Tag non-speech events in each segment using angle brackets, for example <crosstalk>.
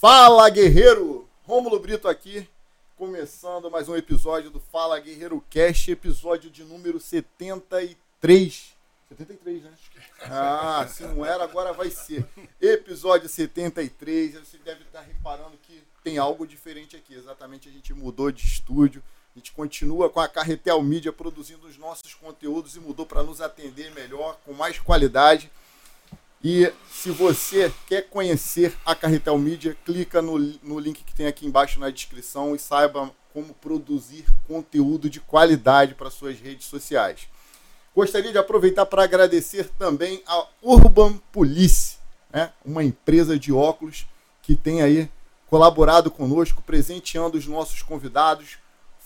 Fala Guerreiro! Rômulo Brito aqui, começando mais um episódio do Fala Guerreiro Cast, episódio de número 73. 73, né? Ah, se não era, agora vai ser. Episódio 73. Você deve estar reparando que tem algo diferente aqui. Exatamente, a gente mudou de estúdio. A gente continua com a Carretel Mídia produzindo os nossos conteúdos e mudou para nos atender melhor, com mais qualidade. E se você quer conhecer a Carretel Mídia, clica no, no link que tem aqui embaixo na descrição e saiba como produzir conteúdo de qualidade para suas redes sociais. Gostaria de aproveitar para agradecer também a Urban Police, né? uma empresa de óculos que tem aí colaborado conosco, presenteando os nossos convidados.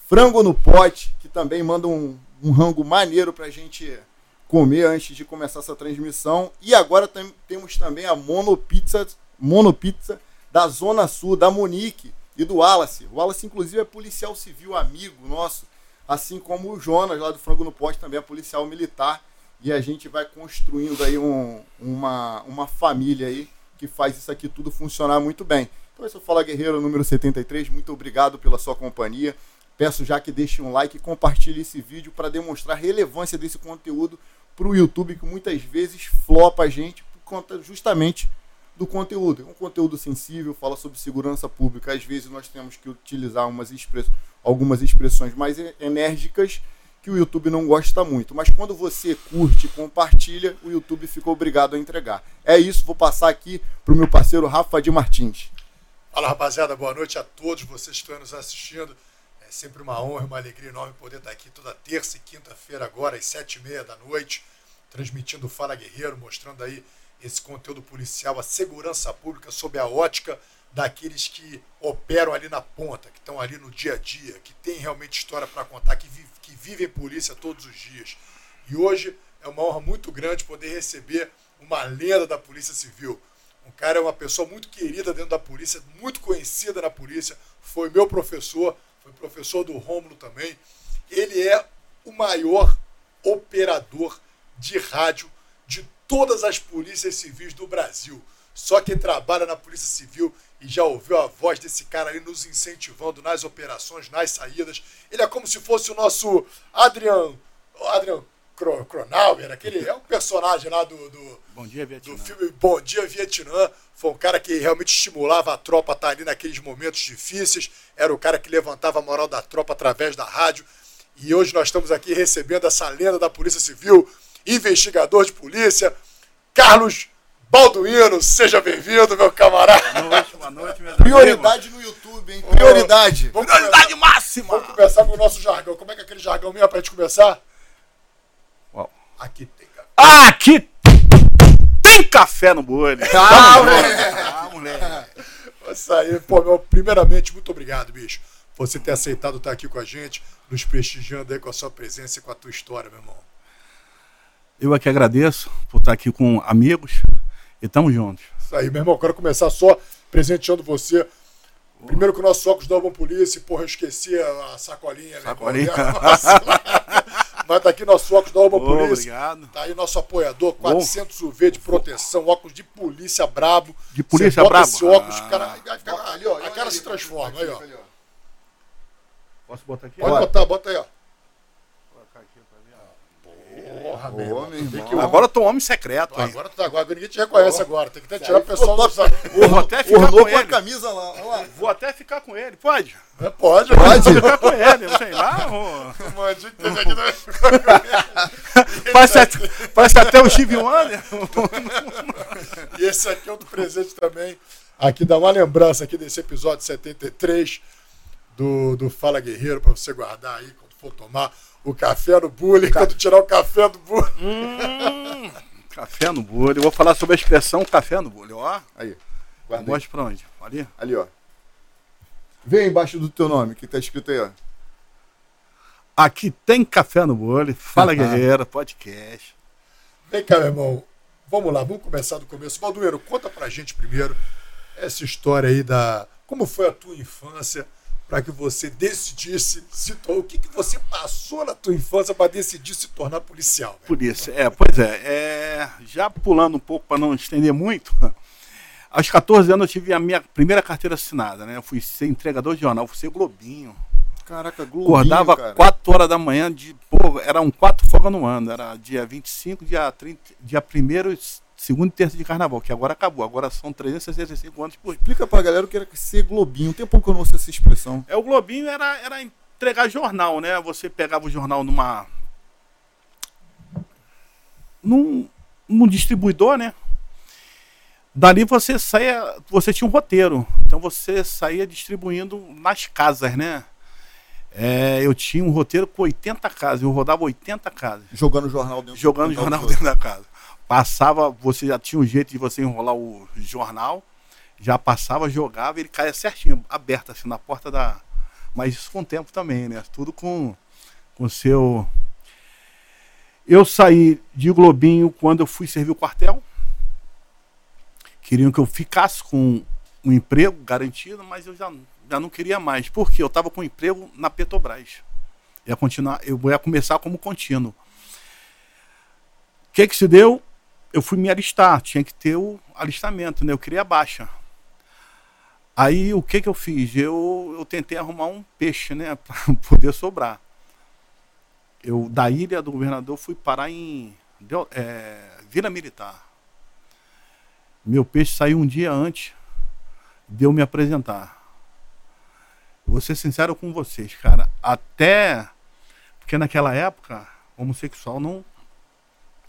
Frango no Pote, que também manda um, um rango maneiro para a gente comer antes de começar essa transmissão. E agora tem, temos também a Monopizza, Monopizza da Zona Sul, da Monique e do Wallace. O Wallace, inclusive, é policial civil amigo nosso, assim como o Jonas, lá do Frango no Poste, também é policial militar. E a gente vai construindo aí um, uma, uma família aí que faz isso aqui tudo funcionar muito bem. Então esse é o Fala Guerreiro número 73. Muito obrigado pela sua companhia. Peço já que deixe um like e compartilhe esse vídeo para demonstrar a relevância desse conteúdo para o YouTube, que muitas vezes flopa a gente por conta justamente do conteúdo. É um conteúdo sensível, fala sobre segurança pública. Às vezes nós temos que utilizar express... algumas expressões mais enérgicas que o YouTube não gosta muito. Mas quando você curte e compartilha, o YouTube fica obrigado a entregar. É isso, vou passar aqui para o meu parceiro Rafa de Martins. Fala rapaziada, boa noite a todos vocês que estão nos assistindo. É sempre uma honra, uma alegria enorme poder estar aqui toda terça e quinta-feira, agora às sete e meia da noite, transmitindo Fala Guerreiro, mostrando aí esse conteúdo policial, a segurança pública sob a ótica daqueles que operam ali na ponta, que estão ali no dia a dia, que tem realmente história para contar, que, que vivem polícia todos os dias. E hoje é uma honra muito grande poder receber uma lenda da Polícia Civil um cara é uma pessoa muito querida dentro da polícia, muito conhecida na polícia, foi meu professor, foi professor do Rômulo também. Ele é o maior operador de rádio de todas as polícias civis do Brasil. Só quem trabalha na Polícia Civil e já ouviu a voz desse cara ali nos incentivando nas operações, nas saídas. Ele é como se fosse o nosso Adriano, Adriano Cronauer, aquele é um personagem lá do, do, Bom Dia Vietnã. do filme Bom Dia Vietnã. Foi um cara que realmente estimulava a tropa a estar ali naqueles momentos difíceis. Era o cara que levantava a moral da tropa através da rádio. E hoje nós estamos aqui recebendo essa lenda da Polícia Civil, investigador de polícia, Carlos Balduino. Seja bem-vindo, meu camarada. Boa noite, boa noite, meus Prioridade no YouTube, hein? Prioridade. Vamos Prioridade começar, máxima! vamos começar com o nosso jargão. Como é que é aquele jargão mesmo pra gente começar? Aqui tem, cara. Aqui tem café no bolho. Ah, moleque. Ah, moleque. Isso aí, pô, meu, primeiramente, muito obrigado, bicho. Você ter aceitado estar aqui com a gente, nos prestigiando aí com a sua presença e com a tua história, meu irmão. Eu aqui agradeço por estar aqui com amigos e estamos juntos. Isso aí, meu irmão. Quero começar só presenteando você. Primeiro com o nosso óculos da Urban Police. Porra, eu esqueci a sacolinha. Sacolinha. <laughs> <laughs> Mas tá aqui nosso óculos da Urban Ô, Police. obrigado. Tá aí nosso apoiador, 400 UV de proteção, óculos de polícia brabo. De polícia Você bota brabo? esse óculos, Ah. o cara, fica- Ali, ó, a cara se transforma. Aí, ó. Posso botar aqui? Pode Bora. botar, bota aí, ó. Porra, meu irmão. Tem irmão. que- Agora eu tô um homem secreto. hein? Agora tu tá, agora ninguém te reconhece agora. Tem que até tirar o pessoal do. Eu vou até ficar com com a ele. camisa lá. lá. Vou até ficar com ele. Pode? É, Pode, Pode. Vou ficar com ele. Não sei lá. O Mandinho teve aqui também. Parece, até- parece até o Steve Wonder. E esse aqui é outro presente também. Aqui dá uma lembrança aqui desse episódio 73 do, do Fala Guerreiro para você guardar aí quando for tomar o café no bullying, quando tirar o café do bullying. Hum, café no bolho. Eu vou falar sobre a expressão café no bolho. Ó, Aí. Guarda aí. mostra pra onde? Ali? Ali, ó. Vem embaixo do teu nome, que tá escrito aí, ó. Aqui tem café no bolho. Fala <laughs> Guerreira, podcast. Vem cá, meu irmão. Vamos lá, vamos começar do começo. Baldueiro, conta pra gente primeiro essa história aí da. Como foi a tua infância para que você decidisse se tornar. O que, que você passou na tua infância para decidir se tornar policial? velho? Polícia, é, pois é, é, já pulando um pouco para não estender muito, <laughs> Aos 14 anos eu tive a minha primeira carteira assinada, né? Eu fui ser entregador de jornal, fui ser Globinho. Caraca, Globinho, Acordava cara. 4 horas da manhã, de, pô, eram quatro folgas no ano. Era dia 25, dia 30, dia 1 segundo e terça de carnaval, que agora acabou. Agora são 365 anos por Explica pra galera o que era ser Globinho. Tem pouco que eu não sei essa expressão. É, o Globinho era, era entregar jornal, né? Você pegava o jornal numa. num, num distribuidor, né? Dali você saía. Você tinha um roteiro. Então você saía distribuindo nas casas, né? É, eu tinha um roteiro com 80 casas, eu rodava 80 casas. Jogando jornal dentro Jogando do jornal dentro da casa. Passava, você já tinha um jeito de você enrolar o jornal, já passava, jogava ele caía certinho, aberto assim na porta da. Mas isso com o tempo também, né? Tudo com com seu. Eu saí de Globinho quando eu fui servir o quartel. Queriam que eu ficasse com um emprego garantido, mas eu já, já não queria mais. Porque eu estava com um emprego na Petrobras. Ia continuar, eu ia começar como contínuo. O que que se deu? Eu fui me alistar, tinha que ter o alistamento, né? Eu queria a baixa. Aí o que que eu fiz? Eu, eu tentei arrumar um peixe, né, <laughs> para poder sobrar. Eu da ilha do governador fui parar em Del- é, Vila Militar. Meu peixe saiu um dia antes de eu me apresentar. Vou ser sincero com vocês, cara. Até porque naquela época homossexual não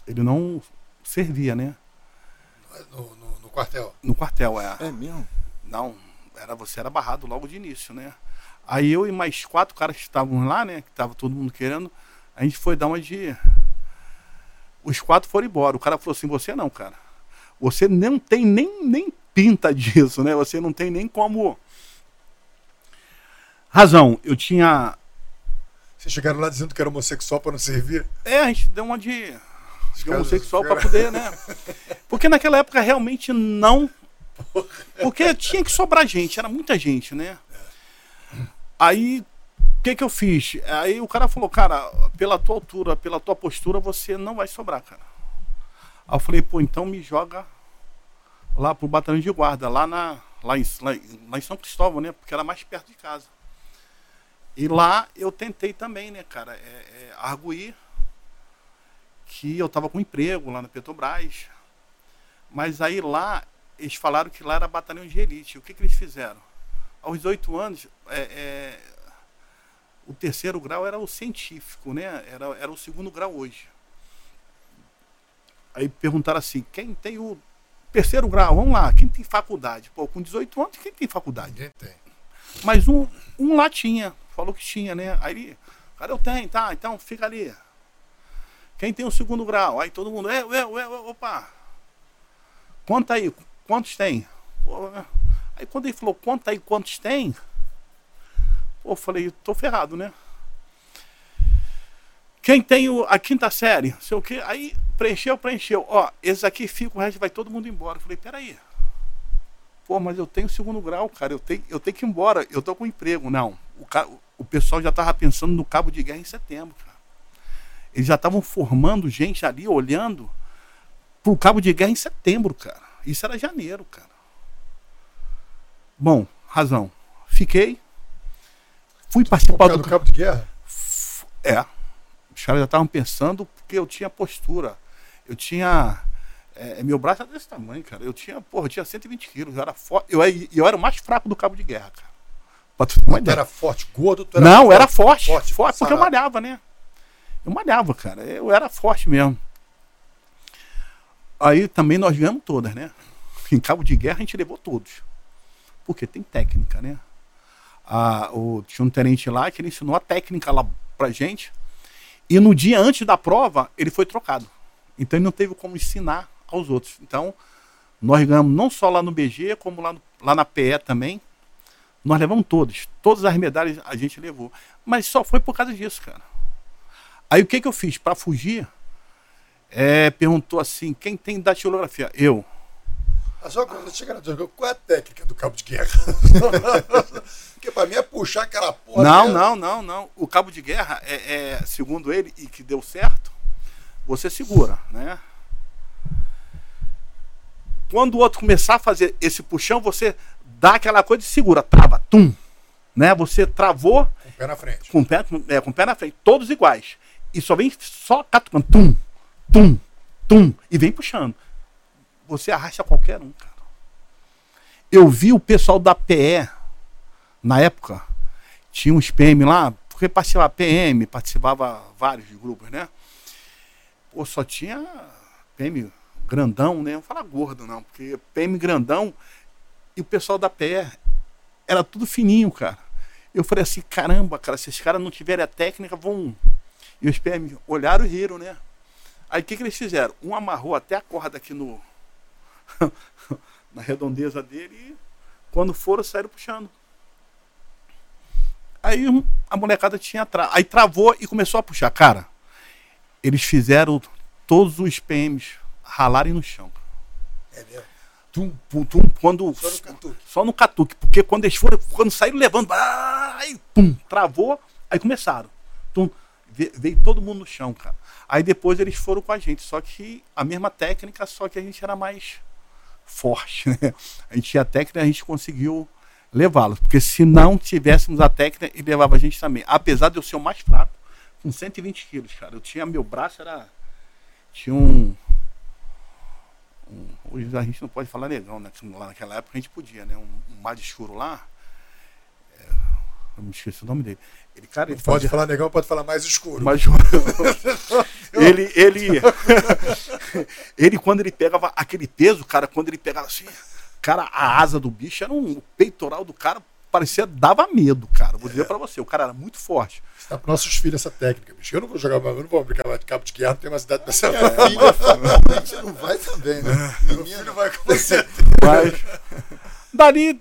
ele não servia, né? No, no- no quartel. No quartel, é. É mesmo? Não, era você era barrado logo de início, né? Aí eu e mais quatro caras que estavam lá, né? Que tava todo mundo querendo, a gente foi dar uma de. Os quatro foram embora. O cara falou assim: você não, cara. Você não tem nem, nem pinta disso, né? Você não tem nem como. Razão, eu tinha. Vocês chegaram lá dizendo que era homossexual para não servir? É, a gente deu uma de, de homossexual os para poder, né? Porque naquela época realmente não. Porque tinha que sobrar gente, era muita gente, né? Aí, o que que eu fiz? Aí o cara falou, cara, pela tua altura, pela tua postura, você não vai sobrar, cara. Aí eu falei, pô, então me joga lá pro batalhão de guarda, lá, na, lá, em, lá, em- lá em São Cristóvão, né? Porque era mais perto de casa. E lá eu tentei também, né, cara, é, é, arguir que eu tava com emprego lá na Petrobras. Mas aí lá, eles falaram que lá era batalhão de elite. O que, que eles fizeram? Aos 18 anos, é, é, o terceiro grau era o científico, né? Era, era o segundo grau hoje. Aí perguntaram assim, quem tem o terceiro grau? Vamos lá, quem tem faculdade? Pô, com 18 anos, quem tem faculdade? Ninguém tem. Mas um, um lá tinha, falou que tinha, né? Aí ele, cara, eu tenho, tá, então fica ali. Quem tem o segundo grau? Aí todo mundo, é, é, é, opa. Conta aí, quantos tem? Pô, é. aí quando ele falou, conta aí quantos tem? Pô, eu falei, tô ferrado, né? Quem tem o- a quinta série? Sei o quê? Aí preencheu, preencheu. Ó, esses aqui ficam, o resto vai todo mundo embora. Eu falei, peraí. Pô, mas eu tenho segundo grau, cara. Eu tenho, eu tenho que ir embora. Eu tô com emprego. Não. O, o pessoal já tava pensando no cabo de guerra em setembro, cara. Eles já estavam formando gente ali, olhando pro cabo de guerra em setembro, cara. Isso era janeiro, cara. Bom, razão. Fiquei. Fui participar do do cabo de guerra? é. Os caras já estavam pensando porque eu tinha postura. Eu tinha. é, meu braço era desse tamanho, cara. Eu tinha, porra, eu tinha 120 quilos. Eu era, fo- eu, eu era o mais fraco do cabo de guerra, cara. Pra tu ter uma Tu ideia. era forte, gordo, tu era Não, forte, era forte. Forte, forte, porque eu malhava, né? Eu malhava, cara. Eu era forte mesmo. Aí também nós ganhamos todas, né? Em cabo de guerra a gente levou todos. Porque tem técnica, né? Ah, o, tinha um tenente lá que ele ensinou a técnica lá pra gente. E no dia antes da prova, ele foi trocado. Então ele não teve como ensinar aos outros. Então, nós ganhamos não só lá no BG, como lá, no- lá na PE também. Nós levamos todos. Todas as medalhas a gente levou. Mas só foi por causa disso, cara. Aí o que, que eu fiz? Para fugir, é, perguntou assim: quem tem datilografia? Eu. Mas só quando chega na qual é a técnica do cabo de guerra? <laughs> Porque pra mim é puxar aquela porra. não, não, não, não. O cabo de guerra, é, é, segundo ele, e que deu certo, você segura, né? Quando o outro começar a fazer esse puxão, você dá aquela coisa e segura, trava, tum. Né? Você travou. Com o pé na frente. Com o pé, é, com o pé na frente, todos iguais. E só vem só catucando, tum, tum, tum, e vem puxando. Você arrasta qualquer um, cara. Eu vi o pessoal da PE, na época, tinha uns PM lá, porque participava PM, participava vários grupos, né? Pô, só tinha PM grandão, né? Não falar gordo, não, porque PM grandão e o pessoal da PE era tudo fininho, cara. Eu falei assim, caramba, cara, se esses caras não tiverem a técnica, vão. E os PM olharam e riram, né? Aí o que, que eles fizeram? Um amarrou até a corda aqui no. <laughs> na redondeza dele e quando foram, saíram puxando. Aí a molecada tinha. Tra... Aí travou e começou a puxar. Cara, eles fizeram todos os PMs ralarem no chão. É mesmo. Tum, pum, tum, quando, Só no catuque. só no catuque. Porque quando eles foram, quando saíram levando, pum, travou, aí começaram. Tum, veio todo mundo no chão, cara. Aí depois eles foram com a gente. Só que a mesma técnica, só que a gente era mais forte, <laughs> né? A gente tinha a técnica a gente conseguiu levá-los. Porque se não tivéssemos a técnica, ele levava a gente também. Apesar de eu ser o mais fraco, com 120 quilos, cara. Eu tinha, meu braço era. Tinha um. um- hoje a gente não pode falar negão, né? Lá naquela época a gente podia, né? Um, um de escuro lá. é, eu me esqueci o nome dele. Ele, cara, ele Pode fazia- falar negão, pode falar mais escuro. mas <laughs> <laughs> ele, ele, ele quando ele pegava aquele peso, cara, quando ele pegava assim, cara, a asa do bicho era um o peitoral do cara parecia dava medo, cara. Vou dizer pra você, o cara era muito forte. Está para nossos filhos essa técnica, bicho. Eu não vou jogar, eu não vou brincar mais de cabo de guerra, não tenho mais idade. Minha filha fatalmente não vai também, né? <laughs> Meu filho vai com você. Mas dali,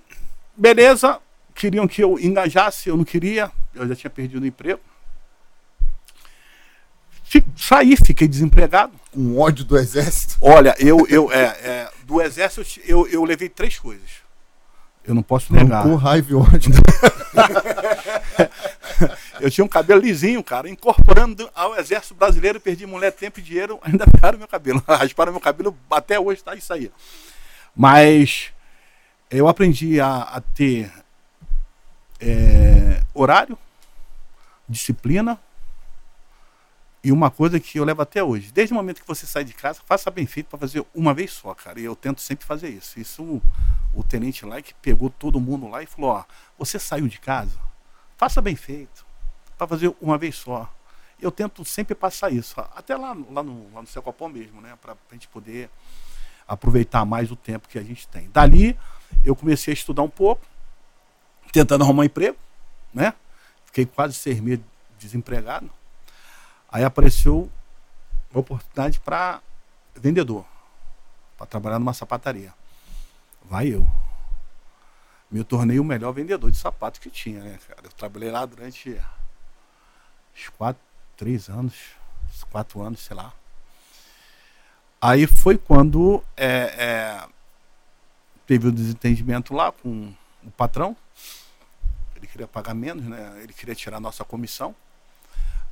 beleza, queriam que eu engajasse, eu não queria, eu já tinha perdido o emprego. Saí, fiquei desempregado. com ódio do exército. Olha, eu, eu é, é, do exército eu, eu levei três coisas. Eu não posso negar. Rancor, raiva e ódio. <laughs> Eu tinha um cabelo lisinho, cara, incorporando ao exército brasileiro, perdi mulher, tempo e dinheiro, ainda pegaram meu cabelo. <laughs> Rasparam meu cabelo, até hoje tá isso aí. Mas eu aprendi a, a ter é, horário, disciplina e uma coisa que eu levo até hoje. Desde o momento que você sai de casa, faça bem feito para fazer uma vez só, cara. E eu tento sempre fazer isso. Isso o, o tenente lá que pegou todo mundo lá e falou: ó, você saiu de casa, faça bem feito, para fazer uma vez só. Eu tento sempre passar isso, até lá, lá no, lá no Secopó mesmo, né? Para a gente poder aproveitar mais o tempo que a gente tem. Dali, eu comecei a estudar um pouco, tentando arrumar um emprego, né? Fiquei quase seis meses desempregado. Aí apareceu uma oportunidade para vendedor, para trabalhar numa sapataria. Vai eu. Me tornei o melhor vendedor de sapato que tinha, né, cara? Eu trabalhei lá durante uns quatro, três anos, uns quatro anos, sei lá. Aí foi quando é, é, teve o desentendimento lá com o patrão. Ele queria pagar menos, né? Ele queria tirar a nossa comissão.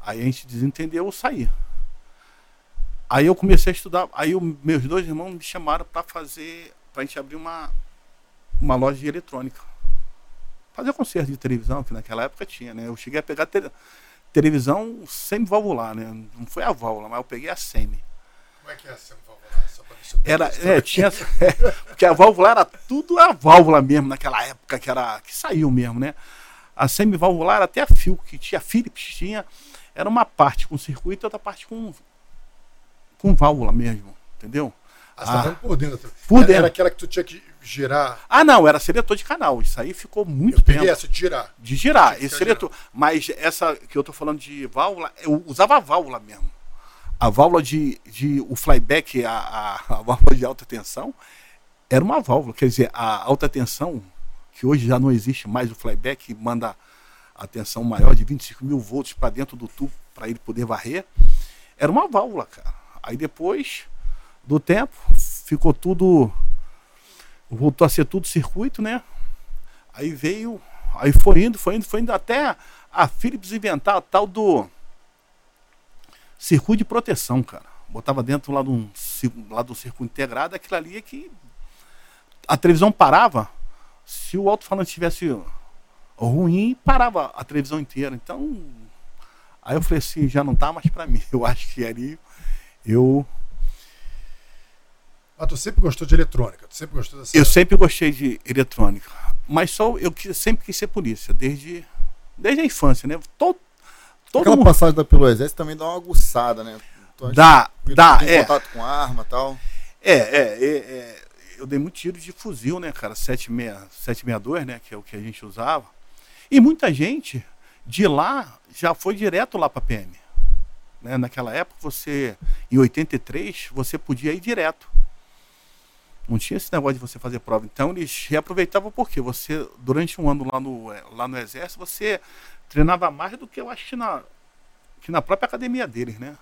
Aí a gente desentendeu, eu saí. Aí eu comecei a estudar. Aí o- meus dois irmãos me chamaram para fazer, para a gente abrir uma, uma loja de eletrônica. Fazer concerto de televisão, que naquela época tinha, né? Eu cheguei a pegar te- televisão semi-valvular, né? Não foi a válvula, mas eu peguei a semi. Como é que é essa válvula? Era, é, tinha, <laughs> porque a válvula era tudo a válvula mesmo naquela época que era que saiu mesmo, né? A semi-valvular era até a fio que tinha Philips tinha, era uma parte com circuito e outra parte com com válvula mesmo, entendeu? Ah, você tá falando por dentro. Por Era- dentro. Era aquela que tu tinha que girar. Ah, não, era seletor de canal. Isso aí ficou muito Eu tempo. essa de girar. De girar, esse seletor. Mas essa que eu tô falando de válvula, eu usava a válvula mesmo. A válvula de, de o flyback, a, a, a válvula de alta tensão, era uma válvula. Quer dizer, a alta tensão, que hoje já não existe mais o flyback, manda a tensão maior de 25 mil volts para dentro do tubo para ele poder varrer, era uma válvula, cara. Aí depois do tempo, ficou tudo. Voltou a ser tudo circuito, né? Aí veio. Aí foi indo, foi indo, foi indo até a Philips inventar a tal do circuito de proteção, cara. Botava dentro lá de um, lá do circuito integrado, aquilo ali é que a televisão parava, se o alto-falante estivesse ruim, parava a televisão inteira. Então, aí eu falei assim, já não tá mais para <laughs> mim. Eu acho que ali eu mas tu sempre gostou de eletrônica? Tu sempre gostou dessa... Eu sempre gostei de eletrônica. Mas só eu sempre quis ser polícia, desde, desde a infância, né? Todo, todo Aquela mundo... passagem pelo exército também dá uma aguçada, né? Então, dá, dá, tem é. contato com arma e tal. É, é, é, é, eu dei muito tiro de fuzil, né, cara? 762, né? Que é o que a gente usava. E muita gente de lá já foi direto lá para PM. Né? Naquela época, você, em 83, você podia ir direto. Não tinha esse negócio de você fazer prova. Então eles reaproveitavam porque você, durante um ano lá no, é, lá no Exército, você treinava mais do que eu acho que na, que na própria academia deles, né?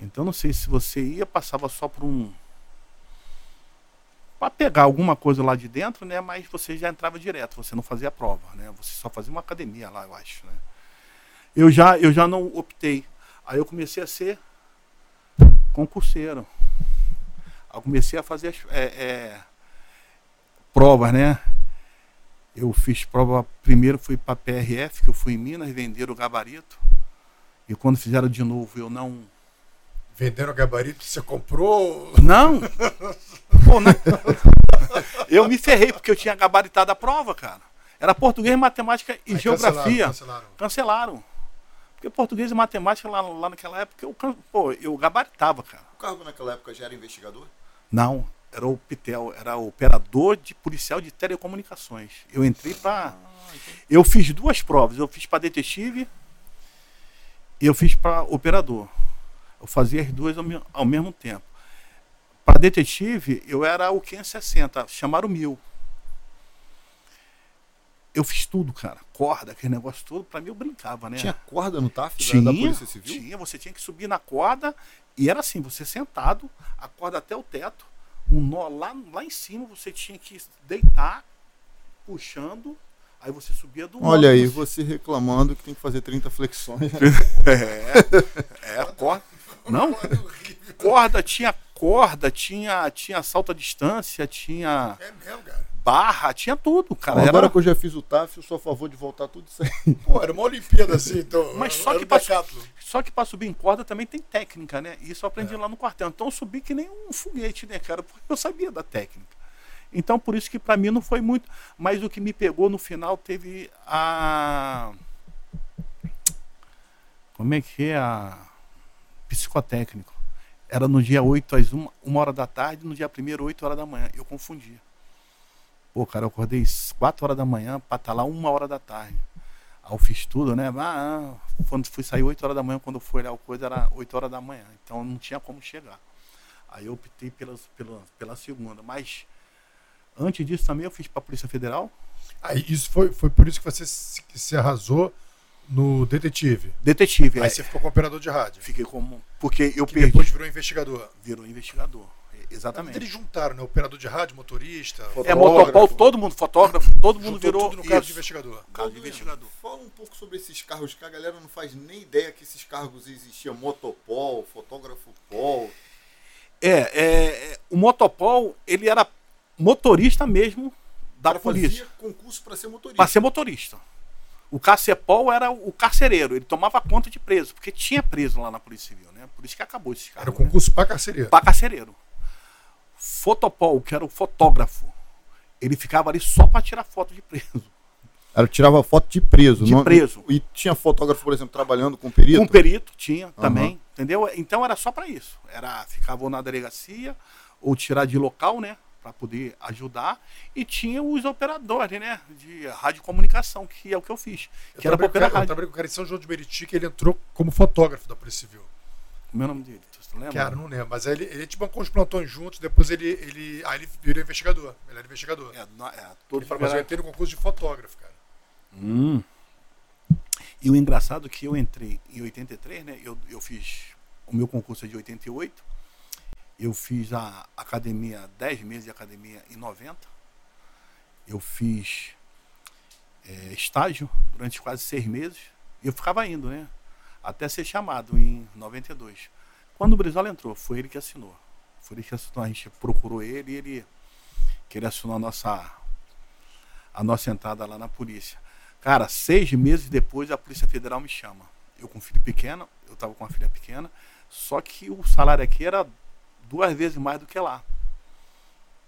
Então não sei se você ia, passava só por um. para pegar alguma coisa lá de dentro, né? Mas você já entrava direto, você não fazia prova, né? Você só fazia uma academia lá, eu acho, né? Eu já, eu já não optei. Aí eu comecei a ser concurseiro. Eu comecei a fazer as, é, é, provas, né? Eu fiz prova, primeiro fui para PRF, que eu fui em Minas, vender o gabarito. E quando fizeram de novo, eu não. Venderam o gabarito, você comprou? Não! Pô, não. Eu me ferrei porque eu tinha gabaritado a prova, cara. Era português, matemática e Aí geografia. Cancelaram, cancelaram. cancelaram. Porque português e matemática lá, lá naquela época, eu, pô, eu gabaritava, cara. O cargo naquela época já era investigador? Não, era o Pitel, era o operador de policial de telecomunicações. Eu entrei para. Eu fiz duas provas. Eu fiz para detetive e eu fiz para operador. Eu fazia as duas ao, ao mesmo tempo. Para detetive, eu era o 560, chamaram mil. Eu fiz tudo, cara. Corda, aquele negócio todo, para mim eu brincava, né? Tinha corda no TAF tinha, da Polícia Civil? Tinha, você tinha que subir na corda e era assim, você sentado, a corda até o teto, um nó lá, lá em cima, você tinha que deitar, puxando, aí você subia do Olha aí, você reclamando que tem que fazer 30 flexões. <laughs> é, é, corda. Não? Corda, tinha corda, tinha, tinha salto à distância, tinha. É mesmo, cara barra, tinha tudo, cara. Agora era... que eu já fiz o TAF, eu sou a favor de voltar tudo isso aí. <laughs> Pô, era uma Olimpíada assim, então. Mas só que, pra, só que pra subir em corda também tem técnica, né? E isso eu aprendi é. lá no quartel. Então eu subi que nem um foguete, né, cara? Porque eu sabia da técnica. Então por isso que para mim não foi muito. Mas o que me pegou no final teve a. Como é que é a. Psicotécnico. Era no dia 8 às 1, 1 hora da tarde, no dia 1 8 horas da manhã. Eu confundia. Pô, cara, eu acordei 4 horas da manhã para estar tá lá uma hora da tarde. Aí eu fiz tudo, né? Ah, quando fui sair 8 horas da manhã, quando foi olhar o coisa, era 8 horas da manhã. Então não tinha como chegar. Aí eu optei pela, pela, pela segunda. Mas antes disso também eu fiz para a Polícia Federal. Aí isso foi, foi por isso que você se, se arrasou no detetive. Detetive, Aí é. você ficou com operador de rádio. Fiquei como. Porque eu que perdi. Depois virou investigador. Virou investigador. Exatamente. Eles juntaram, né? Operador de rádio, motorista. É motopol, todo mundo, fotógrafo, todo mundo virou. Tudo no caso de investigador. Caso de investigador. Fala um pouco sobre esses carros, que a galera não faz nem ideia que esses cargos existiam. Motopol, fotógrafo pol. É, é, é o motopol, ele era motorista mesmo da Cara polícia. Fazia concurso para ser motorista. Para ser motorista. O Cacepol era o carcereiro, ele tomava conta de preso, porque tinha preso lá na Polícia Civil, né? Por isso que acabou esse carro. Era o concurso né? para carcereiro. Para carcereiro. Fotopol, que era o fotógrafo, ele ficava ali só para tirar foto de preso. Era, tirava foto de preso. De não, preso. E tinha fotógrafo, por exemplo, trabalhando com perito? Com perito, tinha também, entendeu? Então era só para isso. Era ficava na delegacia ou tirar de local, né, para poder ajudar, e tinha os operadores, né, de radiocomunicação, que é o que eu fiz, que eu era para operar. Eu trabalhei com o cara em São João de Meriti, que ele entrou como fotógrafo da Polícia Civil. Como é o nome dele? Tu lembra? Cara, não lembro. Mas ele, ele te bancou uns plantões juntos, depois ele, ele. Aí ele virou investigador. Ele era investigador. É, é, todo ele falou, mas eu entrei no concurso de fotógrafo, cara. Hum. E o engraçado é que eu entrei em 83, né? Eu, eu fiz. O meu concurso é de 88. Eu fiz a academia, 10 meses de academia em 90. Eu fiz é, estágio durante quase seis meses. E eu ficava indo, né? Até ser chamado em 92. Quando o Brizola entrou, foi ele que assinou. Foi ele que assinou. A gente procurou ele e ele, que ele assinou a nossa, a nossa entrada lá na polícia. Cara, seis meses depois a Polícia Federal me chama. Eu com filho pequeno, eu estava com uma filha pequena, só que o salário aqui era duas vezes mais do que lá,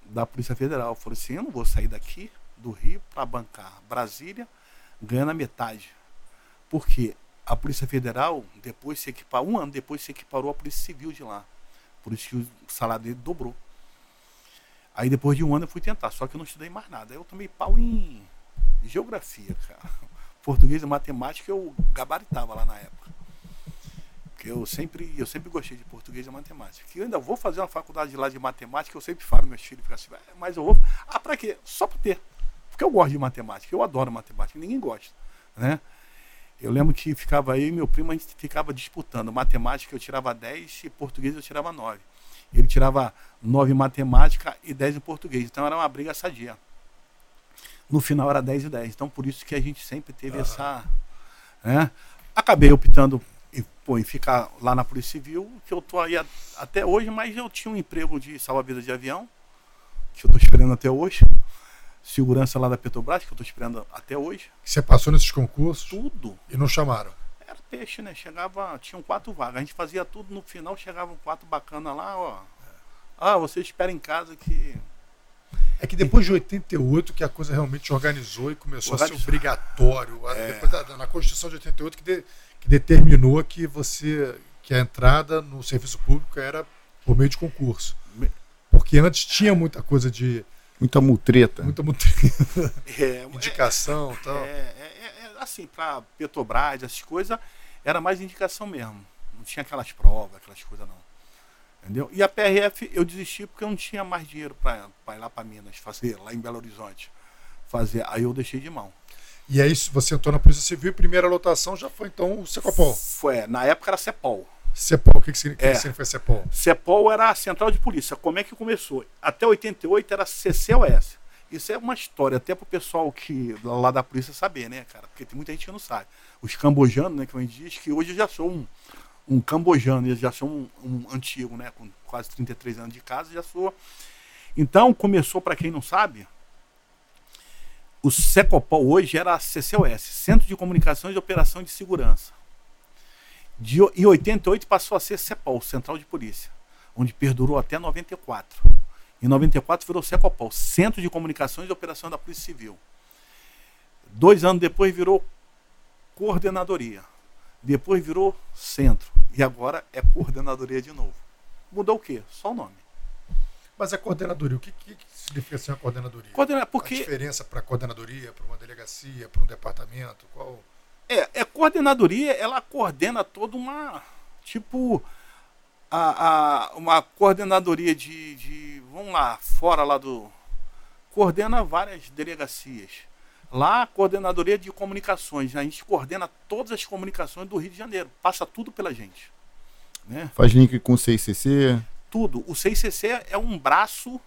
da Polícia Federal. Eu falei assim: eu não vou sair daqui, do Rio, para bancar Brasília, ganhando a metade. Porque a Polícia Federal, depois se equiparou, um ano depois se equiparou a Polícia Civil de lá. Por isso que o salário dele dobrou. Aí depois de um ano eu fui tentar, só que eu não estudei mais nada. Aí eu tomei pau em geografia, cara. <laughs> Português e matemática eu gabaritava lá na época. Porque eu sempre, eu sempre gostei de português e matemática. Que eu ainda vou fazer uma faculdade lá de matemática, eu sempre falo meus filhos, assim, mas eu vou. Ah, pra quê? Só pra ter. Porque eu gosto de matemática, eu adoro matemática, ninguém gosta. Né? Eu lembro que ficava aí e meu primo, a gente ficava disputando. Matemática eu tirava 10 e português eu tirava 9. Ele tirava 9 em matemática e 10 em português. Então era uma briga sadia. No final era 10 e 10. Então por isso que a gente sempre teve essa. Né? Acabei optando em, pô, em ficar lá na Polícia Civil, que eu tô aí até hoje, mas eu tinha um emprego de salva-vidas de avião, que eu estou esperando até hoje segurança lá da Petrobras, que eu estou esperando até hoje. Você passou nesses concursos? Tudo. E não chamaram? Era peixe, né? Chegava, tinham quatro vagas. A gente fazia tudo, no final chegavam quatro bacanas lá, ó. Ah, você espera em casa que. É que depois de 88 que a coisa realmente organizou e começou a ser obrigatório. É. Depois da, na Constituição de 88 que, de, que determinou que você que a entrada no serviço público era por meio de concurso. Porque antes tinha muita coisa de Muita mutreta. Muita mutreta. É, <laughs> indicação e tal. É, é, é, assim, para Petrobras, essas coisas, era mais indicação mesmo. Não tinha aquelas provas, aquelas coisas não. Entendeu? E a PRF eu desisti porque eu não tinha mais dinheiro para ir lá para Minas fazer, lá em Belo Horizonte. Fazer. Aí eu deixei de mão. E aí você entrou na Polícia Civil, primeira lotação já foi então o Secopol. Foi, na época era Cepol. CEPOL, o que, que, significa, é. significa CEPOL? CEPOL era a Central de Polícia. Como é que começou? Até 88 era CCOS. Isso é uma história até pro pessoal que lá da polícia saber, né, cara? Porque tem muita gente que não sabe. Os cambojanos, né, que a gente diz, que hoje eu já sou um, um cambojano, eles já são um, um, antigo, né, com quase 33 anos de casa, já sou. Então, começou, para quem não sabe, o Secopol hoje era a CCOS, Centro de Comunicações e Operação de Segurança. De, em 88 passou a ser CEPOL, Central de Polícia, onde perdurou até 94. Em 94 virou CECOPOL, Centro de Comunicações e Operação da Polícia Civil. Dois anos depois virou Coordenadoria. Depois virou Centro. E agora é Coordenadoria de novo. Mudou o quê? Só o nome. Mas a coordenadoria, o que, que significa ser uma coordenadoria? Coordena, porque... A diferença para a coordenadoria, para uma delegacia, para um departamento? Qual... É, é coordenadoria, ela coordena toda uma. Tipo. A, a, uma coordenadoria de, de. Vamos lá, fora lá do. Coordena várias delegacias. Lá, a coordenadoria de comunicações. A gente coordena todas as comunicações do Rio de Janeiro. Passa tudo pela gente. Né? Faz link com o CICC? Tudo. O CICC é um braço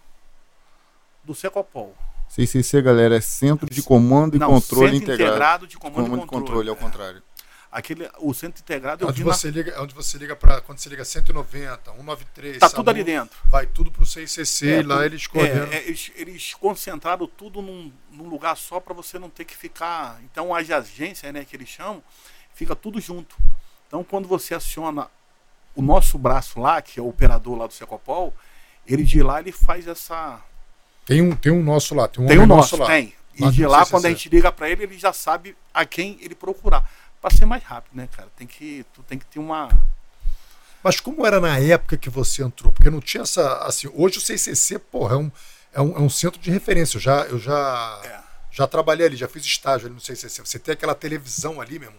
do Secopol. CCC, galera, é Centro de Comando e Não, Controle Centro Integrado. integrado de Comando, comando e Controle. controle ao contrário. Aquele, o centro integrado é onde você na... liga, onde você liga para quando você liga 190, 193, tá tudo ali dentro. Vai tudo pro CCC é, e lá eles coordenam. É, é, eles, eles, concentraram tudo num, num lugar só para você não ter que ficar. Então as agências, né, que eles chamam, fica tudo junto. Então quando você aciona o nosso braço lá, que é o operador lá do Secopol, ele de lá ele faz essa tem um, tem um nosso lá, tem um tem um nosso, lá. Tem. E de lá, quando a gente liga para ele, ele já sabe a quem ele procurar. Para ser mais rápido, né, cara? Tem que, tu tem que ter uma. Mas como era na época que você entrou? Porque não tinha essa. Assim, hoje o CCC, porra, é um, é um, é um centro de referência. Eu já, eu já, é. já trabalhei ali, já fiz estágio ali no CCC. Você tem aquela televisão ali mesmo,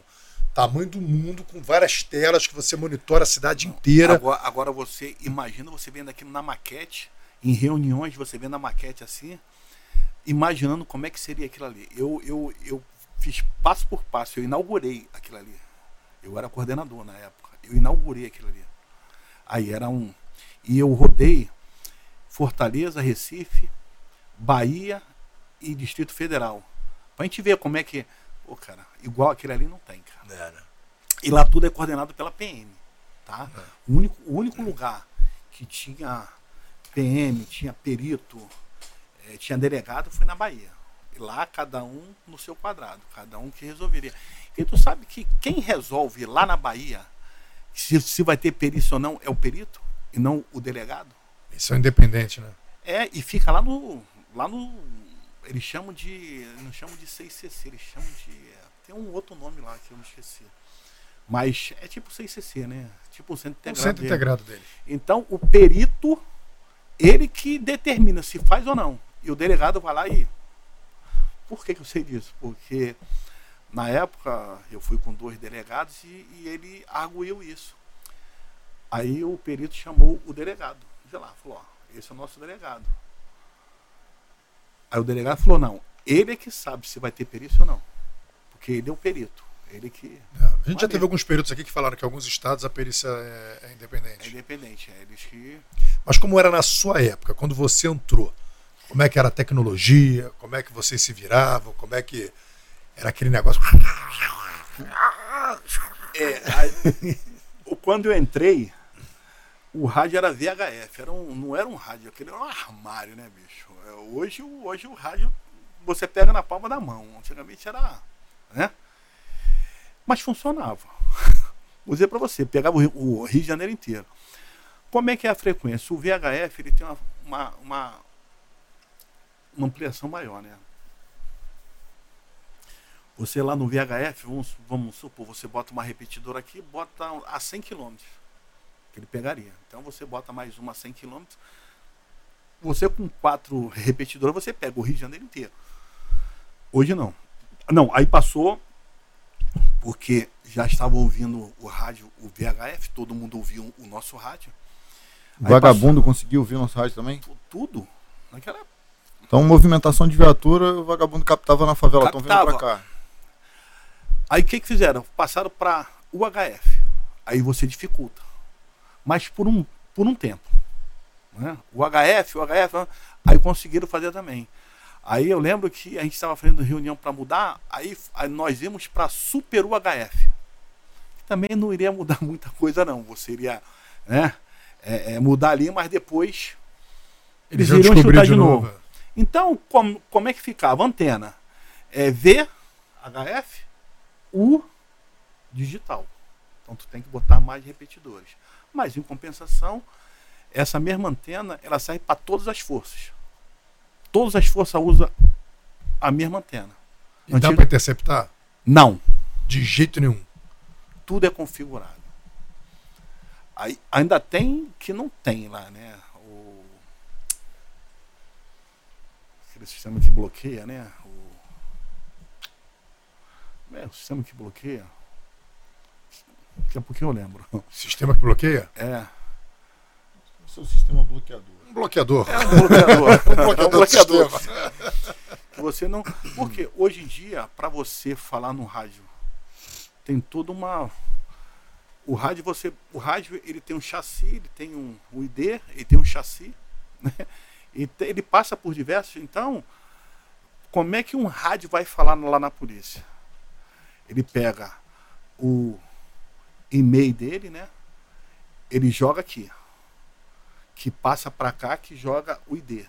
tamanho do mundo, com várias telas que você monitora a cidade inteira. Agora, agora você imagina você vendo aqui na maquete em reuniões, você vendo a maquete assim, imaginando como é que seria aquilo ali. Eu, eu, eu fiz passo por passo, eu inaugurei aquilo ali. Eu era coordenador na época. Eu inaugurei aquilo ali. Aí era um. E eu rodei Fortaleza, Recife, Bahia e Distrito Federal. Pra gente ver como é que. Pô, cara, igual aquele ali não tem, cara. Era. E lá tudo é coordenado pela PM. Tá? É. O, único, o único lugar que tinha PM, tinha perito, é, tinha delegado, foi na Bahia. E lá cada um no seu quadrado, cada um que resolveria. E tu sabe que quem resolve lá na Bahia se, se vai ter perícia ou não é o perito e não o delegado? Isso é independente, né? É, e fica lá no. Lá no. Eles chamam de. Não chamam de 6CC, eles chamam de. é, tem um outro nome lá que eu me esqueci. Mas é tipo 6CC, né? Tipo o centro O integrado. centro dele. integrado dele. Então o perito, ele que determina se faz ou não. E o delegado vai lá e. Por que, que eu sei disso? Porque na época eu fui com dois delegados e, e ele arguiu isso. Aí o perito chamou o delegado de lá, falou, ó, esse é o nosso delegado. Aí o delegado falou, não, ele é que sabe se vai ter perícia ou não. Porque ele é o perito. Ele que É, A gente já teve alguns peritos aqui que falaram que em alguns estados a perícia é, é é independente. independente. É eles que. Mas como era na sua época, quando você entrou? Como é que era a tecnologia? Como é que vocês se viravam? Como é que era aquele negócio? É, o- quando eu entrei, o rádio era VHF, era um, não era um rádio, aquele era um armário, né, bicho? É, Hoje, o- hoje o rádio você pega na palma da mão. Antigamente era. né? Mas funcionava. <laughs> Vou dizer pra você, pegava o Rio de Janeiro inteiro. Como é que é a frequência? O VHF ele tem uma, uma, uma, uma ampliação maior, né? Você lá no VHF, vamos, vamos supor, você bota uma repetidora aqui, bota a 100 km, que ele pegaria. Então você bota mais uma a 100 km. Você com quatro repetidoras, você pega o Rio de Janeiro inteiro. Hoje não. Não, aí passou, porque já estava ouvindo o rádio, o VHF, todo mundo ouvia o o nosso rádio. O Aí vagabundo conseguiu ouvir nosso rádio também? passou tudo. Naquela época. Então, movimentação de viatura, o vagabundo captava na favela. Estão vindo pra Captava. cá. Aí o que, que fizeram? Passaram para o HF. Aí você dificulta. Mas por um, por um tempo. né? O HF, o HF, aí conseguiram fazer também. Aí eu lembro que a gente estava fazendo reunião para mudar, aí, aí nós íamos para Super UHF. Também não iria mudar <laughs> muita coisa, não. Você iria né, é, é, mudar ali, mas depois eles iam iriam chutar de novo. Então, como, como é que ficava? Antena é V, HF, U, digital. Então tu tem que botar mais repetidores. Mas em compensação, essa mesma antena, ela serve para todas as forças. Todas as forças usam a mesma antena. E dá para interceptar? Não, De jeito nenhum. tudo é configurado. Aí, ainda tem que não tem lá, né? O, aquele sistema que bloqueia, né? O, como é o sistema que bloqueia? Daqui a pouquinho eu lembro. Sistema que bloqueia? É. O seu sistema bloqueador. <laughs> Um bloqueador. É um bloqueador. Um É um bloqueador do bloqueador. sistema. Que você não. Porque hoje em dia, para você falar no rádio, tem toda uma. O rádio, você. O rádio ele tem um chassi, ele tem um, um ID, ele tem um chassi, né? E te- ele passa por diversos. Então, como é que um rádio vai falar lá na polícia? Ele pega o e-mail dele, né? Ele joga aqui. Que passa para cá, que joga o ID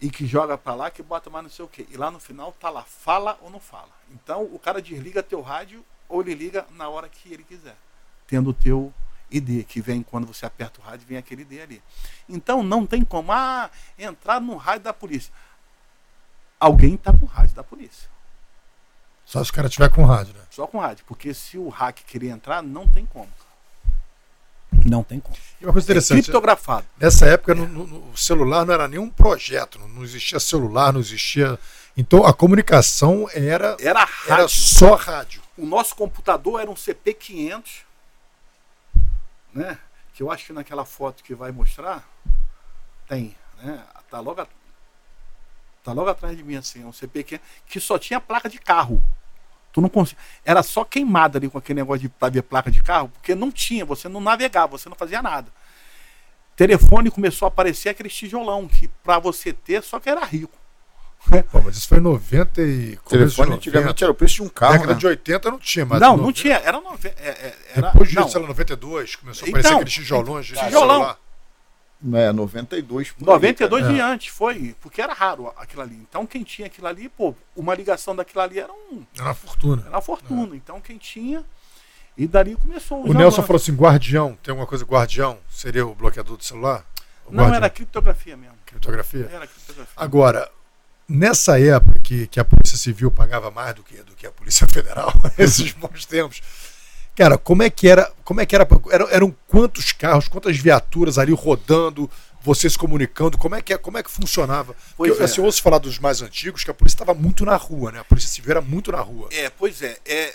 e que joga pra lá, que bota mais não sei o quê. E lá no final tá lá, fala ou não fala. Então o cara desliga teu rádio ou ele liga na hora que ele quiser, tendo o teu ID, que vem quando você aperta o rádio, vem aquele ID ali. Então não tem como ah, entrar no rádio da polícia. Alguém tá com o rádio da polícia. Só se o cara tiver com rádio, né? Só com rádio, porque se o hack querer entrar, não tem como. Não tem como. E uma coisa É interessante. criptografado. Nessa época, no, no- no- o celular não era nenhum projeto, não, não existia celular, não existia. Então a comunicação era, Era rádio. era só rádio. O nosso computador era um CP500, né? Que eu acho que naquela foto que vai mostrar tem, né? Tá logo, a- tá logo atrás de mim assim, é um CP500 que só tinha placa de carro. Tu não conseguia, era só queimada ali com aquele negócio de ver placa de carro, porque não tinha, você não navegava, você não fazia nada. Telefone começou a aparecer aquele tijolão que pra você ter só que era rico. <laughs> Pô, mas isso foi em 90 e. Telefone 90. antigamente era o preço de um carro, década né? de 80 não tinha, mas. não, em não 90 tinha, era, nove- é- é- era Depois disso, não. lá, 92, começou a Então, aparecer aqueles tijolões tijolão. celular. É, 92. por aí, 92 cara. e antes, foi, porque era raro aquilo ali. Então quem tinha aquilo ali, pô, uma ligação daquilo ali era, um, Era uma fortuna. era uma fortuna. Então quem tinha, e dali começou O Nelson falou assim: guardião. Tem alguma coisa guardião? Seria o bloqueador do celular? O Não, guardião? era criptografia mesmo. criptografia? Era criptografia. Agora, nessa época que, que a Polícia Civil pagava mais do que, do que a Polícia <laughs> Federal, <laughs> esses bons tempos, cara, como é que era? Como é que era? Eram, eram quantos carros, quantas viaturas ali rodando, você se comunicando? Como é que, é- como é que funcionava? Porque Pois eu, é. assim, eu ouço falar dos mais antigos que a polícia estava muito na rua, né? A Polícia Civil era muito na rua. É, pois é. é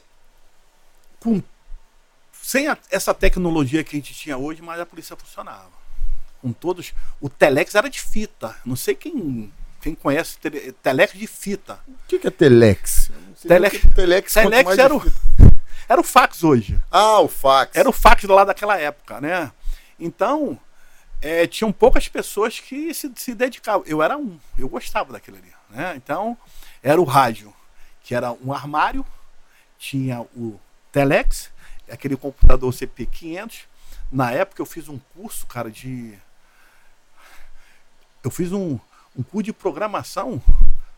com, sem a- essa tecnologia que a gente tinha hoje, mas a polícia funcionava. Com todos. O Telex era de fita. Não sei quem, quem conhece tele, Telex de fita. O que, que é Telex? Eu não sei Telex- que é Telex, Telex era o. era o fax hoje. Ah, o fax. Era o fax lá daquela época, né? Então, é, tinham poucas pessoas que se, se dedicavam. Eu era um, eu gostava daquilo ali. Né? Então, era o rádio, que era um armário, tinha o Telex, aquele computador CP500. Na época eu fiz um curso, cara, de. Eu fiz um, um curso de programação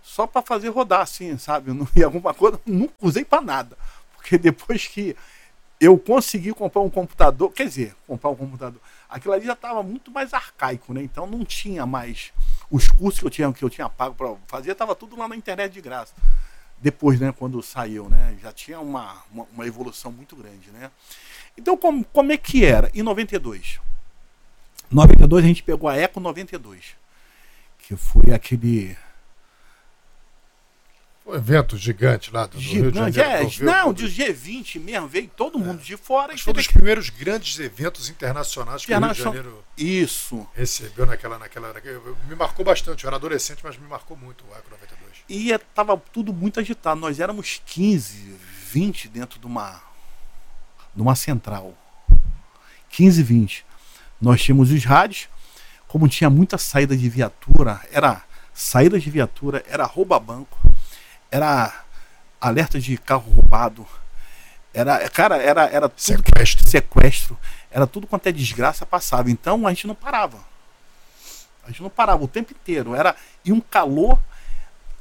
só para fazer rodar, assim, sabe? Não, e alguma coisa, <laughs> nunca usei para nada. Porque depois que eu consegui comprar um computador, quer dizer, comprar um computador, aquilo ali já estava muito mais arcaico, né? Então não tinha mais os cursos que eu tinha que eu tinha pago para fazer, estava tudo lá na internet de graça. Depois, né, quando saiu, né, já tinha uma, uma, uma evolução muito grande, né? Então como, como é que era em 92? 92 a gente pegou a Eco 92, que foi aquele Um evento gigante lá do, do Rio de gigante, Janeiro. é, não, de G20 mesmo, veio todo mundo de fora. E que foi um dos primeiros grandes eventos internacionais que o Rio de. Janeiro Isso. recebeu naquela, naquela, Me marcou bastante. Eu era adolescente, mas me marcou muito o Eco 92. E estava tudo muito agitado. Nós éramos 15, 20 dentro de uma, de uma central. 15, 20. Nós tínhamos os rádios. Como tinha muita saída de viatura, era saída de viatura, era rouba-banco, era alerta de carro roubado, era, cara, era, era tudo que- Sequestro. sequestro, era tudo quanto é desgraça passava. Então a gente não parava. A gente não parava o tempo inteiro. Era e um calor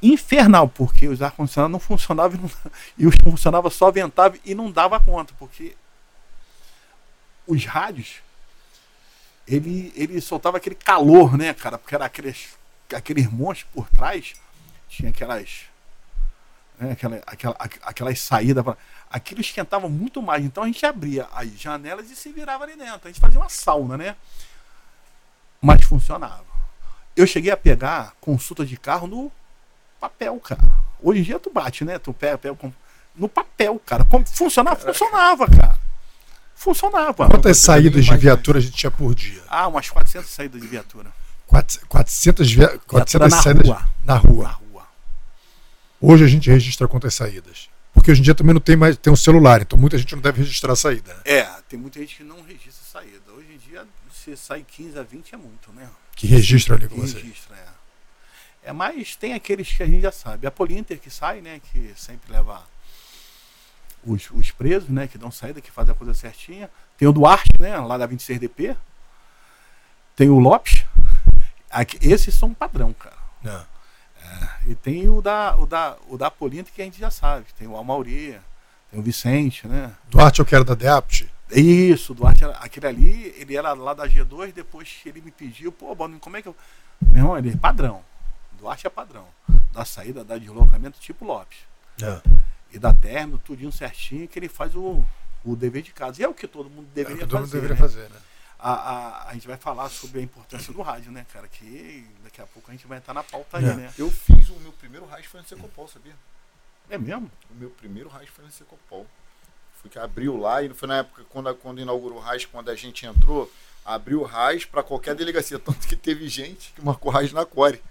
infernal, porque os ar-condicionados não funcionavam e, não- e os que funcionavam só ventava e não dava conta, porque os rádios ele, ele soltava aquele calor, né, cara? Porque era aqueles, aqueles monstros por trás, tinha aquelas. Né, aquela, aquela, aqu- aquelas saídas. Pra, aquilo esquentava muito mais. Então a gente abria as janelas e se virava ali dentro. A gente fazia uma sauna, né? Mas funcionava. Eu cheguei a pegar consulta de carro no papel, cara. Hoje em dia tu bate, né? Tu pega, pega no papel, cara. Como funcionava? Funcionava, cara. Funcionava. Quantas saídas de viatura a gente tinha por dia? Ah, umas 400 saídas de viatura. Quatro- 400, via... 400 na saídas rua. na Na rua. Hoje a gente registra quantas saídas. Porque hoje em dia também não tem mais tem um celular, então muita gente não deve registrar a saída. Né? É, tem muita gente que não registra saída. Hoje em dia, se sai 15 a 20 é muito, né? Que registra ali com Que você. registra, é. É, mas tem aqueles que a gente já sabe. A Polinter que sai, né? Que sempre leva os, os presos, né? Que dão saída, que faz a coisa certinha. Tem o Duarte, né? Lá da 26DP. Tem o Lopes. Aqui, esses são padrão, cara. Não. E tem o da, o da, o da Polinter que a gente já sabe. Tem o Amauri, tem o Vicente, né? Duarte eu quero da DEAPT. Isso, Duarte, era- aquele ali, ele era lá da G2, depois que ele me pediu, pô, Boninho, como é que eu. Meu irmão, ele é padrão. Duarte é padrão. Da saída, da deslocamento, tipo Lopes. É. E da término, tudinho certinho, que ele faz o, o dever de casa. E é o que todo mundo É o deveria que todo mundo fazer. deveria né? fazer, né? A, a, a gente vai falar sobre a importância do rádio, né, cara? Que daqui a pouco a gente vai estar na pauta aí, É. né? Eu fiz o meu primeiro raio foi no Secopol, sabia? É mesmo? O meu primeiro raio foi no Secopol. Fui que abriu lá e foi na época quando, quando inaugurou o RAIS, quando a gente entrou, abriu o RAIS para qualquer delegacia. <laughs> Tanto que teve gente que marcou RAIS na Core.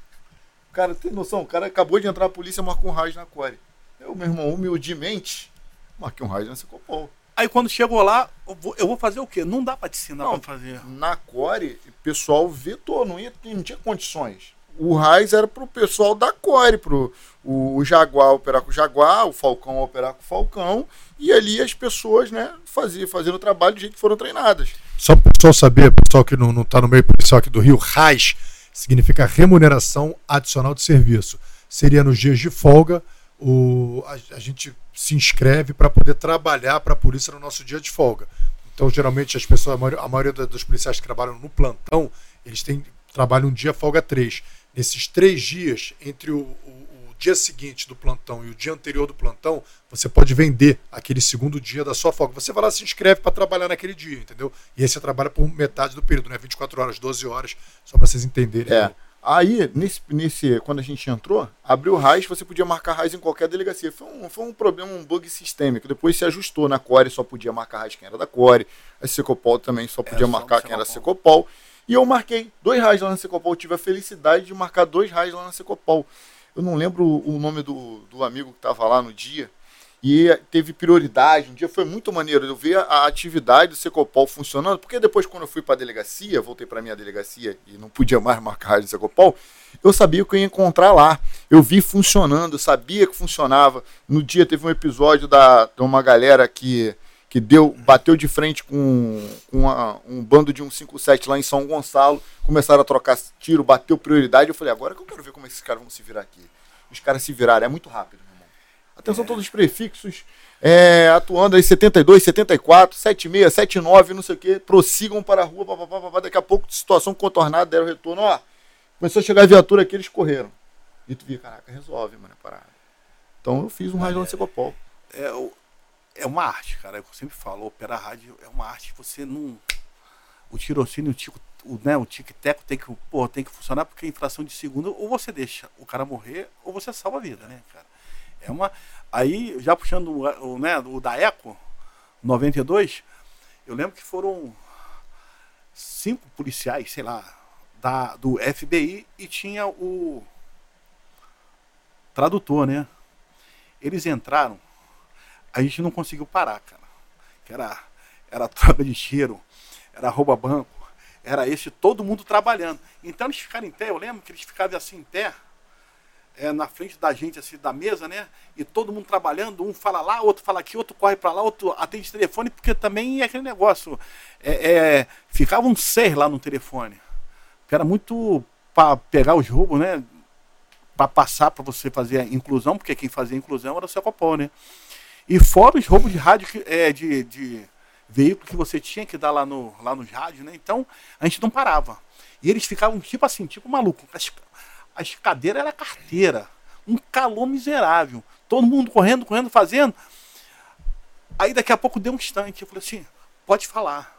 Cara, tem noção? O cara acabou de entrar a polícia marcou um RAIS na Core. Eu, meu irmão, humildemente, marquei um RAIS na Secopol. Aí quando chegou lá, eu vou, eu vou fazer o quê? Não dá pra te ensinar Não. pra fazer. Na Core, o pessoal vetou, não, ia, não tinha condições. O RAIS era pro pessoal da Core, pro, o Jaguar operar com o Jaguar, o Falcão operar com o Falcão, e ali as pessoas, né, faziam, fazendo o trabalho do jeito que foram treinadas. Só para o pessoal saber, pessoal que não está no meio policial aqui do Rio, RAS significa remuneração adicional de serviço. Seria nos dias de folga, o, a, a gente se inscreve para poder trabalhar para a polícia no nosso dia de folga. Então, geralmente, as pessoas, a maioria, a maioria dos policiais que trabalham no plantão, eles têm, trabalham um dia folga três. Nesses três dias, entre o, o dia seguinte do plantão e o dia anterior do plantão, você pode vender aquele segundo dia da sua folga. Você vai lá se inscreve para trabalhar naquele dia, entendeu? E aí você trabalha por metade do período, né? 24 horas, 12 horas, só para vocês entenderem. É. Aí, nesse, nesse, quando a gente entrou, abriu o RAIS, você podia marcar RAIS em qualquer delegacia. Foi um, foi um problema, um bug sistêmico. Depois se ajustou na Core, só podia marcar RAIS quem era da Core. A Secopol também só podia é, marcar quem era Secopol. E eu marquei dois RAIS lá na Secopol. Tive a felicidade de marcar dois RAIS lá na Secopol. Eu não lembro o nome do, do amigo que estava lá no dia. E teve prioridade. Um dia foi muito maneiro. Eu ver a atividade do Secopol funcionando. Porque depois, quando eu fui para a delegacia, voltei para minha delegacia e não podia mais marcar de Secopol, eu sabia que eu ia encontrar lá. Eu vi funcionando, eu sabia que funcionava. No dia teve um episódio da, de uma galera que que deu, bateu de frente com, com uma, um bando de 157 lá em São Gonçalo, começaram a trocar tiro, bateu prioridade. Eu falei, agora que eu quero ver como esses caras vão se virar aqui. Os caras se viraram, é muito rápido, irmão. Atenção, é. todos os prefixos, é, atuando aí 72, 74, 76, 79, não sei o que, prossigam para a rua, pá, pá, pá, pá, daqui a pouco, situação contornada, deram retorno, ó. Começou a chegar a viatura aqui, eles correram. E tu via, caraca, resolve, mano, é parada. Então eu fiz um é, de Secopol. É, o, é uma arte, cara. Eu sempre falo, operar rádio é uma arte. Você não. O tirocínio, o tico, o, né, o tic-teco tem que, tem que funcionar porque em fração de segundo ou você deixa o cara morrer ou você salva a vida, né, cara? É uma. Aí, já puxando o, né, o da Eco, 92, eu lembro que foram cinco policiais, sei lá, da, do FBI e tinha o tradutor, né? Eles entraram a gente não conseguiu parar, cara. Que era, era troca de cheiro, era rouba banco, era esse, todo mundo trabalhando. Então eles ficaram em pé, eu lembro que eles ficavam assim em pé, é, na frente da gente, assim, da mesa, né? E todo mundo trabalhando, um fala lá, outro fala aqui, outro corre para lá, outro atende telefone, porque também é aquele negócio. É, é, ficavam seis lá no telefone. Era muito para pegar os roubos, né? Para passar para você fazer a inclusão, porque quem fazia a inclusão era o Secopol, né? E fora os roubos de rádio, que, é, de, de veículo que você tinha que dar lá no, lá nos rádios, né? Então, a gente não parava. E eles ficavam tipo assim, tipo maluco. As, as cadeiras era carteira. Um calor miserável. Todo mundo correndo, correndo, fazendo. Aí daqui a pouco deu um instante. Eu falei assim, pode falar.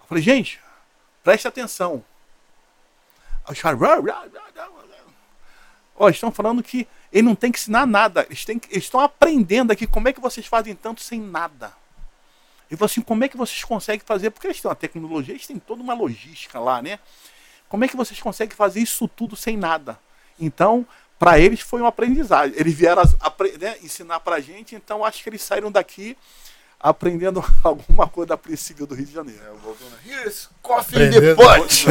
Eu falei, gente, preste atenção. Os caras. Ó, estão falando que ele não tem que ensinar nada. Eles, têm, eles estão aprendendo aqui como é que vocês fazem tanto sem nada. Ele falou assim, como é que vocês conseguem fazer? Porque eles têm uma tecnologia, eles têm toda uma logística lá, né? Como é que vocês conseguem fazer isso tudo sem nada? Então, para eles foi um aprendizado. Eles vieram a, a, né, ensinar para a gente, então acho que eles saíram daqui aprendendo <laughs> alguma coisa da Civil do Rio de Janeiro. É, o Here's coffee in the pot.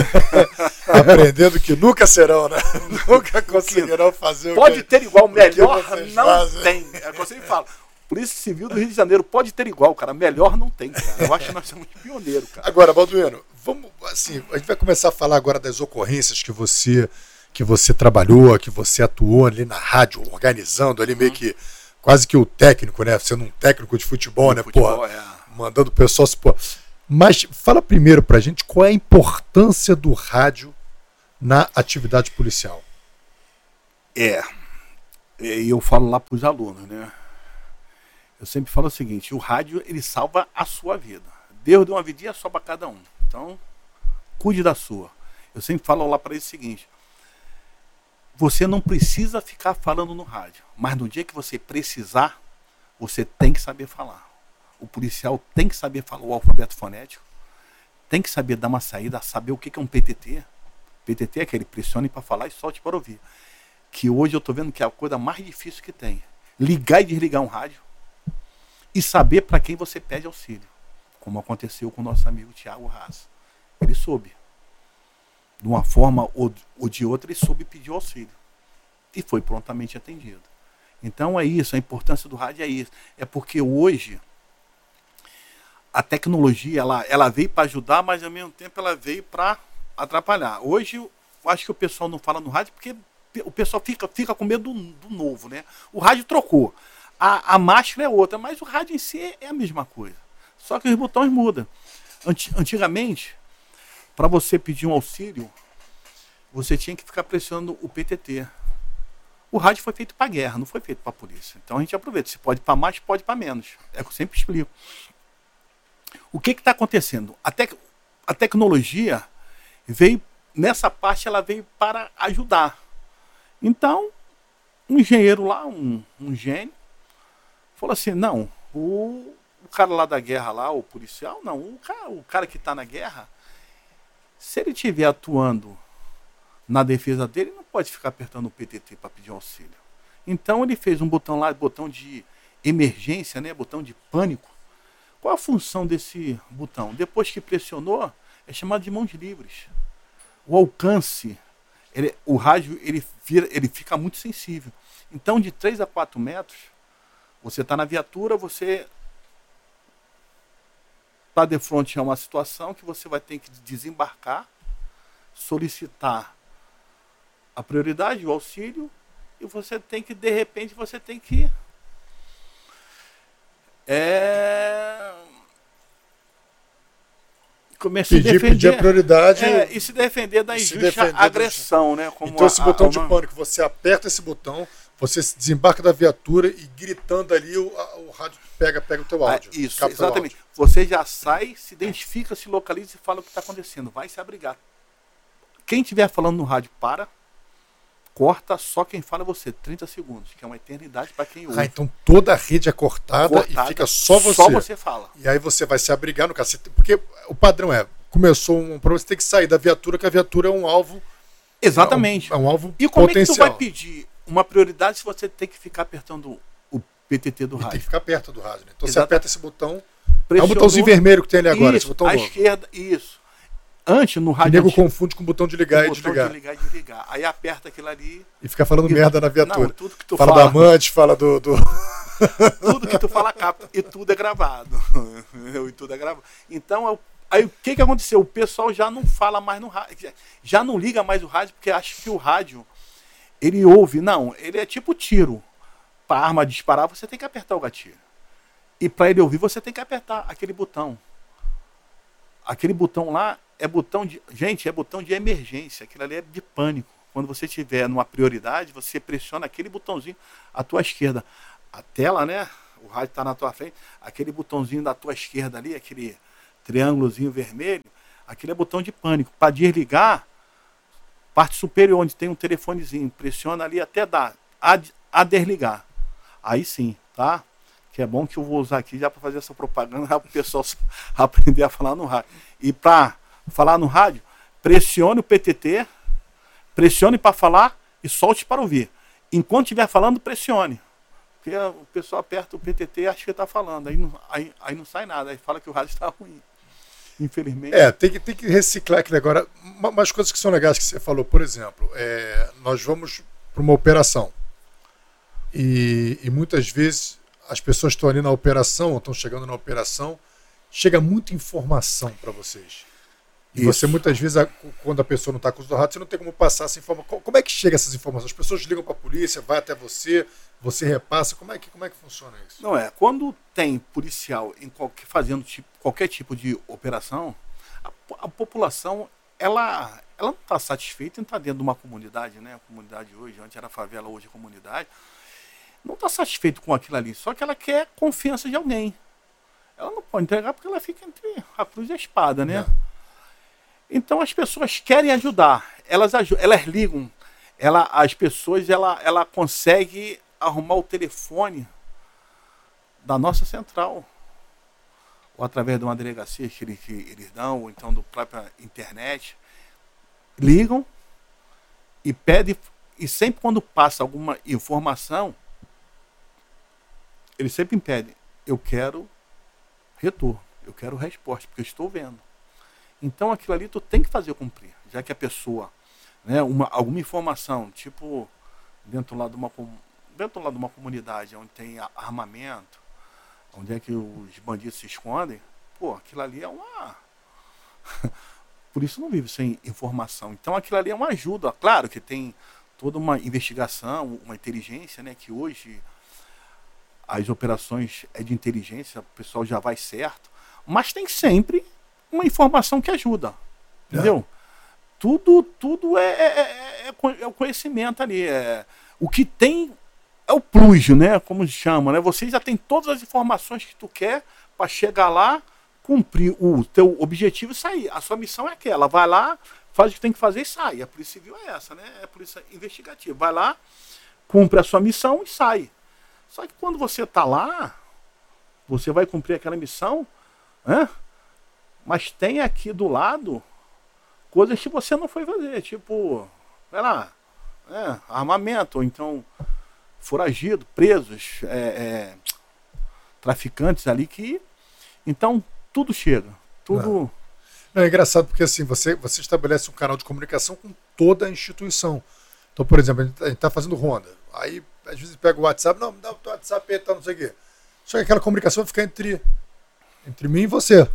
aprendendo que nunca serão, né? <laughs> nunca conseguirão fazer Pode ter igual, melhor não fazem. tem. É o que eu sempre falo. Polícia Civil do Rio de Janeiro pode ter igual, cara. Melhor não tem, cara. Eu acho que nós somos pioneiros, cara. Agora, Balduino, vamos assim, a gente vai começar a falar agora das ocorrências que você que você trabalhou, que você atuou ali na rádio, organizando ali uhum. meio que quase que o técnico, né? Sendo um técnico de futebol, de né? Futebol, Porra, é. Mandando o pessoal se. Porra. Mas fala primeiro pra gente qual é a importância do rádio na atividade policial. É. E eu falo lá pros alunos, né? Eu sempre falo o seguinte: o rádio ele salva a sua vida. Deus deu uma vidinha só para cada um. Então, cuide da sua. Eu sempre falo lá para eles o seguinte: você não precisa ficar falando no rádio, mas no dia que você precisar, você tem que saber falar. O policial tem que saber falar o alfabeto fonético, tem que saber dar uma saída, saber o que é um PTT. PTT é aquele pressione para falar e solte para ouvir. Que hoje eu estou vendo que é a coisa mais difícil que tem. Ligar e desligar um rádio e saber para quem você pede auxílio, como aconteceu com o nosso amigo Tiago Haas. Ele soube de uma forma ou, de outra, ele soube pedir auxílio. E foi prontamente atendido. Então é isso, a importância do rádio é isso. É porque hoje a tecnologia ela, ela veio para ajudar, mas ao mesmo tempo ela veio para atrapalhar. Hoje eu acho que o pessoal não fala no rádio porque o pessoal fica, fica com medo do, do novo, né? O rádio trocou. A, a máscara é outra, mas o rádio em si é a mesma coisa. Só que os botões mudam. Antigamente, para você pedir um auxílio, você tinha que ficar pressionando o PTT. O rádio foi feito para guerra, não foi feito para polícia. Então a gente aproveita. Se pode para mais, pode para menos. É o que eu sempre explico. O que está acontecendo? A, tec a tecnologia veio, nessa parte, ela veio para ajudar. Então, um engenheiro lá, um, um gênio, falou assim: não, o, o cara lá da guerra, lá, o policial, não, o cara, o cara que está na guerra, se ele estiver atuando na defesa dele, não pode ficar apertando o PTT para pedir auxílio. Então ele fez um botão lá, botão de emergência, né, botão de pânico. Qual a função desse botão? Depois que pressionou, é chamado de mãos livres. O alcance, ele, o rádio ele, vira, ele fica muito sensível. Então, de 3 a 4 metros, você está na viatura, você está de frente a uma situação que você vai ter que desembarcar, solicitar a prioridade, o auxílio, e você tem que, de repente, você tem que. É, começar pedir, a defender, pedir a prioridade é, e se defender da injusta agressão, né? então esse a, botão a, de pânico, você aperta esse botão, você desembarca da viatura e gritando ali o, o rádio pega pega o teu ah, áudio. Ah, isso, exatamente. Você já sai, se identifica, se localiza e fala o que está acontecendo. Vai se abrigar. Quem estiver falando no rádio para, corta só quem fala é você, 30 segundos, que é uma eternidade para quem ouve. Ah, então toda a rede é cortada, cortada, e fica só você. Só você fala. E aí você vai se abrigar no cacete. Porque o padrão é, começou um problema, você tem que sair da viatura, que a viatura é um alvo. Exatamente. É um, é um alvo E como potencial. é que tu vai pedir uma prioridade se você tem que ficar apertando o PTT do rádio? tem que ficar perto do rádio, né? Então Exatamente. você aperta esse botão. Pressionou, é um botãozinho vermelho que tem ali agora, isso, esse botão à novo. esquerda, isso. Antes, no rádio. O nego confunde com o botão de ligar e desligar. de ligar e desligar. Aí aperta aquilo ali. E fica falando e... merda na viatura. Não, tudo que tu fala. Fala da amante, fala do. do... <laughs> tudo que tu fala capta. E tudo é gravado. e tudo é gravado. Então, aí o que, que aconteceu? O pessoal já não fala mais no rádio. Já não liga mais o rádio, porque acha que o rádio. Ele ouve. Não, ele é tipo tiro. Para arma disparar, você tem que apertar o gatilho. E para ele ouvir, você tem que apertar aquele botão. Aquele botão lá é botão de. Gente, é botão de emergência. Aquilo ali é de pânico. Quando você tiver numa prioridade, você pressiona aquele botãozinho à tua esquerda. A tela, né? O rádio está na tua frente. Aquele botãozinho da tua esquerda ali, aquele triângulozinho vermelho, aquele é botão de pânico. Para desligar, parte superior, onde tem um telefonezinho, pressiona ali até dar a, a desligar. Aí sim, tá? Que é bom que eu vou usar aqui já para fazer essa propaganda <laughs> para o pessoal <laughs> aprender a falar no rádio. E para falar no rádio, pressione o PTT, pressione para falar e solte para ouvir. Enquanto estiver falando, pressione. Porque o pessoal aperta o PTT e acha que está falando. Aí não, aí, aí não sai nada, aí fala que o rádio está <laughs> ruim. Infelizmente. É, tem que, tem que reciclar aqui agora. Umas coisas que são legais que você falou, por exemplo, é, nós vamos para uma operação. E, e muitas vezes as pessoas estão ali na operação, estão chegando na operação, chega muita informação para vocês. E Isso. você muitas vezes, quando a pessoa não está com os rádio, você não tem como passar essa informação. Como é que chega essas informações? As pessoas ligam para a polícia, vai até você, você repassa. Como é que, como é que funciona isso? Não é. Quando tem policial em qualquer, fazendo tipo, qualquer tipo de operação, a, a população ela, ela não está satisfeita em estar dentro de uma comunidade, né? A comunidade hoje, antes era favela, hoje é comunidade. Não está satisfeito com aquilo ali, só que ela quer confiança de alguém. Ela não pode entregar porque ela fica entre a cruz e a espada, né? É. Então as pessoas querem ajudar, elas, elas ligam, ela, as pessoas ela, ela consegue arrumar o telefone da nossa central, ou através de uma delegacia que eles, que eles dão, ou então do própria internet, ligam e pedem, e sempre quando passa alguma informação, eles sempre pedem, eu quero retorno, eu quero resposta, porque eu estou vendo. Então aquilo ali tu tem que fazer cumprir, já que a pessoa, né, uma, alguma informação, tipo dentro lá de uma, dentro lá de uma comunidade onde tem armamento, onde é que os bandidos se escondem, pô, aquilo ali é uma. <laughs> Por isso não vive sem informação. Então aquilo ali é uma ajuda. Claro que tem toda uma investigação, uma inteligência, né? Que hoje as operações é de inteligência, o pessoal já vai certo, mas tem sempre uma informação que ajuda. Entendeu? É. Tudo, tudo é, é, é, é, o conhecimento ali. É, o que tem é o plus, né? Como se chama, né? Você já tem todas as informações que tu quer para chegar lá, cumprir o teu objetivo e sair. A sua missão é aquela. Vai lá, faz o que tem que fazer e sai. A polícia civil é essa, né? É a polícia investigativa. Vai lá, cumpre a sua missão e sai. Só que quando você está lá, você vai cumprir aquela missão, né? Mas tem aqui do lado coisas que você não foi fazer, tipo, vai lá, é, armamento, ou então foragido, presos, é, é, traficantes ali que. Então, tudo chega. Tudo. Não, é engraçado porque assim, você, você estabelece um canal de comunicação com toda a instituição. Então, por exemplo, a gente está fazendo ronda. Aí, às vezes, pega o WhatsApp, não, me dá o teu WhatsApp e tal, não sei o quê. Só que aquela comunicação vai ficar entre, entre mim e você.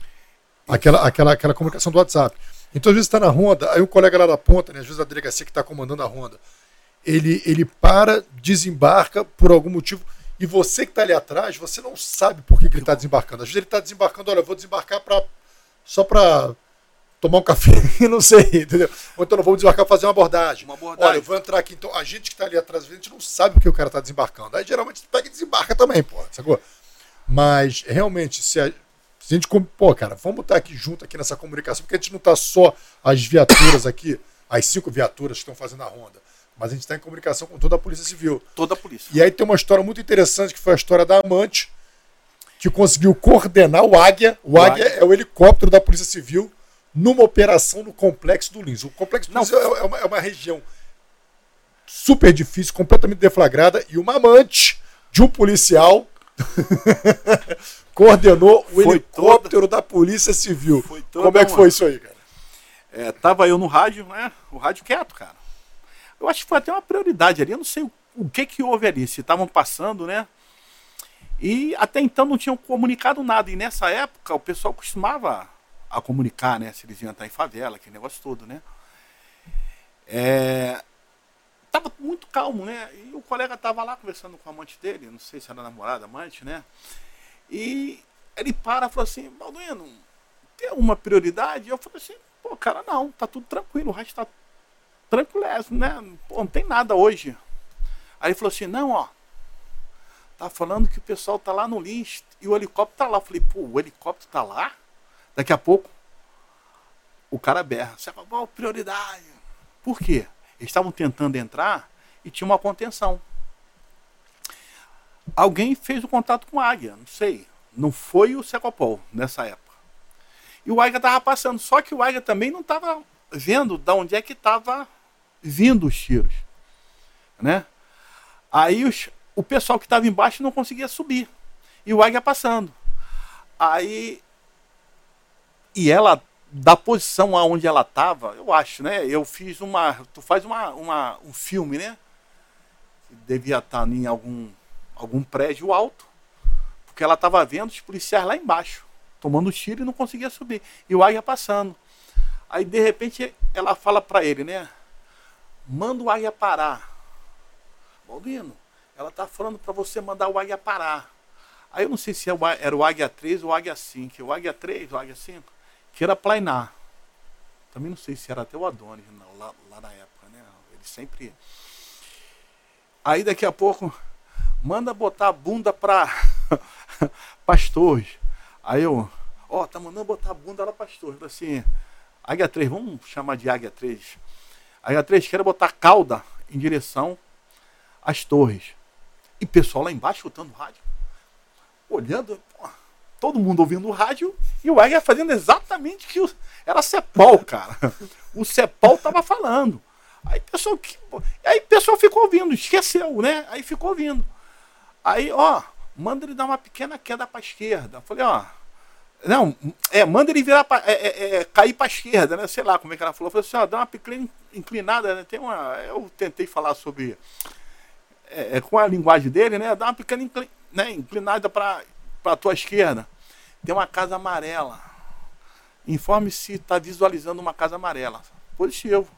Aquela, aquela, aquela comunicação do WhatsApp. Então, às vezes, está na ronda, aí um colega lá da ponta, né, às vezes a delegacia que está comandando a ronda, ele, ele para, desembarca por algum motivo, e você que está ali atrás, você não sabe por que, que ele está desembarcando. Às vezes ele está desembarcando, olha, eu vou desembarcar pra, só para tomar um café, <laughs> não sei, entendeu? Ou então não vamos desembarcar fazer uma abordagem. Uma abordagem. Olha, eu vou entrar aqui, então a gente que está ali atrás, a gente não sabe o que o cara está desembarcando. Aí geralmente pega e desembarca também, pô, sacou? Mas realmente, se a, se a gente, pô, cara, vamos botar aqui junto aqui nessa comunicação, porque a gente não está só as viaturas aqui, as cinco viaturas que estão fazendo a ronda, mas a gente está em comunicação com toda a Polícia Civil. Toda a polícia. E aí tem uma história muito interessante que foi a história da amante, que conseguiu coordenar o Águia. O, o Águia, Águia é o helicóptero da Polícia Civil numa operação no Complexo do Lins. O Complexo do Lins é, é, uma, é uma região super difícil, completamente deflagrada, e uma amante de um policial <laughs> coordenou o foi helicóptero toda... da Polícia Civil. Como é que foi isso aí, cara? É, tava eu no rádio, né? O rádio quieto, cara. Eu acho que foi até uma prioridade ali. Eu não sei o, o que que houve ali. Se estavam passando, né? E até então não tinham comunicado nada. E nessa época o pessoal costumava a comunicar, né? Se eles iam entrar em favela, aquele negócio todo, né? É, tava muito calmo, né? E o colega tava lá conversando com a amante dele, não sei se era namorada, amante, né? E ele para e falou assim, Balduino, tem alguma prioridade? Eu falei assim, pô, cara, não, tá tudo tranquilo, o resto tá tranquilo, né? Pô, não tem nada hoje. Aí ele falou assim, não, ó, tá falando que o pessoal tá lá no Lins e o helicóptero tá lá. Eu falei, pô, o helicóptero tá lá? Daqui a pouco, o cara berra. Você fala, prioridade. Por quê? Eles estavam tentando entrar e tinha uma contenção. Alguém fez o contato com a Águia, não sei. Não foi o Secopol nessa época. E o Águia estava passando. Só que o Águia também não estava vendo de onde é que estava vindo os tiros. Né? Aí os, o pessoal que estava embaixo não conseguia subir. E o Águia passando. Aí e ela, da posição aonde ela estava, eu acho, né? Eu fiz uma. Tu faz uma, uma, um filme, né? Devia estar em algum, algum prédio alto, porque ela estava vendo os policiais lá embaixo, tomando tiro e não conseguia subir. E o águia passando. Aí, de repente, ela fala para ele, né? Manda o águia parar. Baldino, ela tá falando para você mandar o águia parar. Aí eu não sei se é era o águia 3 ou o águia 5. O águia 3 ou o águia 5? que era plainar. Também não sei se era até o Adonis lá, lá na época, né? Ele sempre. Aí daqui a pouco, manda botar a bunda para <laughs> pastores. Aí eu, ó, oh, tá mandando botar a bunda lá pastores. Assim, Águia 3, vamos chamar de Águia 3. Águia 3, quero botar cauda em direção às torres. E pessoal lá embaixo escutando rádio. Olhando, pô, todo mundo ouvindo o rádio e o Águia fazendo exatamente o que o, era Cepol, cara. <laughs> O Cepol tava falando. Aí pessoal, aí pessoal ficou ouvindo, esqueceu, né? Aí ficou ouvindo. Aí, ó, manda ele dar uma pequena queda para esquerda. Falei, ó, não, é, manda ele virar pra, é, é, é, cair para esquerda, né? Sei lá como é que ela falou. Falei assim, ó, dá uma pequena inclinada, né? Tem uma, eu tentei falar sobre é, é, com a linguagem dele, né? Dá uma pequena inclin, né, inclinada para a tua esquerda. Tem uma casa amarela. Informe se está visualizando uma casa amarela. Positivo.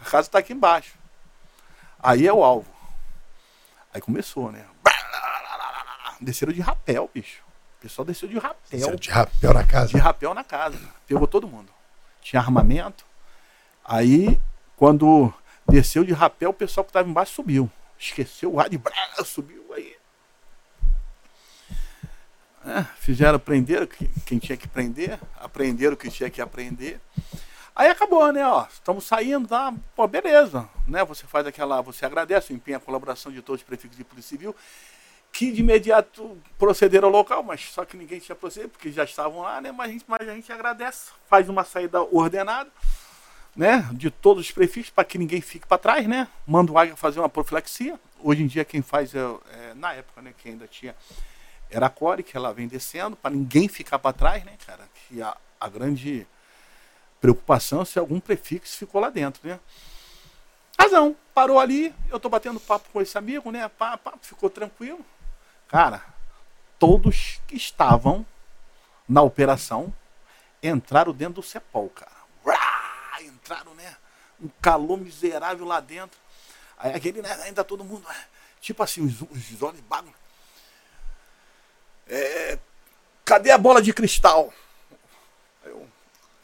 A casa está aqui embaixo. Aí é o alvo. Aí começou, né? Desceram de rapel, bicho. O pessoal desceu de rapel. Desceu de rapel na casa? De rapel na casa. Pegou todo mundo. Tinha armamento. Aí, quando desceu de rapel, o pessoal que estava embaixo subiu. Esqueceu o rádio, subiu aí. É, fizeram, prenderam quem tinha que prender, aprenderam o que tinha que aprender. Aí acabou, né? Ó, estamos saindo, tá? Pô, beleza. Né? Você faz aquela. Você agradece, empenha a colaboração de todos os prefeitos de Polícia Civil que de imediato procederam ao local, mas só que ninguém tinha procedido, porque já estavam lá, né? Mas a gente, mas a gente agradece, faz uma saída ordenada, né? De todos os prefeitos, para que ninguém fique para trás, né? Manda o Águia fazer uma profilaxia. Hoje em dia quem faz, é, é na época, né? Que ainda tinha, era a Core, que ela vem descendo, para ninguém ficar para trás, né, cara? Que a, a grande preocupação é se algum prefixo ficou lá dentro, né? Razão, parou ali, eu tô batendo papo com esse amigo, né? Pá, pá, ficou tranquilo. Cara, todos que estavam na operação entraram dentro do CEPOL, cara. Uá, entraram, né? Um calor miserável lá dentro. Aí aquele, né, ainda todo mundo, é, tipo assim, os, os olhos bagulho. É, cadê a bola de cristal? Eu,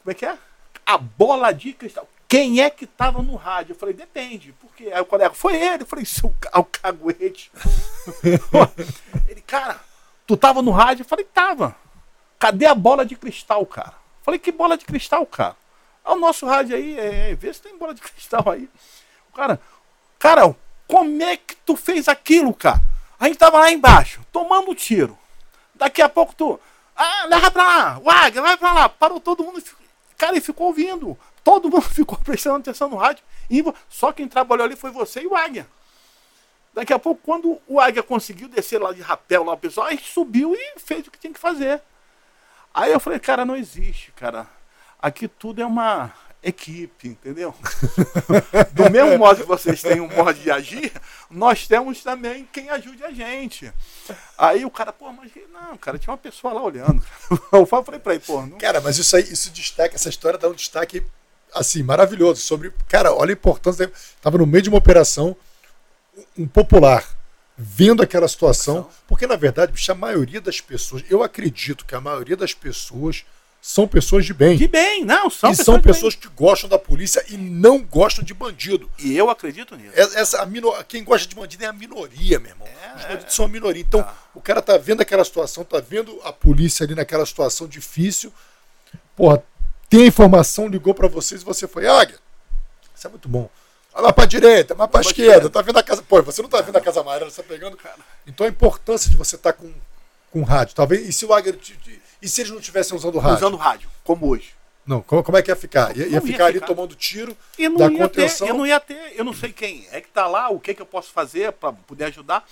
como é que é? A bola de cristal. Quem é que estava no rádio? Eu falei, depende. Porque aí o colega, foi ele. Eu falei, seu o caguete. <laughs> ele, cara, tu tava no rádio? Eu falei, tava. Cadê a bola de cristal, cara? Eu falei, que bola de cristal, cara? É o nosso rádio aí, é, é, vê se tem bola de <laughs> cristal aí. O cara, cara, como é que tu fez aquilo, cara? A gente tava lá embaixo, tomando tiro. Daqui a pouco tu, ah, leva pra lá, águia, vai pra lá. Parou todo mundo, cara, e ficou ouvindo. Todo mundo <laughs> ficou prestando atenção no rádio. Só quem trabalhou ali foi você e o Águia. Daqui a pouco, quando o Águia conseguiu descer lá de rapel, lá o pessoal, aí subiu e fez o que tinha que fazer. Aí eu falei, cara, não existe, cara. Aqui tudo é uma equipe, entendeu? <laughs> Do mesmo modo que vocês têm um modo de agir, nós temos também quem ajude a gente. Aí o cara, pô, mas não, cara, tinha uma pessoa lá olhando. <laughs> Eu falei pra ele, pô. Não... Cara, mas isso aí, isso destaca, essa história dá um destaque assim, maravilhoso. Sobre, cara, olha a importância. Estava no meio de uma operação, um popular vendo aquela situação, porque na verdade, bicho, a maioria das pessoas, eu acredito que a maioria das pessoas são pessoas de bem. De bem, não, são e pessoas são pessoas que gostam da polícia e não gostam de bandido. E eu acredito nisso. Essa, a minor, quem gosta de bandido é a minoria, meu irmão. É, Os bandidos é. são a minoria. Então, tá. o cara tá vendo aquela situação, tá vendo a polícia ali naquela situação difícil. Porra, tem a informação, ligou para vocês e você foi, Águia, isso é muito bom. Vai lá pra direita, mais pra esquerda, tá vendo a casa. Pô, você não tá vendo a casa amarela, você tá pegando. Cara. Então a importância de você estar tá com, com rádio. Talvez. E se o Águia. E se eles não estivessem usando rádio? Usando rádio, como hoje. Não, como, como é que ia ficar? Ia, ia, ficar, ficar ali tomando tiro eu da contenção. Ter, eu não ia ter, eu não sei quem é que tá lá, o que, que eu posso fazer para poder ajudar.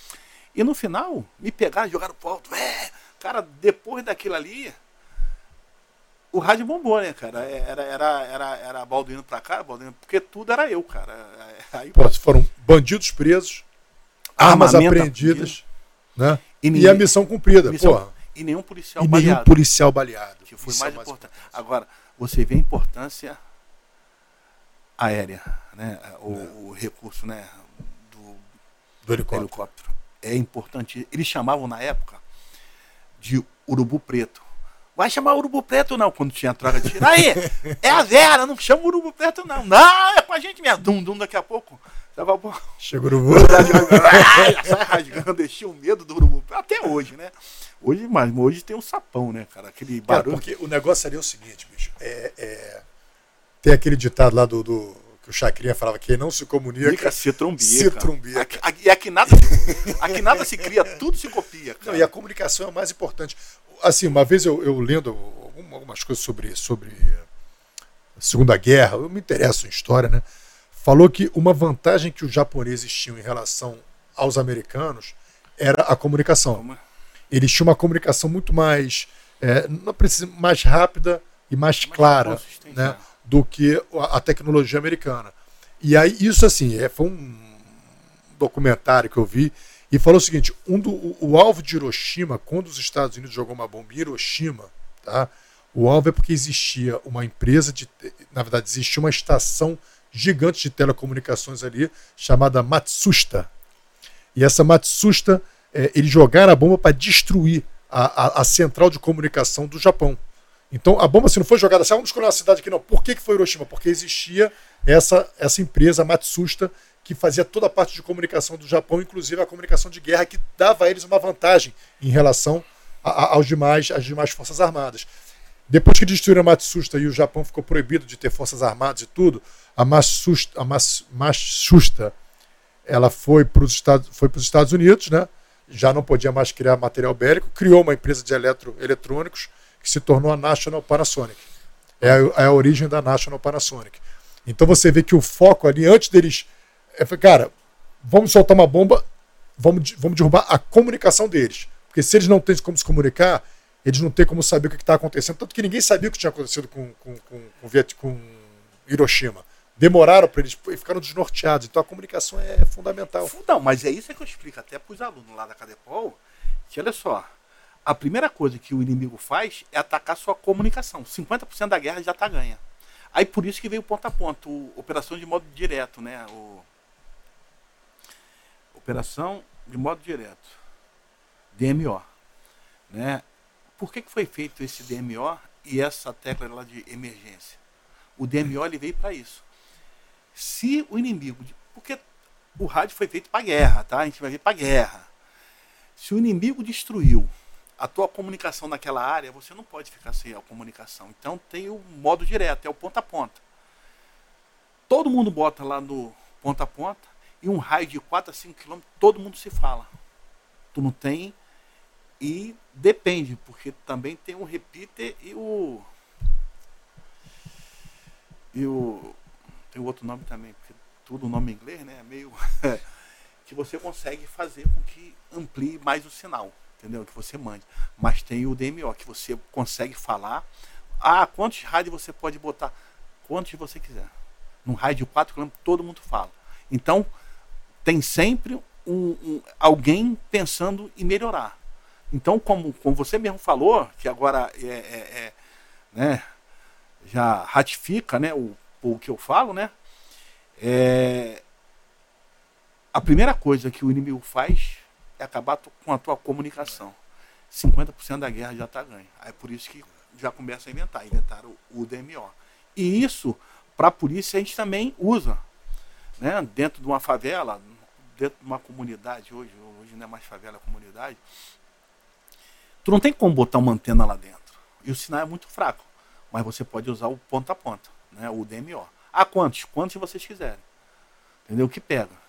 E no final, me pegar e jogar pro alto. É, cara, depois daquilo ali, o rádio bombou, né, cara? É, era, era, era, era Balduino pra cá, Balduino, porque tudo era eu, cara. É, aí, Pô, foram bandidos presos, armas apreendidas, né? E, ninguém, e, a missão cumprida, missão, E nenhum policial e baleado. nenhum policial baleado. Que foi mais, é mais importante. importante. Agora, você vê a importância aérea, né? O, o recurso, né? Do, do helicóptero. helicóptero. É importante. Eles chamavam na época de urubu preto Vai chamar urubu preto não, quando tinha troca de tiro. Aí, é a Vera, não chama urubu preto não. Não, é com a gente mesmo. Dum, dum, daqui a pouco. Chega o urubu. sai rasgando, deixei o medo do urubu. Até hoje, né? Hoje, mas hoje tem um sapão, né, cara? Aquele barulho. Cara, porque o negócio ali é o seguinte, bicho. É, é... Tem aquele ditado lá do, do que o Chacrinha falava que não se comunica. Fica se trumbica. Se trumbica. Aqui, aqui, aqui, nada, aqui nada se cria, tudo se copia. Não, e a comunicação é o mais importante assim, uma vez eu, eu lendo algumas coisas sobre, sobre a Segunda Guerra, eu me interesso em história, né? Falou que uma vantagem que os japoneses tinham em relação aos americanos era a comunicação. Eles tinham uma comunicação muito mais, é, não precisa, mais rápida e mais, mais clara né, do que a, a, tecnologia americana. E aí, isso assim, é, foi um documentário que eu vi e falou o seguinte: um do, o, o alvo de Hiroshima, quando os Estados Unidos jogou uma bomba em Hiroshima, tá? O alvo é porque existia uma empresa de, na verdade, existia uma estação gigante de telecomunicações ali chamada Matsushita. E essa Matsushita, é, eles jogaram a bomba para destruir a, a, a, central de comunicação do Japão. Então a bomba, se não foi jogada assim, vamos escolher uma cidade aqui, não. Por que, que foi Hiroshima? Porque existia essa, essa empresa, Matsushita, que fazia toda a parte de comunicação do Japão, inclusive a comunicação de guerra, que dava a eles uma vantagem em relação a, aos demais, às demais forças armadas. Depois que destruíram a Matsushita e o Japão ficou proibido de ter forças armadas e tudo, a Matsushita, a Matsushita ela foi para os Estados, foi Estados Unidos, né? já não podia mais criar material bélico, criou uma empresa de eletroeletrônicos que se tornou a National Panasonic. É a, é a origem da National Panasonic. Então você vê que o foco ali, antes deles. É, cara, vamos soltar uma bomba, vamos, vamos derrubar a comunicação deles. Porque se eles não têm como se comunicar, eles não têm como saber o que está acontecendo. Tanto que ninguém sabia o que tinha acontecido com, com, com, com, com Hiroshima. Demoraram para eles e ficaram desnorteados. Então a comunicação é fundamental. Não, mas é isso que eu explico até para os alunos lá da Cadepol, que olha só, a primeira coisa que o inimigo faz é atacar sua comunicação. 50% da guerra já está ganha. Aí por isso que veio ponto a ponto, operação de modo direto, né? O, operação de modo direto, DMO, né? Por que, que foi feito esse DMO e essa tecla lá de emergência? O DMO ele veio para isso. Se o inimigo, porque o rádio foi feito para guerra, tá? A gente vai ver para guerra. Se o inimigo destruiu a tua comunicação naquela área, você não pode ficar sem a comunicação. Então tem o modo direto, é o ponta a ponta. Todo mundo bota lá no ponta a ponta e um raio de 4 a 5 quilômetros, todo mundo se fala. Tu não tem e depende, porque também tem o repeater e o e o tem outro nome também, porque tudo nome em inglês, né? É meio <laughs> que você consegue fazer com que amplie mais o sinal entendeu? Que você mande. Mas tem o DMO, que você consegue falar. Ah, quantos rádios você pode botar? Quantos você quiser. Num raio de 4 km, todo mundo fala. Então, tem sempre um, um, alguém pensando em melhorar. Então, como, como você mesmo falou, que agora é, é, é né, já ratifica né, o, o que eu falo, né? É, a primeira coisa que o inimigo faz é acabar com a tua comunicação. 50% da guerra já está ganha. Aí por isso que já começa a inventar. Inventaram o DMO. E isso, para a polícia, a gente também usa. Né? Dentro de uma favela, dentro de uma comunidade, hoje, hoje não é mais favela, é comunidade, tu não tem como botar uma antena lá dentro. E o sinal é muito fraco. Mas você pode usar o ponta a ponta, né? o DMO. A quantos? Quantos vocês quiserem. Entendeu? O que pega.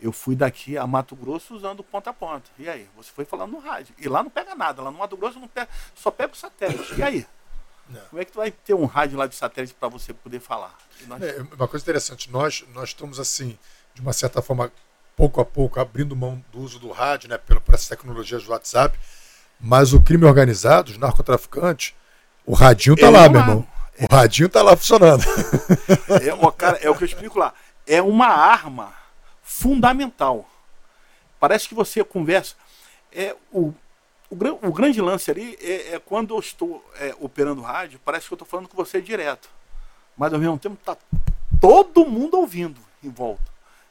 Eu fui daqui a Mato Grosso usando ponta a ponta. E aí? Você foi falando no rádio. E lá não pega nada. Lá no Mato Grosso não pega, só pega o satélite. E aí? Não. Como é que tu vai ter um rádio lá de satélite para você poder falar? Nós... É, uma coisa interessante, nós, nós estamos assim, de uma certa forma, pouco a pouco, abrindo mão do uso do rádio, né, pelo, por essas tecnologias do WhatsApp, mas o crime organizado, os narcotraficantes, o radinho tá é lá, uma... meu irmão. O radinho tá lá funcionando. <laughs> É, cara, é o que eu explico lá. É uma arma fundamental. Parece que você conversa. É, o, o, o grande lance ali é, é quando eu estou é, operando rádio, parece que eu estou falando com você direto. Mas ao mesmo tempo está todo mundo ouvindo em volta.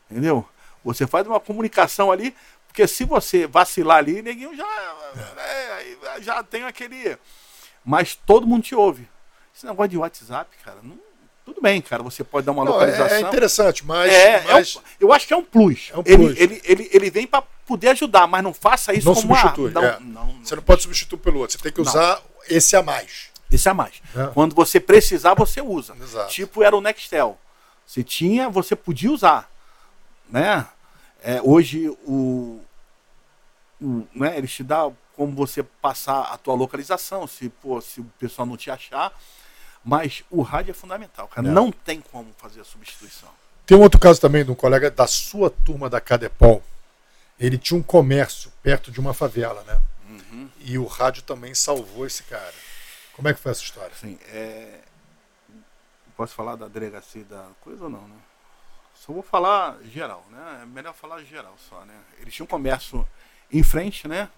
Entendeu? Você faz uma comunicação ali, porque se você vacilar ali, neguinho já, é, já tem aquele. Mas todo mundo te ouve. Esse negócio de WhatsApp, cara, não, tudo bem, cara, você pode dar uma não, é localização. É interessante, mas. É, mas... É um, eu acho que é um plus. É um plus. Ele, ele, ele, ele vem para poder ajudar, mas não faça isso não como substitui, uma... é. não, não, Você não pode substituir pelo outro, você tem que usar esse a mais. Esse a mais. É. Quando você precisar, você usa. Exato. Tipo era o Nextel. Você tinha, você podia usar. Né? É, hoje o, o, né, eles te dão como você passar a tua localização, se, pô, se o pessoal não te achar mas o rádio é fundamental, cara. É. Não tem como fazer a substituição. Tem um outro caso também de um colega da sua turma da Cadepol. Ele tinha um comércio perto de uma favela, né? Uhum. E o rádio também salvou esse cara. Como é que foi essa história? Sim, é... Posso falar da delegacia da coisa ou não, né? Só vou falar geral, né? É melhor falar geral só, né? Eles tinham um comércio em frente, né?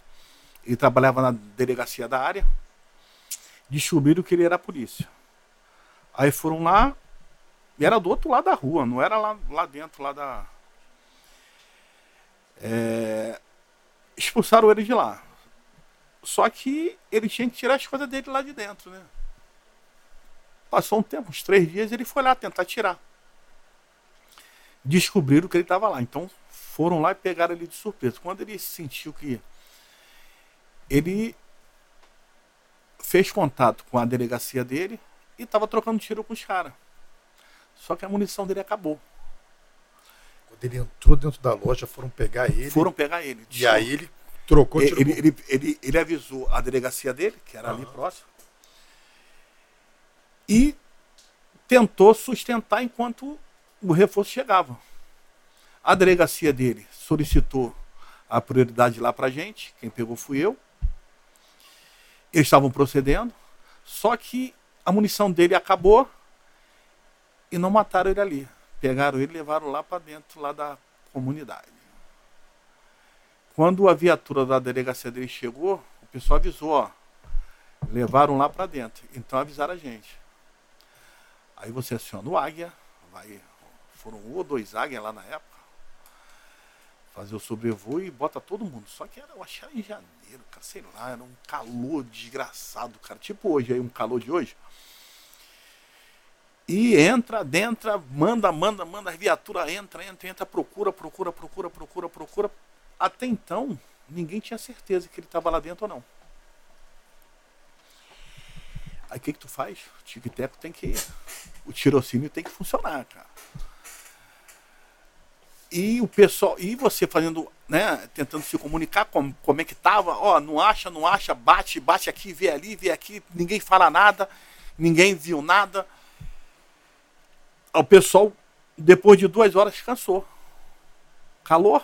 Ele trabalhava na delegacia da área. Descobriram que ele era a polícia. Aí foram lá, e era do outro lado da rua, não era lá, lá dentro, lá da. É, expulsaram ele de lá. Só que ele tinha que tirar as coisas dele lá de dentro, né? Passou um tempo, uns três dias, ele foi lá tentar tirar. Descobriram que ele estava lá. Então foram lá e pegaram ele de surpresa. Quando ele sentiu que ele fez contato com a delegacia dele e estava trocando tiro com os caras. Só que a munição dele acabou. Quando ele entrou dentro da loja, foram pegar ele. Foram pegar ele. E aí ele trocou ele, ele, ele, ele, ele avisou a delegacia dele, que era uhum. ali próximo, e tentou sustentar enquanto o reforço chegava. A delegacia dele solicitou a prioridade lá pra gente, quem pegou fui eu. Eles estavam procedendo, só que a munição dele acabou e não mataram ele ali. Pegaram ele e levaram lá para dentro lá da comunidade. Quando a viatura da delegacia dele chegou, o pessoal avisou, ó, levaram lá para dentro. Então avisaram a gente. Aí você aciona o águia, vai, foram um ou dois águias lá na época, fazer o sobrevoo e bota todo mundo. Só que era, eu achava em janeiro, cara, sei lá, era um calor desgraçado, cara. Tipo hoje aí, um calor de hoje. E entra, adentra, manda, manda, manda, a viatura entra, entra, entra, procura, procura, procura, procura, procura. Até então, ninguém tinha certeza que ele estava lá dentro ou não. Aí o que, que tu faz? O tic-teco tem que. O tirocínio tem que funcionar, cara. E o pessoal. E você fazendo, né? Tentando se comunicar com, como é que tava, ó, não acha, não acha, bate, bate aqui, vê ali, vê aqui, ninguém fala nada, ninguém viu nada o pessoal, depois de duas horas, cansou. Calor.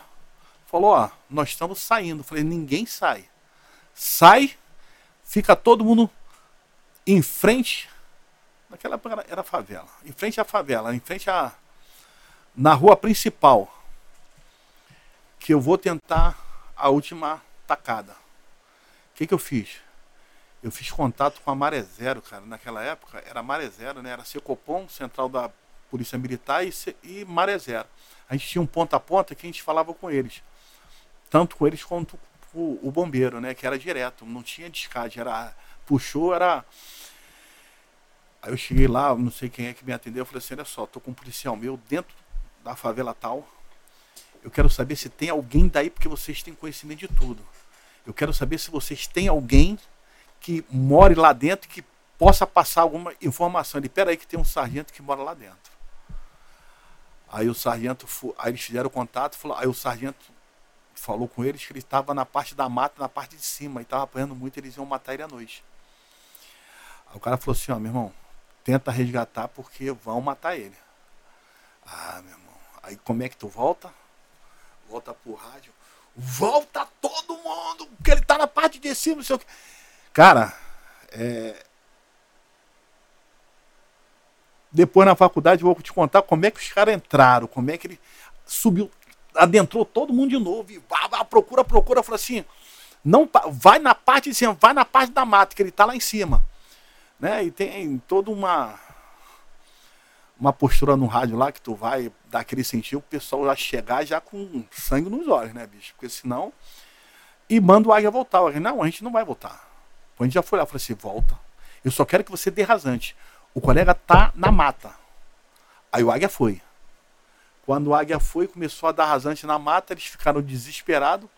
Falou, ó, nós estamos saindo. Falei, ninguém sai. Sai, fica todo mundo em frente. Naquela era favela. Em frente à favela, em frente à. Na rua principal. Que eu vou tentar a última tacada. O que, que eu fiz? Eu fiz contato com a Maré Zero, cara. Naquela época era Maré Zero, né? Era Secopom, central da Polícia Militar e, e Maré Zero. A gente tinha um ponta a ponta que a gente falava com eles. Tanto com eles quanto o, o bombeiro, né? Que era direto, não tinha descade, era. Puxou, era. Aí eu cheguei lá, não sei quem é que me atendeu, eu falei assim, olha só, tô com um policial meu dentro da favela tal. Eu quero saber se tem alguém daí, porque vocês têm conhecimento de tudo. Eu quero saber se vocês têm alguém que more lá dentro que possa passar alguma informação. Ele, peraí que tem um sargento que mora lá dentro. Aí o sargento, aí eles fizeram contato, falou, aí o sargento falou com eles que ele estava na parte da mata, na parte de cima, e estava apanhando muito, eles iam matar ele à noite. Aí o cara falou assim, ó, meu irmão, tenta resgatar porque vão matar ele. Ah, meu irmão, aí como é que tu volta? Volta pro rádio. Volta todo mundo, porque ele tá na parte de cima, não sei o que. Cara, é, depois na faculdade eu vou te contar como é que os caras entraram, como é que ele subiu, adentrou todo mundo de novo e vá, vá, procura, procura, falou assim, não vai na parte de cima, vai na parte da mata que ele está lá em cima, né? E tem toda uma uma postura no rádio lá que tu vai dar aquele sentido, o pessoal já chegar já com sangue nos olhos, né, bicho? Porque senão e manda o águia voltar. O águia, não, a gente não vai voltar. A gente já foi lá, falou assim, volta. Eu só quero que você dê rasante. O colega tá na mata. Aí o águia foi. Quando o águia foi, começou a dar rasante na mata, eles ficaram desesperados.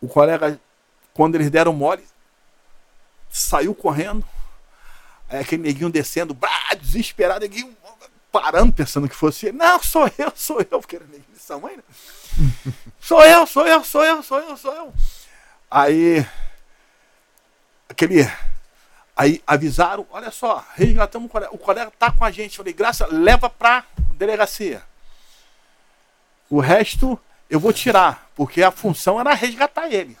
O colega, quando eles deram mole, saiu correndo. Aí aquele neguinho descendo, brá, desesperado, neguinho parando, pensando que fosse ele. Não, sou eu, sou eu, porque era neguinho de sua mãe, né? <laughs> sou eu, sou eu, sou eu, sou eu, sou eu. Aí, aquele Aí avisaram, olha só, resgatamos o colega, o colega tá com a gente. Eu falei, graça, leva pra delegacia. O resto eu vou tirar, porque a função era resgatar ele.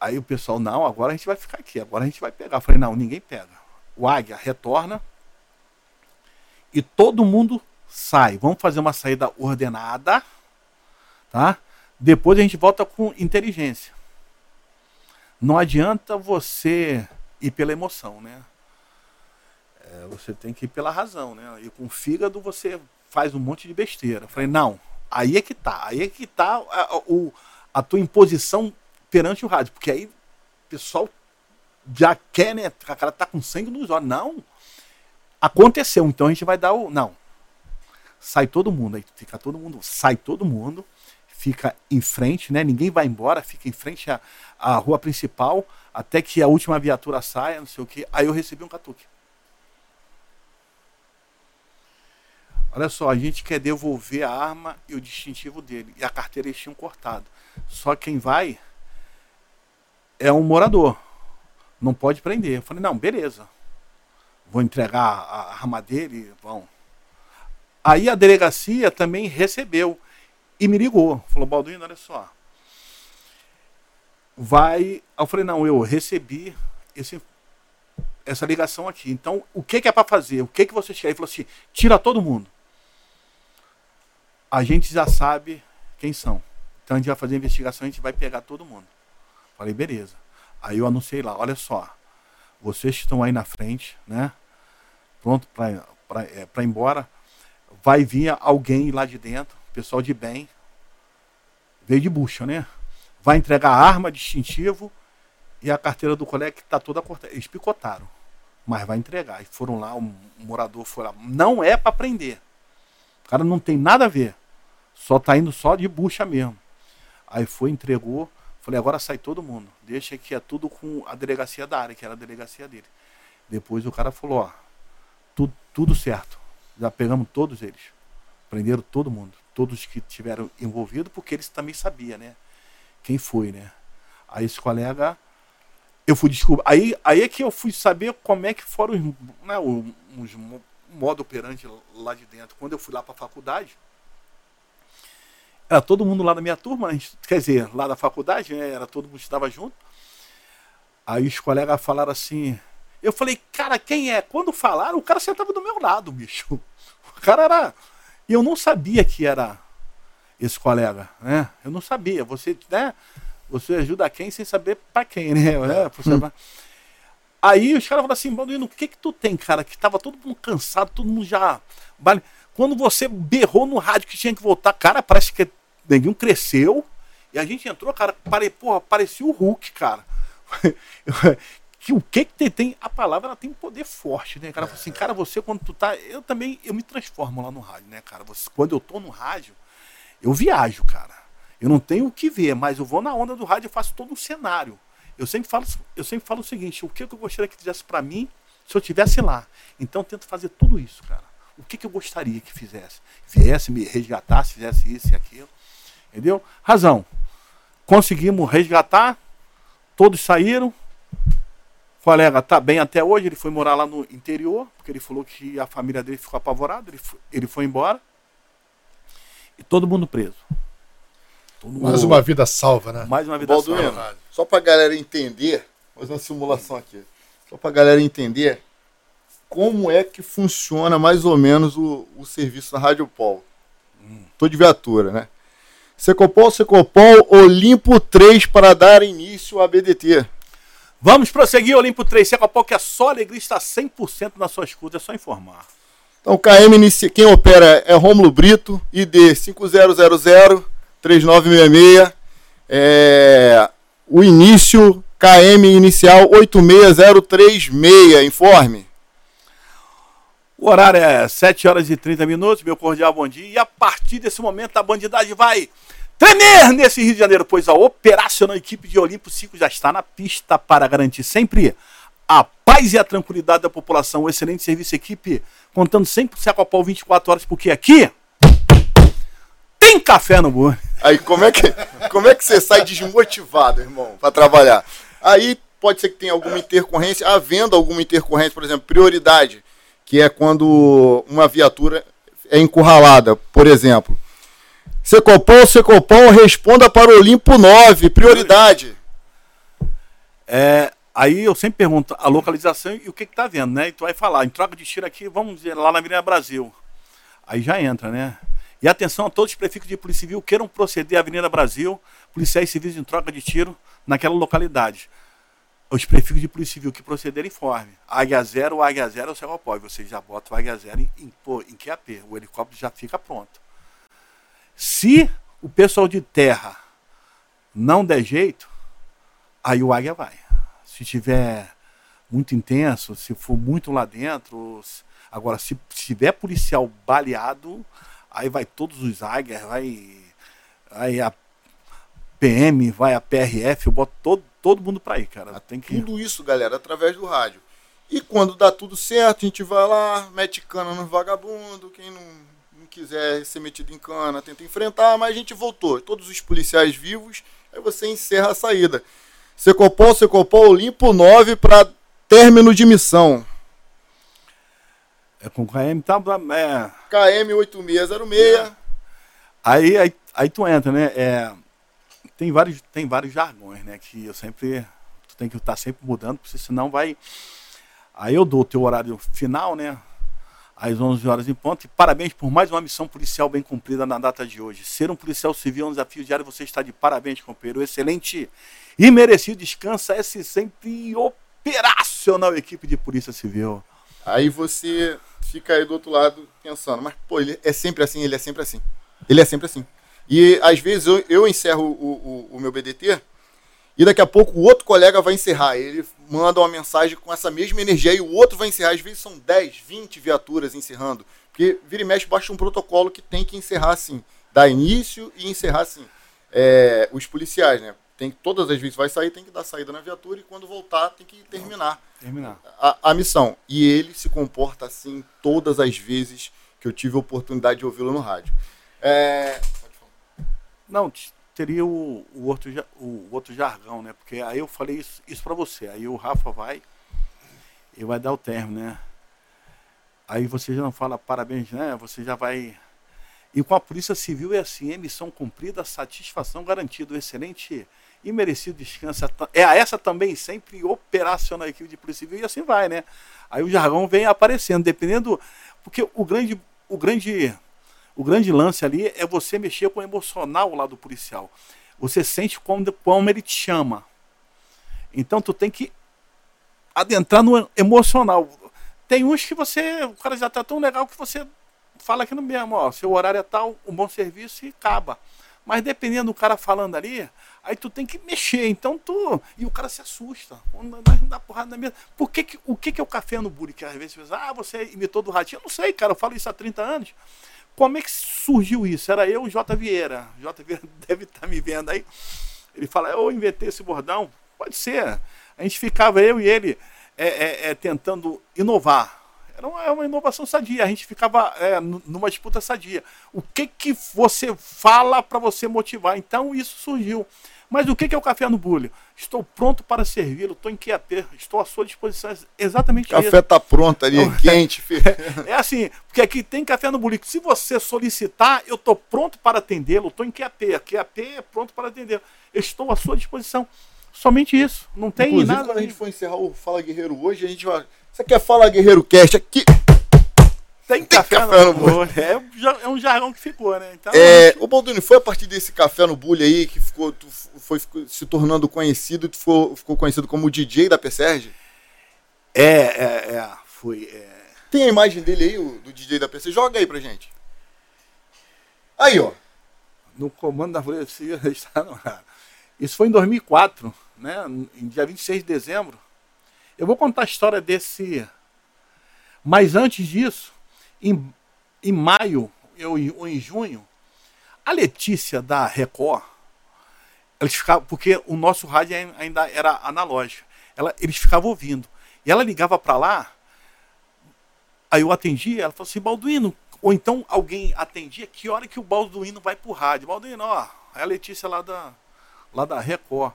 Aí o pessoal, não, agora a gente vai ficar aqui, agora a gente vai pegar. Eu falei, não, ninguém pega. O águia retorna e todo mundo sai. Vamos fazer uma saída ordenada, tá? Depois a gente volta com inteligência. Não adianta você ir pela emoção, né? É, você tem que ir pela razão, né? E com o fígado você faz um monte de besteira. Eu falei, não, aí é que tá, aí é que tá a, a, a tua imposição perante o rádio, porque aí o pessoal já quer, né? O cara tá com sangue nos olhos. Não. Aconteceu, então a gente vai dar o. Não. Sai todo mundo, aí fica todo mundo, sai todo mundo, fica em frente, né? Ninguém vai embora, fica em frente à, à rua principal, até que a última viatura saia, não sei o que. Aí eu recebi um catuque. Olha só, a gente quer devolver a arma e o distintivo dele. E a carteira eles tinham cortado. Só quem vai é um morador. Não pode prender. Eu falei, não, beleza. Vou entregar a arma dele, vão. Aí a delegacia também recebeu e me ligou. Falou, Balduino, olha só. Vai. Eu falei, não, eu recebi esse, essa ligação aqui. Então, o que, que é para fazer? O que, que você quer? Ele falou assim: tira todo mundo a gente já sabe quem são. Então a gente vai fazer a investigação, a gente vai pegar todo mundo. Falei, beleza. Aí eu anunciei lá, olha só, vocês estão aí na frente, né? Pronto para é, ir embora. Vai vir alguém lá de dentro, pessoal de bem, veio de bucha, né? Vai entregar arma, distintivo e a carteira do colega que está toda cortada. Eles picotaram, mas vai entregar. E foram lá, o morador foi lá. Não é para prender. O cara não tem nada a ver. Só tá indo só de bucha mesmo. Aí foi, entregou. Falei, agora sai todo mundo. Deixa que é tudo com a delegacia da área, que era a delegacia dele. Depois o cara falou, ó, tudo, tudo certo. Já pegamos todos eles. Prenderam todo mundo. Todos que tiveram envolvido, porque eles também sabiam, né? Quem foi, né? Aí esse colega, eu fui descobrir. Aí, aí é que eu fui saber como é que foram né, os, os modo operante lá de dentro. Quando eu fui lá para a faculdade, era todo mundo lá da minha turma, quer dizer, lá da faculdade, né? era todo mundo que estava junto. Aí os colegas falaram assim. Eu falei, cara, quem é? Quando falaram, o cara sentava do meu lado, bicho. O cara era. E eu não sabia que era esse colega, né? Eu não sabia. Você, né? Você ajuda quem sem saber para quem, né? É, hum. Aí os caras falaram assim, Balduino, o que que tu tem, cara? Que tava todo mundo cansado, todo mundo já. Quando você berrou no rádio que tinha que voltar, cara, parece que neguinho cresceu e a gente entrou, cara, pare, porra, parecia o Hulk, cara. <laughs> que o que que tem, a palavra ela tem um poder forte, né, cara? Assim, cara, você quando tu tá, eu também eu me transformo lá no rádio, né, cara? Você, quando eu tô no rádio, eu viajo, cara. Eu não tenho o que ver, mas eu vou na onda do rádio, eu faço todo um cenário. Eu sempre falo, eu sempre falo o seguinte, o que eu gostaria que fizesse para mim se eu tivesse lá. Então eu tento fazer tudo isso, cara. O que, que eu gostaria que fizesse? Viesse, me resgatasse, fizesse isso e aquilo. Entendeu? Razão. Conseguimos resgatar, todos saíram. O colega tá bem até hoje, ele foi morar lá no interior, porque ele falou que a família dele ficou apavorada, ele foi, ele foi embora. E todo mundo preso. Todo mundo... Mais uma vida salva, né? Mais uma vida Balduino, salva. Só pra galera entender, vou fazer uma simulação aqui. Só pra galera entender como é que funciona mais ou menos o, o serviço da Rádio Polo. Hum. Tô de viatura, né? Secopol, Secopol, Olimpo 3 para dar início à BDT. Vamos prosseguir, Olimpo 3. Secopol, que é só alegria, está 100% na sua escuta, é só informar. Então, KM, inicia, quem opera é Rômulo Brito, ID 5000-3966. É, o início, KM inicial 86036, informe. O horário é 7 horas e 30 minutos, meu cordial bom dia. E a partir desse momento a bandidagem vai tremer nesse Rio de Janeiro, pois a operacional equipe de Olimpo 5 já está na pista para garantir sempre a paz e a tranquilidade da população. Um excelente serviço, equipe, contando sempre com o Secopol 24 horas, porque aqui tem café no burro. Aí, como é, que, como é que você sai desmotivado, irmão, para trabalhar? Aí pode ser que tenha alguma intercorrência, havendo alguma intercorrência, por exemplo, prioridade, que é quando uma viatura é encurralada, por exemplo Secopão, Secopão, responda para o Olimpo 9, prioridade. É, Aí eu sempre pergunto a localização e o que que tá vendo, né? E tu vai falar, em troca de tiro aqui, vamos dizer, lá na Avenida Brasil. Aí já entra, né? E atenção a todos os prefeitos de Polícia Civil queiram proceder à Avenida Brasil, policiais civis em troca de tiro naquela localidade. Os prefeitos de Polícia Civil que procederem informe. Águia Zero, Águia Zero é o seu apoio. Você já bota o Águia Zero em, em, pô, em QAP. O helicóptero já fica pronto. Se o pessoal de terra não der jeito, aí o Águia vai. Se tiver muito intenso, se for muito lá dentro. Agora, se tiver policial baleado, aí vai todos os águias, vai, vai a PM, vai a PRF, eu boto todo, todo mundo pra ir, cara. Tem que... Tudo isso, galera, através do rádio. E quando dá tudo certo, a gente vai lá, mete cana nos vagabundo, quem não quiser ser metido em cana, tenta enfrentar, mas a gente voltou. Todos os policiais vivos, aí você encerra a saída. Secopol, Secopol, limpo 9 para término de missão. É com KM, tá? É... KM 8606. Aí, aí, aí tu entra, né? É, tem, vários, tem vários jargões, né? Que eu sempre. Tu tem que estar sempre mudando, porque senão vai. Aí eu dou o teu horário final, né? Às 11 horas em ponto. E parabéns por mais uma missão policial bem cumprida na data de hoje. Ser um policial civil é um desafio diário. Você está de parabéns, companheiro. Excelente e merecido descansa. É sempre operacional equipe de Polícia Civil. Aí você fica aí do outro lado pensando, mas pô, ele é sempre assim, ele é sempre assim. Ele é sempre assim. E às vezes eu, eu encerro o, o, o meu BDT e daqui a pouco o outro colega vai encerrar. Ele manda uma mensagem com essa mesma energia e o outro vai encerrar. Às vezes são 10, 20 viaturas encerrando. Porque vira e mexe baixa um protocolo que tem que encerrar assim. Dar início e encerrar assim. É, os policiais, né? Tem, todas as vezes vai sair, tem que dar saída na viatura e quando voltar tem que terminar, terminar. A, a missão. E ele se comporta assim todas as vezes que eu tive a oportunidade de ouvi-lo no rádio. É... Não, teria o, o, outro, o outro jargão, né? Porque aí eu falei isso, isso para você. Aí o Rafa vai e vai dar o termo, né? Aí você já não fala parabéns, né? Você já vai e com a Polícia Civil é assim, emissão cumprida, satisfação garantida, excelente e merecido descanso. É essa também sempre operacional equipe de Polícia Civil e assim vai, né? Aí o jargão vem aparecendo, dependendo. Porque o grande, o grande, o grande lance ali é você mexer com o emocional lá do policial. Você sente como, como ele te chama. Então tu tem que adentrar no emocional. Tem uns que você, o cara já tá tão legal que você fala aqui no mesmo, ó, seu horário é tal, um bom serviço e acaba. Mas dependendo do cara falando ali, aí tu tem que mexer. Então tu. E o cara se assusta. Não dá porrada na mesa. Por que, que, o que, que é o café no buri? Que às vezes você diz, ah, você imitou do ratinho. Eu não sei, cara. Eu falo isso há 30 anos. Como é que surgiu isso? Era eu, J. Vieira. J. Vieira <laughs> deve estar tá me vendo aí. Ele fala, eu inventei esse bordão. Pode ser. A gente ficava, eu e ele, é, é, é, tentando inovar. Era uma, é uma inovação sadia. A gente ficava é, numa disputa sadia. O que que você fala para você motivar? Então isso surgiu. Mas o que, é o café no bulho? Estou pronto para servi-lo, estou em QAP, estou à sua disposição. Exatamente isso. Café está pronto ali, então, <laughs> quente. Filho. É, é assim, porque aqui tem café no bulho. Se você solicitar, eu estou pronto para atendê-lo, estou em QAP. QAP é pronto para atendê-lo. Estou à sua disposição. Somente isso. Não tem Inclusive, nada. quando a gente for encerrar o Fala Guerreiro hoje, a gente vai você quer falar Guerreiro Cast aqui? Tem, tem café, café, no, no É, é, um jargão que ficou, né? Então, é. O Balduni, foi a partir desse café no bullying aí que ficou, tu foi ficou se tornando conhecido, tu ficou, ficou conhecido como o DJ da PSERG? É, é, é, foi. É... Tem a imagem dele aí, o, do DJ da PC? Joga aí pra gente. Aí, ó. No comando da Florescia <laughs> está no ar. Isso foi em 2004, né? Em dia 26 de dezembro. Eu vou contar a história desse. Mas antes disso, em, em maio eu, ou em junho, a Letícia da Record, eles ficavam, porque o nosso rádio ainda era analógico, ela, eles ficavam ouvindo. E ela ligava para lá, aí eu atendia, ela falou assim, Balduino, ou então alguém atendia, que hora que o Balduino vai pro rádio? Balduino, ó, é a Letícia lá da, lá da Record.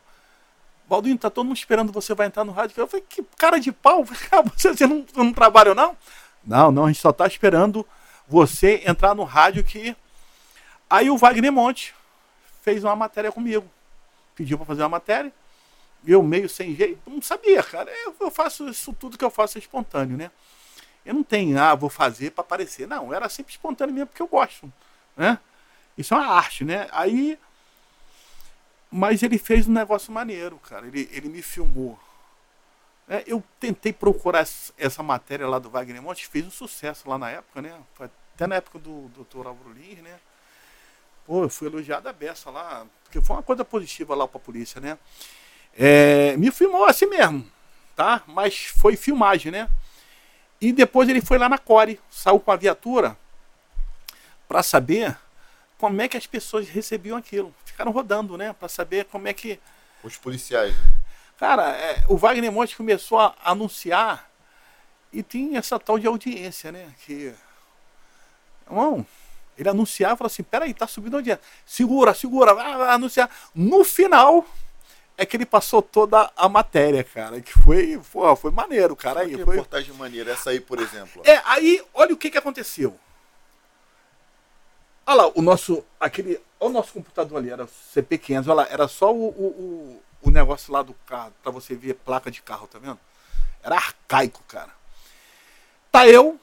Baldinho, tá todo mundo esperando você vai entrar no rádio. Eu falei, que cara de pau, você, <laughs> você não, não trabalha não? Não, não, a gente só tá esperando você entrar no rádio que. Aí o Wagner Monte fez uma matéria comigo. Pediu para fazer uma matéria. eu meio sem jeito, não sabia, cara. Eu, eu faço isso tudo que eu faço é espontâneo, né? Eu não tenho, ah, vou fazer para aparecer. Não, era sempre espontâneo mesmo porque eu gosto, né? Isso é uma arte, né? Aí. Mas ele fez um negócio maneiro, cara. Ele, ele me filmou. É, eu tentei procurar essa matéria lá do Wagner Monte, fez um sucesso lá na época, né? Foi até na época do Dr. Álvaro Lins, né? Pô, eu fui elogiado a beça lá, porque foi uma coisa positiva lá pra polícia, né? É, me filmou assim mesmo, tá? Mas foi filmagem, né? E depois ele foi lá na Core, saiu com a viatura para saber como é que as pessoas recebiam aquilo. Ficaram rodando, né? Para saber como é que. Os policiais. Cara, é, o Wagner Monte começou a anunciar e tinha essa tal de audiência, né? Que. Irmão, ele anunciava e falou assim: peraí, tá subindo a audiência. Segura, segura, vai, vai anunciar. No final, é que ele passou toda a matéria, cara. Que foi, foi, foi maneiro, cara. Aí, que foi... reportagem maneira, essa aí, por exemplo. É, aí, olha o que, que aconteceu. Olha lá, o nosso. Aquele. Olha o nosso computador ali, era CP500, olha lá, era só o, o, o negócio lá do carro, pra você ver placa de carro, tá vendo? Era arcaico, cara. Tá eu,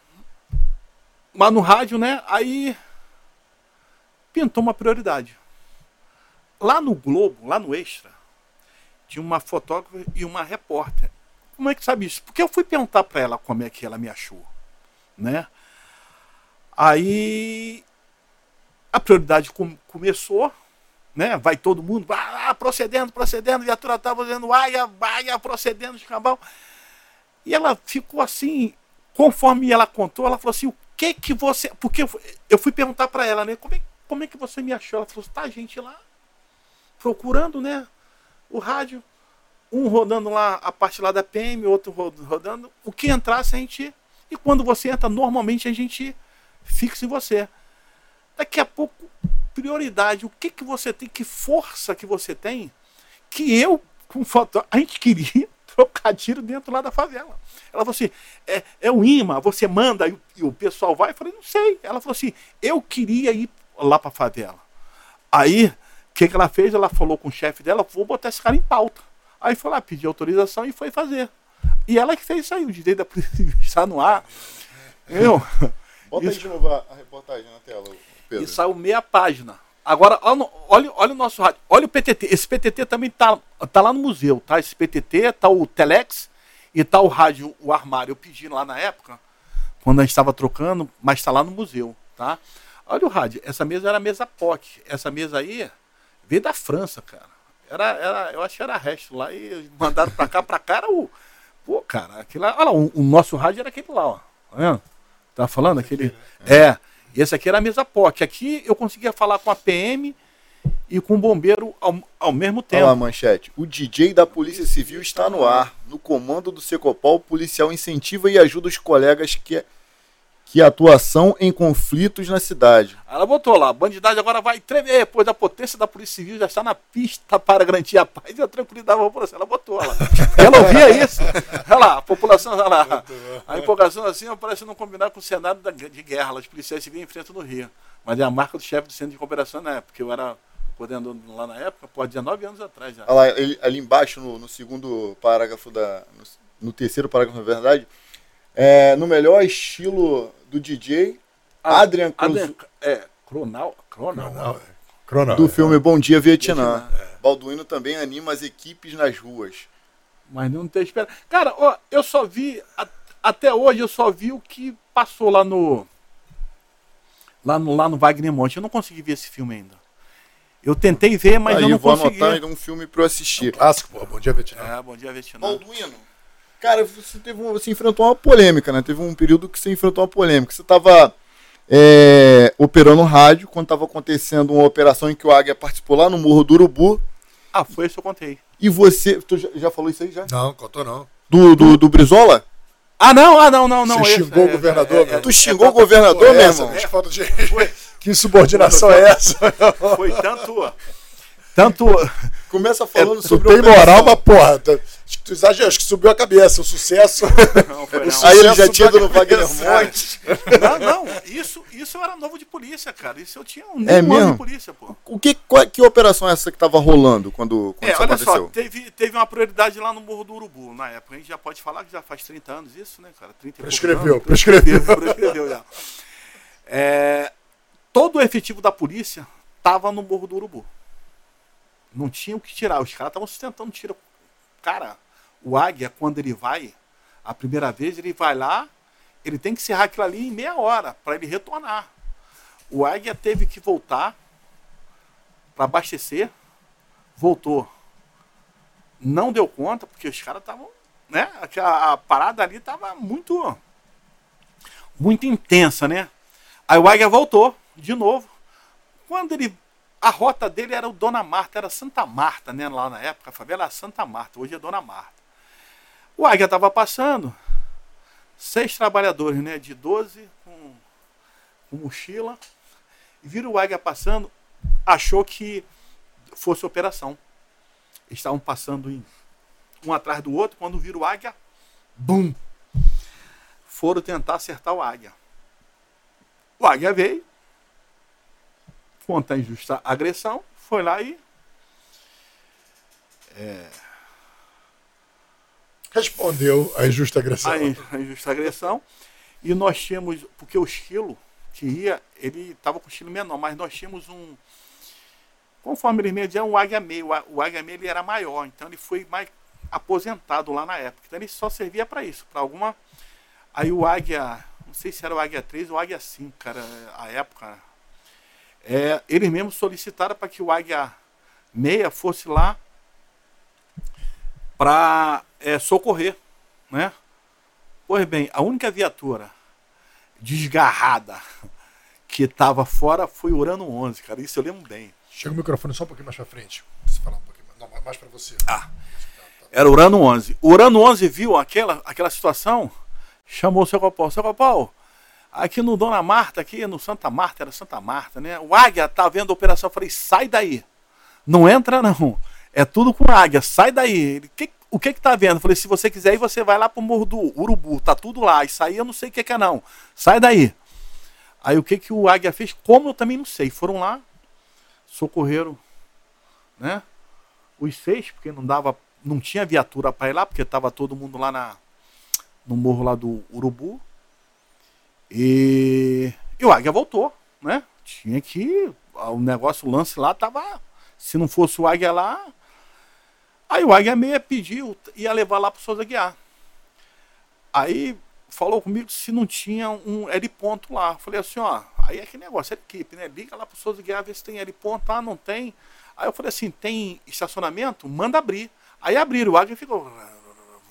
lá no rádio, né? Aí pintou uma prioridade. Lá no Globo, lá no Extra, tinha uma fotógrafa e uma repórter. Como é que sabe isso? Porque eu fui perguntar para ela como é que ela me achou, né? Aí a prioridade com, começou, né? Vai todo mundo, ah, procedendo, procedendo, viatura estava dizendo, aia, aia, procedendo, escambau. E ela ficou assim, conforme ela contou, ela falou assim, o que que você... Porque eu fui perguntar para ela, né? Como é, como é que você me achou? Ela falou, tá, gente, lá procurando, né? o rádio, um rodando lá a parte lá da PM, outro rodando. O que entrasse a gente. E quando você entra, normalmente a gente fixa em você. Daqui a pouco, prioridade. O que, que você tem? Que força que você tem? Que eu, com foto, a gente queria <laughs> trocar tiro dentro lá da favela. Ela falou assim: é, é o imã, você manda e, e o pessoal vai. Eu falei: não sei. Ela falou assim: eu queria ir lá para a favela. Aí o que, que ela fez? Ela falou com o chefe dela, vou botar esse cara em pauta. Aí foi lá, pediu autorização e foi fazer. E ela que fez isso aí, o direito da <laughs> polícia está no ar. Eu, Bota isso, aí de novo a, a, reportagem na tela, Pedro. E saiu meia página. Agora, olha, olha o nosso rádio. Olha o PTT. Esse PTT também tá, tá lá no museu, tá? Esse PTT, tá o Telex e tá o rádio, o armário. Eu pedi lá na época, quando a gente estava trocando, mas está lá no museu, tá? Olha o rádio. Essa mesa era a mesa POC. Essa mesa aí Veio da França, cara. Era, era, eu acho que era resto lá e mandaram pra cá, pra cá era o. Pô, cara, aquilo lá. Olha lá, o, o nosso rádio era aquele lá, ó. Tá vendo? Tá falando? Aquele. Né? É. E esse aqui era a mesa POC. Aqui eu conseguia falar com a PM e com o bombeiro ao, ao mesmo tempo. Olha lá, manchete. O DJ da Polícia Civil está no ar. No comando do Secopol, o policial incentiva e ajuda os colegas que que atuação em conflitos na cidade. Ela botou lá, a bandidagem agora vai tremer, pois a potência da Polícia Civil já está na pista para garantir a paz e a tranquilidade da população. Ela botou lá. <laughs> Ela ouvia isso. Olha lá, a população, olha lá. A empolgação assim parece não combinar com o cenário de guerra. Os policiais civis enfrentam no Rio. Mas é a marca do chefe do centro de cooperação na época, porque eu era coordenador lá na época, pode 19 anos atrás já. Olha lá, ele, ali embaixo, no, no segundo parágrafo da. No, no terceiro parágrafo, na verdade, é, no melhor estilo do DJ ah, Adrian Cruz. Adrian, é, Cronal, Cronal, Cronal, do é. filme Bom Dia Vietnã. Vietnã. É. Balduino também anima as equipes nas ruas. Mas não tem espera. Cara, ó, eu só vi até hoje eu só vi o que passou lá no lá no lá no Wagner Monte. Eu não consegui ver esse filme ainda. Eu tentei ver, mas Aí, eu não vou consegui. Vou anotar um filme para eu assistir. É um clássico, pô. Bom Dia Vietnã. É, Bom Dia Vietnã. Balduino Cara, você, teve, você enfrentou uma polêmica, né? Teve um período que você enfrentou uma polêmica. Você estava é, operando rádio quando estava acontecendo uma operação em que o Águia participou lá no Morro do Urubu. Ah, foi isso que eu contei. E você. Tu já, já falou isso aí já? Não, contou não. Do, do, do Brizola? Ah, não, ah, não, não, não. Você xingou é, o governador, é, é, Tu xingou o governador é mesmo? Essa, falta de... <laughs> Que insubordinação é essa? Foi tanto. Tanto. Começa falando é, sobre. Tem moral, mas porra. Acho que tu exagerou, acho que subiu a cabeça. O sucesso. Não, <laughs> foi, não. Aí ele já tinha no Wagner Monte. Não, não. Isso, isso eu era novo de polícia, cara. Isso eu tinha um é mesmo? de polícia, pô. o que, qual, que operação é essa que estava rolando quando, quando É, isso olha aconteceu? só, teve, teve uma prioridade lá no Morro do Urubu, na época. A gente já pode falar que já faz 30 anos isso, né, cara? 30 e poucos Prescreveu, anos. prescreveu. <laughs> prescreveu já. É, todo o efetivo da polícia tava no Morro do Urubu. Não tinha o que tirar. Os caras estavam sustentando tiro. Cara, o águia, quando ele vai, a primeira vez, ele vai lá, ele tem que encerrar aquilo ali em meia hora para ele retornar. O águia teve que voltar para abastecer, voltou. Não deu conta, porque os caras estavam. Né? A, a parada ali tava muito. Muito intensa, né? Aí o Águia voltou, de novo. Quando ele. A rota dele era o Dona Marta, era Santa Marta, né? Lá na época, a favela era Santa Marta, hoje é Dona Marta. O Águia estava passando, seis trabalhadores, né? De 12 com, com mochila. Vira o Águia passando, achou que fosse operação. Estavam passando em, um atrás do outro, quando vira o Águia, bum! Foram tentar acertar o Águia. O Águia veio, contra a injusta agressão, foi lá e Respondeu a injusta agressão. a, in- a injusta agressão. E nós tínhamos, porque o esquilo que ia, ele estava com estilo menor, mas nós tínhamos um. Conforme eles me diziam, um águia meio. O águia meio ele era maior, então ele foi mais aposentado lá na época. Então ele só servia para isso, para alguma. Aí o águia, não sei se era o águia 3 ou o águia 5, cara, a época. É, eles mesmos solicitaram para que o águia meia fosse lá para socorrer, né? Pois bem, a única viatura desgarrada que estava fora foi o Urano 11, cara. Isso eu lembro bem. Chega o microfone só um pouquinho mais pra frente. Você falar um pouquinho mais. Não, mais- pra você. Ah. Era o Urano 11. O Urano 11 viu aquela, aquela situação, chamou o seu Copal. Seu Copal, aqui no Dona Marta, aqui no Santa Marta, era Santa Marta, né? O Águia tá vendo a operação. Eu falei, sai daí. Não entra, não. É tudo com Águia, sai daí. Ele, "Que- o que que tá vendo? Eu falei, se você quiser você vai lá pro Morro do Urubu, tá tudo lá. Isso aí eu não sei o que que é, não. Sai daí. Aí o que que o Águia fez? Como eu também não sei. Foram lá, socorreram, né? Os seis, porque não dava, não tinha viatura para ir lá, porque tava todo mundo lá na, no morro lá do Urubu. E, e o Águia voltou, né? Tinha que. O negócio, o lance lá tava. Se não fosse o Águia lá. Aí o Águia meia pediu, ia levar lá pro Souza Guiar. Aí falou comigo se não tinha um heliponto lá. Eu Falei assim, ó, aí é que negócio, é equipe, né? Liga lá pro Souza Guiar, vê se tem heliponto. Ah, não tem. Aí eu falei assim, tem estacionamento? Manda abrir. Aí abriram, o Águia ficou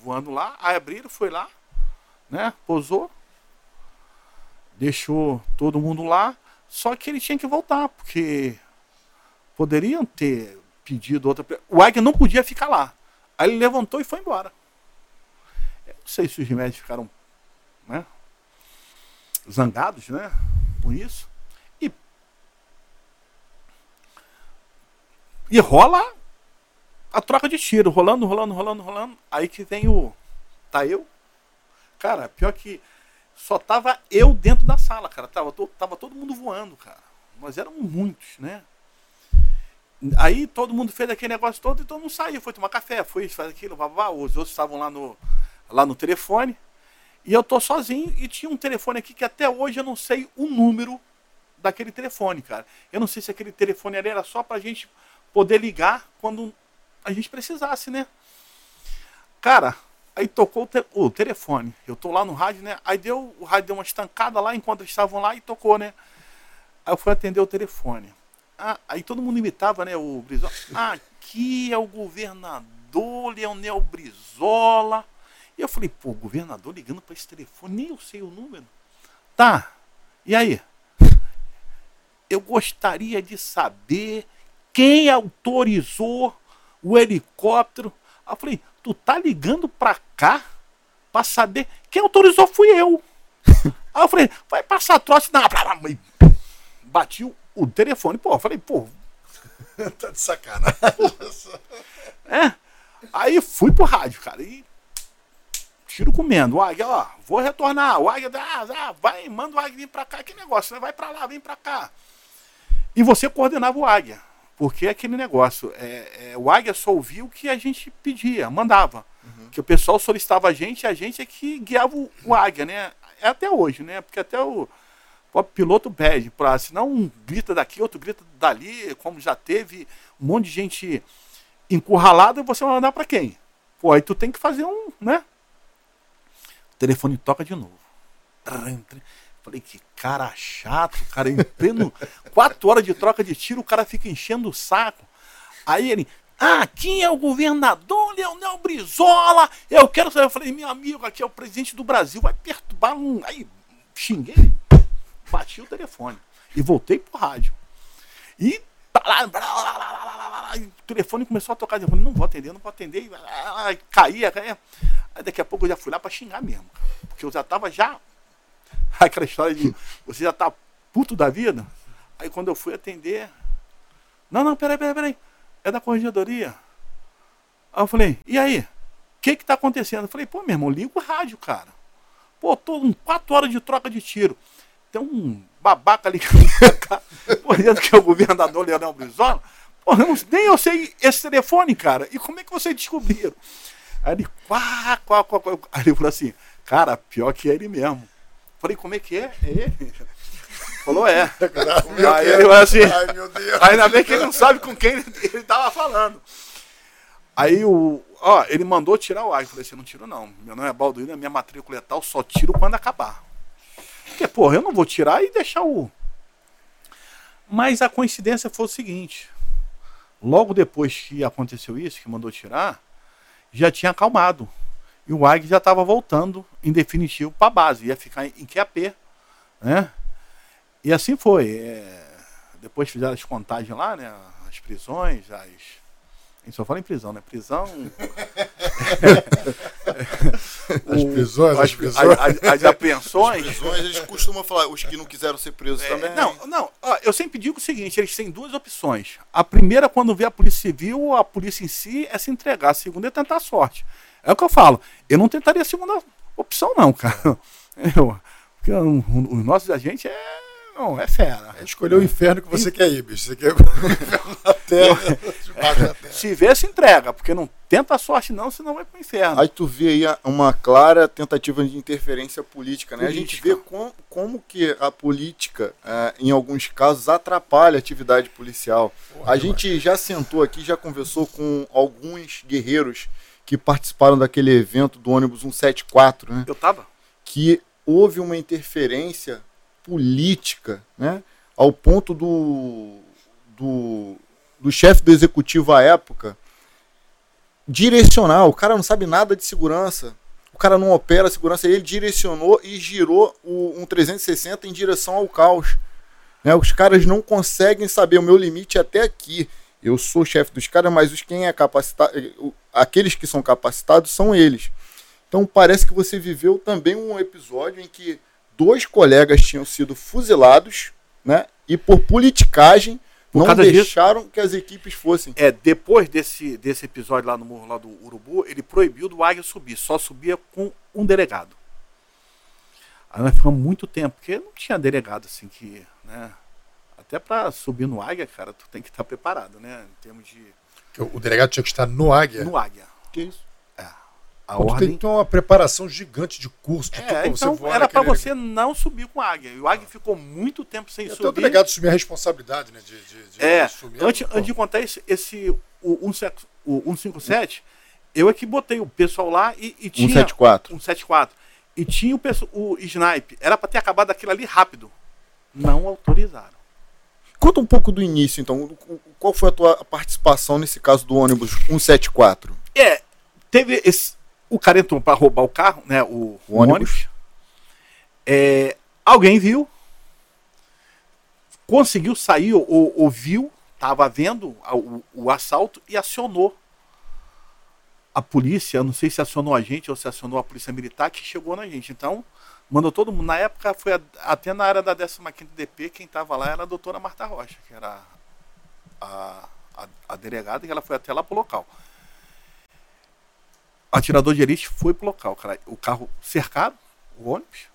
voando lá, aí abriram, foi lá, né? Pousou, deixou todo mundo lá, só que ele tinha que voltar, porque poderiam ter pedido outra. O Águia não podia ficar lá. Aí ele levantou e foi embora. Eu não sei se os médicos ficaram né, zangados né, com isso. E, e rola a troca de tiro, rolando, rolando, rolando, rolando. Aí que vem o. Tá eu. Cara, pior que só tava eu dentro da sala, cara. Tava, to- tava todo mundo voando, cara. Nós éramos muitos, né? Aí todo mundo fez aquele negócio todo e todo mundo saiu, foi tomar café, foi isso, faz aquilo, babá. Os outros estavam lá no, lá no telefone. E eu tô sozinho e tinha um telefone aqui que até hoje eu não sei o número daquele telefone, cara. Eu não sei se aquele telefone ali era só pra gente poder ligar quando a gente precisasse, né? Cara, aí tocou o, te- o telefone. Eu tô lá no rádio, né? Aí deu, o rádio deu uma estancada lá enquanto eles estavam lá e tocou, né? Aí eu fui atender o telefone. Ah, aí todo mundo imitava, né? O Brizola. Aqui é o governador Leonel Brizola. E eu falei, pô, governador ligando para esse telefone, nem eu sei o número. Tá, e aí? Eu gostaria de saber quem autorizou o helicóptero. Aí eu falei, tu tá ligando pra cá pra saber quem autorizou fui eu. <laughs> Aí eu falei, vai passar troço na. Bati o telefone, pô, eu falei, pô, <laughs> tá de sacanagem. <laughs> é. Aí fui pro rádio, cara, e tiro comendo. O Águia, ó, vou retornar. O Águia, ah, ah, vai, manda o Águia vir pra cá. Que negócio, né? Vai pra lá, vem pra cá. E você coordenava o Águia. Porque é aquele negócio, é, é, o Águia só ouvia o que a gente pedia, mandava. Uhum. Que o pessoal solicitava a gente, a gente é que guiava o, o Águia, né? É até hoje, né? Porque até o, o piloto pede, pra, senão um grita daqui, outro grita dali, como já teve um monte de gente encurralada, você vai mandar para quem? Pô, aí tu tem que fazer um, né? O telefone toca de novo. Falei, que cara chato, cara, em pleno <laughs> quatro horas de troca de tiro, o cara fica enchendo o saco. Aí ele, ah, quem é o governador Leonel Brizola? Eu quero saber. Eu falei, meu amigo, aqui é o presidente do Brasil, vai perturbar um. Aí xinguei, bati o telefone e voltei pro rádio. E o telefone começou a tocar. Eu falei, não vou atender, não vou atender. Caía, caía. Aí daqui a pouco eu já fui lá para xingar mesmo. Porque eu já tava já <laughs> Aquela história de você já tá puto da vida. Aí quando eu fui atender. Não, não, peraí, peraí, peraí. É da corregedoria. Aí eu falei, e aí? O que que tá acontecendo? Eu falei, pô, meu irmão, liga o rádio, cara. Pô, tô em quatro horas de troca de tiro. Tem um babaca ali <laughs> dizendo que é o governador Leonel Brizola. Não, nem eu sei esse telefone, cara. E como é que vocês descobriram? Aí ele, quá, quá, quá, quá. Aí ele falou assim, cara, pior que é ele mesmo. Falei, como é que é? É ele? Falou, é. aí ele vai assim. Ai, meu Deus. Ainda bem que ele não sabe com quem ele, tava falando. Aí o. Ó, ele mandou tirar o ar. Eu falei assim, não tiro não. Meu nome é Balduino, a minha matrícula é tal, só tiro quando acabar. Porque, porra, eu não vou tirar e deixar o. Mas a coincidência foi o seguinte. Logo depois que aconteceu isso, que mandou tirar, já tinha acalmado. E o AG já estava voltando, em definitivo, para a base. Ia ficar em QAP. Né? E assim foi. É... Depois fizeram as contagens lá, né? As prisões, as. A gente só fala em prisão, né? Prisão. <laughs> as prisões, as, prisões. As, as, apreensões. As prisões, eles costumam falar, os que não quiseram ser presos é, também. Não, não. Ó, eu sempre digo o seguinte: eles têm duas opções. A primeira, quando vê a Polícia Civil, a polícia em si é se entregar. A segunda é tentar a sorte. É o que eu falo. Eu não tentaria a segunda opção, não, cara. Eu, porque os nossos agentes é. Não, é fera. É escolher o inferno que você e... quer ir, bicho. Você quer <laughs> na terra, é, Se vê, se entrega, porque não tenta a sorte, não, senão vai pro inferno. Aí tu vê aí uma clara tentativa de interferência política, né? Política. A gente vê como, como que a política, é, em alguns casos, atrapalha a atividade policial. Porra, a gente já sentou aqui, já conversou com alguns guerreiros que participaram daquele evento do ônibus 174, né? Eu tava. Que houve uma interferência política, né? Ao ponto do, do, do chefe do executivo à época direcionar. O cara não sabe nada de segurança. O cara não opera segurança. Ele direcionou e girou o, um 360 em direção ao caos. Né? Os caras não conseguem saber o meu limite é até aqui. Eu sou chefe dos caras, mas os quem é capacitado, aqueles que são capacitados são eles. Então parece que você viveu também um episódio em que dois colegas tinham sido fuzilados, né? E por politicagem por não deixaram disso, que as equipes fossem. É, depois desse, desse episódio lá no morro lá do Urubu, ele proibiu do Águia subir, só subia com um delegado. Aí nós ficamos muito tempo, porque não tinha delegado assim que, né? Até para subir no Águia, cara, tu tem que estar preparado, né? Em termos de. O delegado tinha que estar no Águia? No Águia. Que isso? A Pô, ordem... Tem que ter uma preparação gigante de curso. De é, então você era para você não subir com o Águia. E o Águia ah. ficou muito tempo sem e subir. Até o delegado assumir a responsabilidade, né? De, de, de é, assumir. Antes, antes de contar esse, esse o, 157, eu é que botei o pessoal lá e, e tinha. 174. 174. E tinha o, o snipe. Era para ter acabado aquilo ali rápido. Não autorizaram. Conta um pouco do início, então. Qual foi a tua participação nesse caso do ônibus 174? É, teve esse, o cara entrou para roubar o carro, né? O, o ônibus. ônibus. É, alguém viu, conseguiu sair, ou, viu, estava vendo o, o, assalto e acionou a polícia. Não sei se acionou a gente ou se acionou a polícia militar que chegou na gente. Então, Mandou todo mundo. Na época, foi a, até na área da 15 DP, quem estava lá era a doutora Marta Rocha, que era a, a, a delegada, e ela foi até lá pro local. Atirador de elite foi pro local, cara. O carro cercado, o ônibus,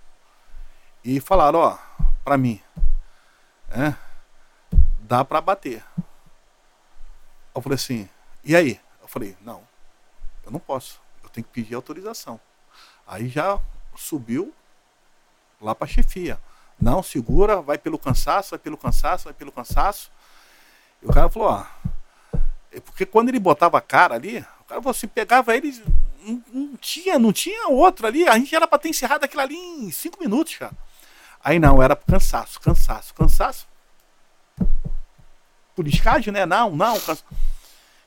e falaram, ó, pra mim, é, dá pra bater. Eu falei assim, e aí? Eu falei, não, eu não posso. Eu tenho que pedir autorização. Aí já subiu lá para a chefia. Não, segura, vai pelo cansaço, vai pelo cansaço, vai pelo cansaço. E o cara falou, ó. É porque quando ele botava a cara ali, o cara você pegava ele. Não, não tinha, não tinha outro ali. A gente era para ter encerrado aquilo ali em cinco minutos, cara. Aí não, era cansaço, cansaço, cansaço. Politicagem, né? Não, não. Cansaço.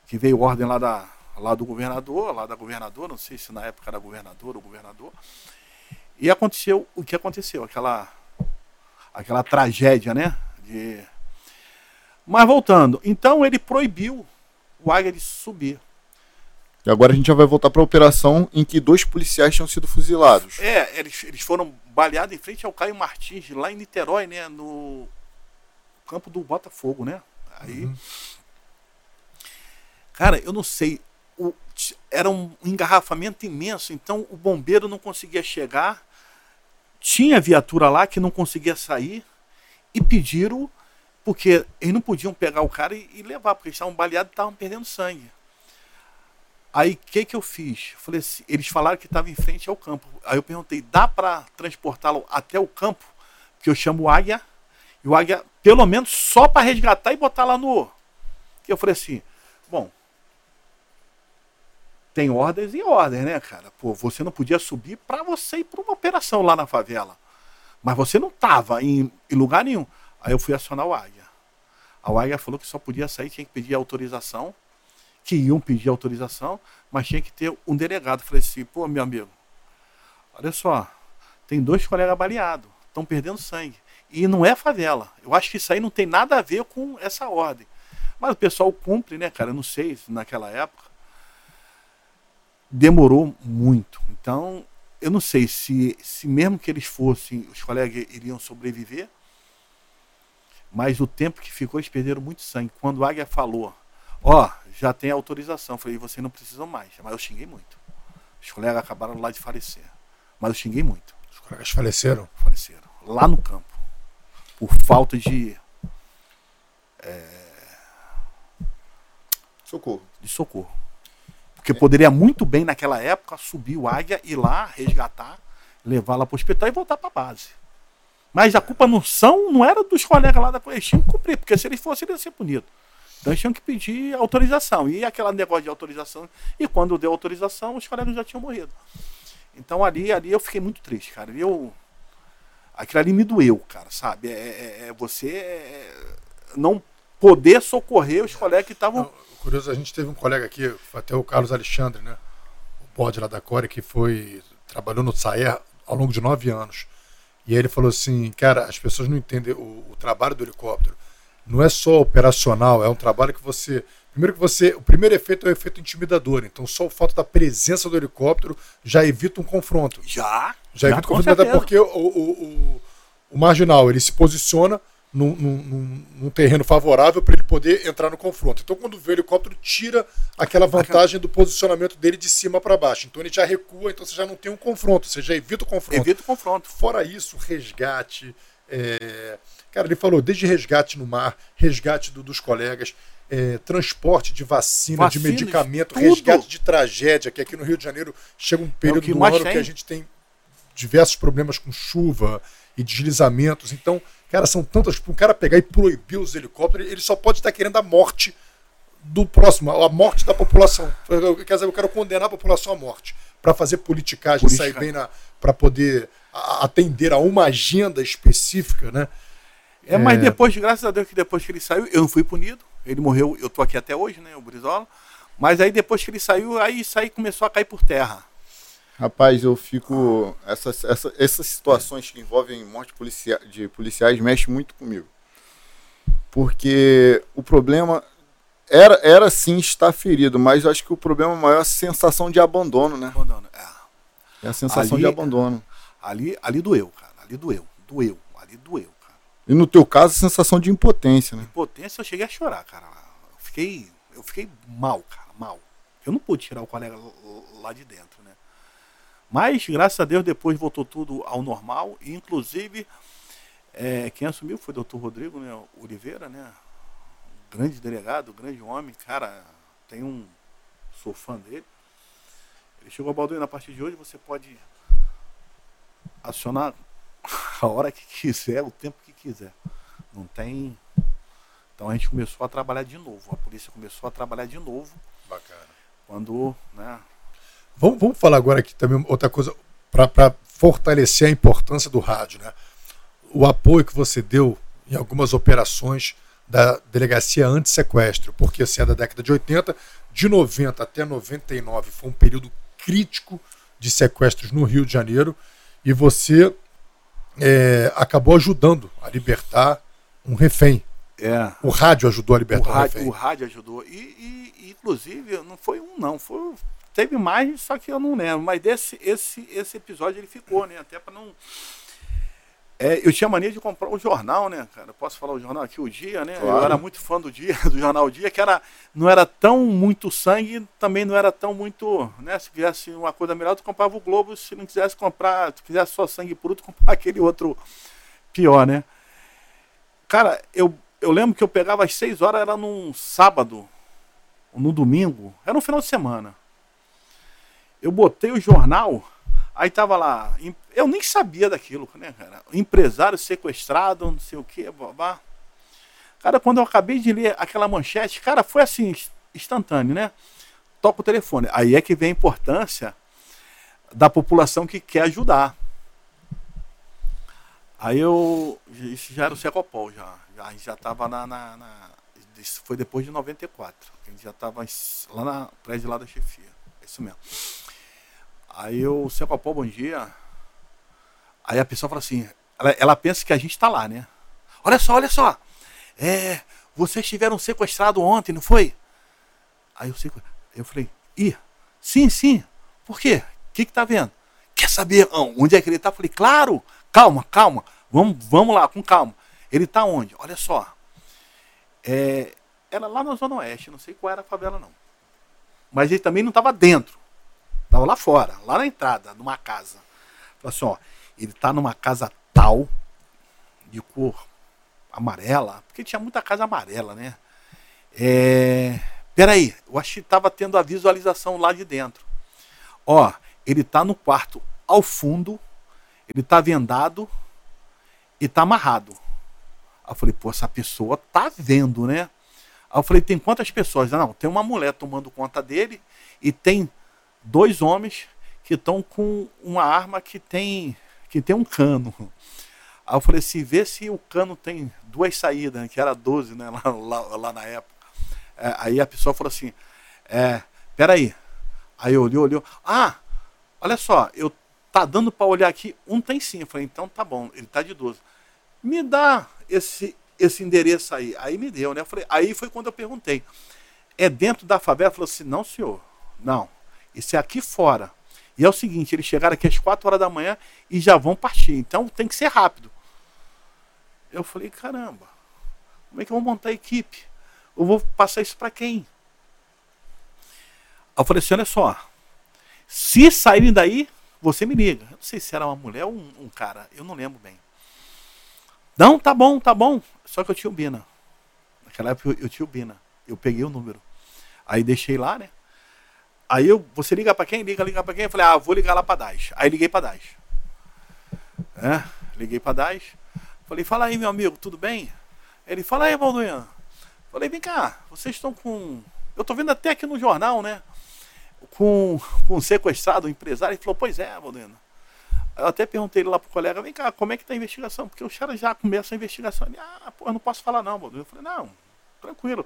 Que veio ordem lá, da, lá do governador, lá da governadora, não sei se na época era governador ou governador. E aconteceu o que aconteceu, aquela aquela tragédia, né? De... Mas voltando, então ele proibiu o Águia de subir. E agora a gente já vai voltar para a operação em que dois policiais tinham sido fuzilados. É, eles, eles foram baleados em frente ao Caio Martins, lá em Niterói, né? No campo do Botafogo, né? Aí. Uhum. Cara, eu não sei. O, era um engarrafamento imenso, então o bombeiro não conseguia chegar tinha viatura lá que não conseguia sair e pediram, porque eles não podiam pegar o cara e, e levar, porque eles estavam baleados e estavam perdendo sangue. Aí o que, que eu fiz? Eu falei assim, eles falaram que estava em frente ao campo. Aí eu perguntei, dá para transportá-lo até o campo? Que eu chamo o Águia, e o Águia, pelo menos só para resgatar e botar lá no. Que eu falei assim, bom, tem ordens e ordens, né, cara? Pô, você não podia subir para você ir para uma operação lá na favela. Mas você não tava em, em, lugar nenhum. Aí eu fui acionar o Águia. A Águia falou que só podia sair, tinha que pedir autorização, que iam pedir autorização, mas tinha que ter um delegado. falei assim, pô, meu amigo, olha só, tem dois colegas baleados, estão perdendo sangue. E não é favela. Eu acho que isso aí não tem nada a ver com essa ordem. Mas o pessoal cumpre, né, cara? Eu não sei naquela época demorou muito. Então, eu não sei se, se mesmo que eles fossem, os colegas iriam sobreviver, mas o tempo que ficou, eles perderam muito sangue. Quando o Águia falou, ó, oh, já tem autorização, eu falei, vocês não precisam mais. Mas eu xinguei muito. Os colegas acabaram lá de falecer. Mas eu xinguei muito. Os colegas faleceram? Faleceram. Lá no campo. Por falta de. É... Socorro. De socorro. Porque poderia muito bem, naquela época, subir o águia, ir lá, resgatar, levá-la para o hospital e voltar para a base. Mas a culpa não são, não era dos colegas lá da Eles tinham que cumprir, porque se eles fossem, eles iam ser punidos. Então eles tinham que pedir autorização. E aquele negócio de autorização. E quando deu autorização, os colegas já tinham morrido. Então ali, ali eu fiquei muito triste, cara. Eu, aquilo ali me doeu, cara, sabe? É, é, é você é, não poder socorrer os colegas que estavam curioso, a gente teve um colega aqui, até o Carlos Alexandre, né? O bode lá da Core, que foi. trabalhou no Saer ao longo de nove anos. E aí ele falou assim, cara, as pessoas não entendem o, o trabalho do helicóptero. Não é só operacional, é um trabalho que você. Primeiro que você. O primeiro efeito é o efeito intimidador. Então, só o fato da presença do helicóptero já evita um confronto. Já? Já, já evita um confronto, até porque o, o, o, o marginal ele se posiciona num, num, num terreno favorável para ele poder entrar no confronto. Então, quando vê o helicóptero, tira aquela vantagem do posicionamento dele de cima para baixo. Então, ele já recua, então você já não tem um confronto, você já evita o confronto. Evita o confronto. Fora isso, resgate. É... Cara, ele falou desde resgate no mar, resgate do, dos colegas, é, transporte de vacina, Vacinas, de medicamento, tudo. resgate de tragédia, que aqui no Rio de Janeiro chega um período é do ano tem. que a gente tem diversos problemas com chuva e deslizamentos. Então, Cara, são tantas. Um cara pegar e proibir os helicópteros, ele só pode estar querendo a morte do próximo, a morte da população. Quer dizer, eu quero condenar a população à morte. Para fazer politicagem, Política. sair bem na. para poder atender a uma agenda específica, né? É, mas é. depois, graças a Deus, que depois que ele saiu, eu não fui punido. Ele morreu, eu tô aqui até hoje, né? O Brizola. Mas aí depois que ele saiu, aí isso aí começou a cair por terra. Rapaz, eu fico. Essas, essa, essas situações que envolvem morte policia de policiais mexem muito comigo. Porque o problema era, era sim estar ferido, mas eu acho que o problema maior é a sensação de abandono, né? Abandono, é. É a sensação ali, de abandono. Ali, ali doeu, cara. Ali doeu. Doeu. Ali doeu. E no teu caso, a sensação de impotência, né? Impotência, eu cheguei a chorar, cara. Eu fiquei, eu fiquei mal, cara, mal. Eu não pude tirar o colega lá de dentro. Mas, graças a Deus, depois voltou tudo ao normal. E, inclusive, é, quem assumiu foi o doutor Rodrigo né, Oliveira, né? grande delegado, grande homem, cara, tem um. Sou fã dele. Ele chegou, Balduino, a partir de hoje você pode acionar <laughs> a hora que quiser, o tempo que quiser. Não tem. Então a gente começou a trabalhar de novo. A polícia começou a trabalhar de novo. Bacana. Quando, né? Vamos, vamos falar agora aqui também outra coisa para fortalecer a importância do rádio, né? O apoio que você deu em algumas operações da delegacia anti-sequestro, porque se é da década de 80, de 90 até 99 foi um período crítico de sequestros no Rio de Janeiro e você é, acabou ajudando a libertar um refém. É. O rádio ajudou a libertar o rádio, um refém. O rádio ajudou. E, e, inclusive, não foi um, não. Foi, teve mais, só que eu não lembro. Mas desse, esse, esse episódio ele ficou, né? Até para não. É, eu tinha mania de comprar o jornal, né, cara? Posso falar o jornal aqui, o Dia, né? Claro. Eu era muito fã do Dia, <laughs> do jornal Dia, que era, não era tão muito sangue, também não era tão muito, né? Se quisesse uma coisa melhor, tu comprava o Globo, se não quisesse comprar, se quisesse só sangue puro, tu <laughs> comprava aquele outro pior, né? Cara, eu, eu lembro que eu pegava às 6 horas, era num sábado, ou no domingo, era no final de semana. Eu botei o jornal, aí tava lá, eu nem sabia daquilo, né, cara? Empresário sequestrado, não sei o que, babá. Cara, quando eu acabei de ler aquela manchete, cara, foi assim, ins- instantâneo, né? Toca o telefone. Aí é que vem a importância da população que quer ajudar. Aí eu. Isso já era o Secopol, já. já a gente já estava na, na, na- Isso foi depois de 94. A gente já estava lá na prédio lá da chefia. É isso mesmo. Aí eu, o Secopol, bom dia. Aí a pessoa fala assim, ela, ela pensa que a gente está lá, né? Olha só, olha só. É, vocês tiveram sequestrado ontem, não foi? Aí eu, eu falei, ih, sim, sim. Por quê? O que que tá vendo? Quer saber onde é que ele tá? Eu falei, claro, calma, calma. Vamos, vamos lá, com calma. Ele tá onde? Olha só. É, era lá na Zona Oeste, não sei qual era a favela, não. Mas ele também não estava dentro. Estava lá fora, lá na entrada, numa casa. Falei assim, ó, ele tá numa casa tal, de cor amarela, porque tinha muita casa amarela, né? É, peraí, eu acho que estava tendo a visualização lá de dentro. Ó, ele tá no quarto ao fundo, ele tá vendado e tá amarrado. Aí eu falei, pô, essa pessoa tá vendo, né? Aí eu falei, tem quantas pessoas? Não, tem uma mulher tomando conta dele e tem dois homens que estão com uma arma que tem que tem um cano. Aí eu falei assim, vê se o cano tem duas saídas, né, que era 12, né, <laughs> lá, lá, lá na época. É, aí a pessoa falou assim, é, peraí. Aí olhei, olhou, ah, olha só, eu tá dando para olhar aqui, um tem sim. Eu falei, então tá bom, ele tá de 12. Me dá esse, esse endereço aí. Aí me deu, né? Eu falei, aí foi quando eu perguntei. É dentro da favela? Falou assim, não, senhor. Não. Isso é aqui fora. E é o seguinte, eles chegaram aqui às 4 horas da manhã e já vão partir. Então tem que ser rápido. Eu falei, caramba, como é que eu vou montar a equipe? Eu vou passar isso para quem? Eu falei assim, olha só. Se saírem daí, você me liga. Eu não sei se era uma mulher ou um, um cara. Eu não lembro bem. Não, tá bom, tá bom. Só que eu tinha o Bina. Naquela época eu, eu tinha o Bina. Eu peguei o número. Aí deixei lá, né? Aí eu, você liga pra quem? Liga, liga pra quem? Eu falei, ah, vou ligar lá pra DAS. Aí liguei pra DAS. É, liguei pra DAS. Falei, fala aí, meu amigo, tudo bem? Ele, fala aí, Valdoian. Falei, vem cá, vocês estão com. Eu tô vendo até aqui no jornal, né? Com, com um sequestrado, um empresário. Ele falou, pois é, Valdoian. Eu até perguntei lá pro colega, vem cá, como é que tá a investigação? Porque os caras já começam a investigação. Ele, ah, pô, eu não posso falar não, Valdoian. Eu falei, não, tranquilo.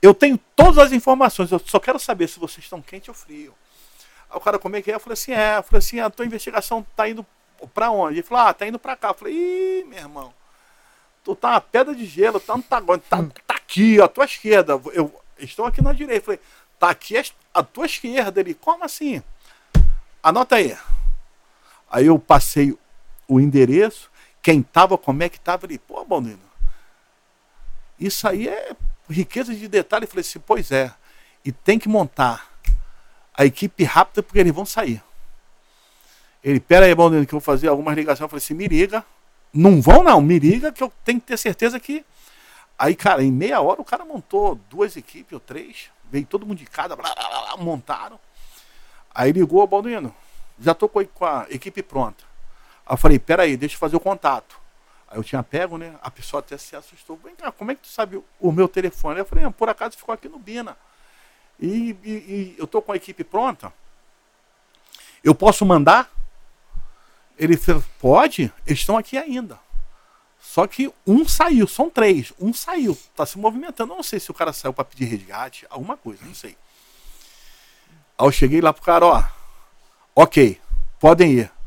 Eu tenho todas as informações, eu só quero saber se vocês estão quente ou frio. Aí o cara, como é que é? Eu falei assim, é. Eu falei assim, a tua investigação tá indo pra onde? Ele falou, ah, tá indo pra cá. Eu falei, ih, meu irmão, tu tá uma pedra de gelo, tá, tá, tá, tá aqui, ó, à tua esquerda. Eu estou aqui na direita. Eu falei, tá aqui a tua esquerda. Ele, como assim? Anota aí. Aí eu passei o endereço, quem tava, como é que tava, ele, pô, Baldino, isso aí é riqueza de detalhe. Eu falei assim, pois é. E tem que montar a equipe rápida porque eles vão sair. Ele, pera aí, Baldino, que eu vou fazer algumas ligações. Eu falei assim, me liga. Não vão não, me liga que eu tenho que ter certeza que Aí, cara, em meia hora o cara montou duas equipes ou três, veio todo mundo de cada, blá, blá, blá, montaram. Aí ligou, Balduino, já tô com a equipe pronta. Aí eu falei, peraí, deixa eu fazer o contato. Aí eu tinha pego, né? A pessoa até se assustou. Vem cá, como é que tu sabe o meu telefone? Eu falei, ah, por acaso ficou aqui no Bina. E, e, e, eu tô com a equipe pronta. Eu posso mandar? Ele falou, pode, eles estão aqui ainda. Só que um saiu, são três. Um saiu, tá se movimentando. Eu não sei se o cara saiu para pedir resgate, alguma coisa, não sei. Aí eu cheguei lá pro cara, ó. Ok, podem ir.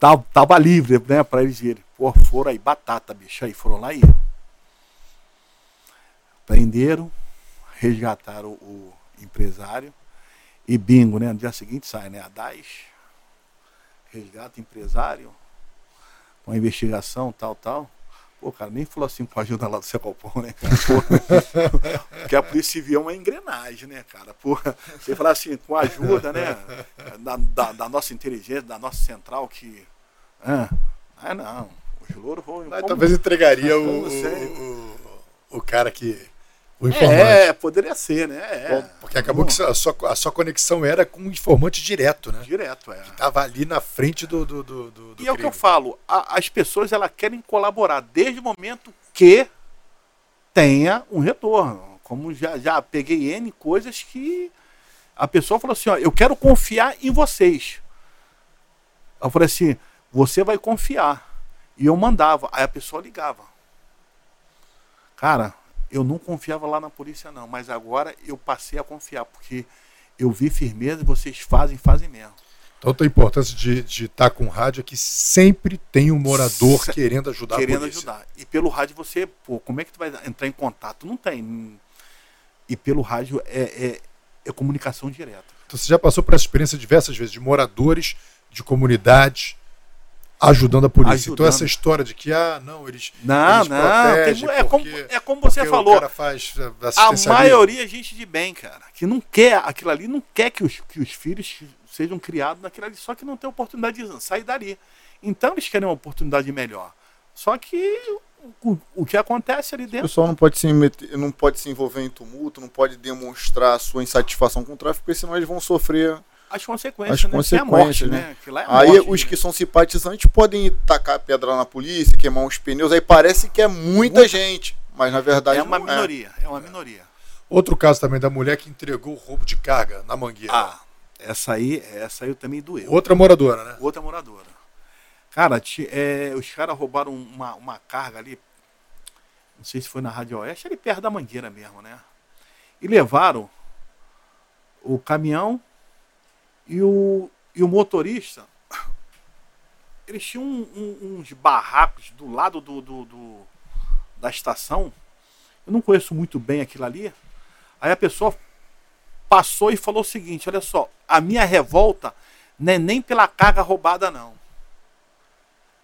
Tava livre, né, para eles irem. Pô, foram aí, batata, bicho. Aí foram lá e prenderam, resgataram o empresário e bingo, né? No dia seguinte sai, né? A DAS resgata empresário com a investigação, tal, tal. Pô, cara, nem falou assim com a ajuda lá do Secopom, né, cara? <laughs> Porque a polícia civil é uma engrenagem, né, cara? Porra, você falar assim, com a ajuda, né, da, da, da, nossa inteligência, da nossa central, que. Ah, ah não. Os louros vão. Mas, talvez entregaria o, o, o, cara que o informante. É, poderia ser, né? É. porque acabou que a sua, a sua conexão era com o informante direto, né? Direto, é. Que estava ali na frente do. do, do, do e crime. é o que eu falo, a, as pessoas elas querem colaborar desde o momento que tenha um retorno. Como já, já peguei N coisas que a pessoa falou assim: ó, eu quero confiar em vocês. Eu falei assim: você vai confiar. E eu mandava. Aí a pessoa ligava. Cara, eu não confiava lá na polícia não, mas agora eu passei a confiar, porque eu vi firmeza e vocês fazem, fazem mesmo. Então a importância de, de estar com rádio é que sempre tem um morador Se, querendo ajudar querendo ajudar. E pelo rádio você, pô, como é que tu vai entrar em contato? Não tem. E pelo rádio é, é, é comunicação direta. Então você já passou por essa experiência diversas vezes de moradores, de comunidades, ajudando a polícia. Ajudando. Então essa história de que ah, não, eles Não, eles não, é como é como você falou. O cara faz a maioria é gente de bem, cara, que não quer aquilo ali, não quer que os, que os filhos sejam criados naquilo ali, só que não tem oportunidade de sair dali. Então eles querem uma oportunidade melhor. Só que o, o que acontece ali dentro. O pessoal não pode, se meter, não pode se envolver em tumulto, não pode demonstrar sua insatisfação com o tráfico, porque senão eles vão sofrer as consequências, as né? consequências, que é morte, né? né? É aí morte, os né? que são simpatizantes podem tacar pedra na polícia, queimar os pneus, aí parece que é muita gente, mas na verdade é uma minoria, é. é uma minoria. Outro caso também da mulher que entregou o roubo de carga na mangueira. Ah, essa aí, essa aí também doeu. Outra moradora, né? Outra moradora. Cara, é, os caras roubaram uma, uma carga ali, não sei se foi na Rádio Oeste, ali perto da mangueira mesmo, né? E levaram o caminhão e o, e o motorista, eles tinham um, um, uns barracos do lado do, do, do, da estação. Eu não conheço muito bem aquilo ali. Aí a pessoa passou e falou o seguinte: olha só, a minha revolta não é nem pela carga roubada, não.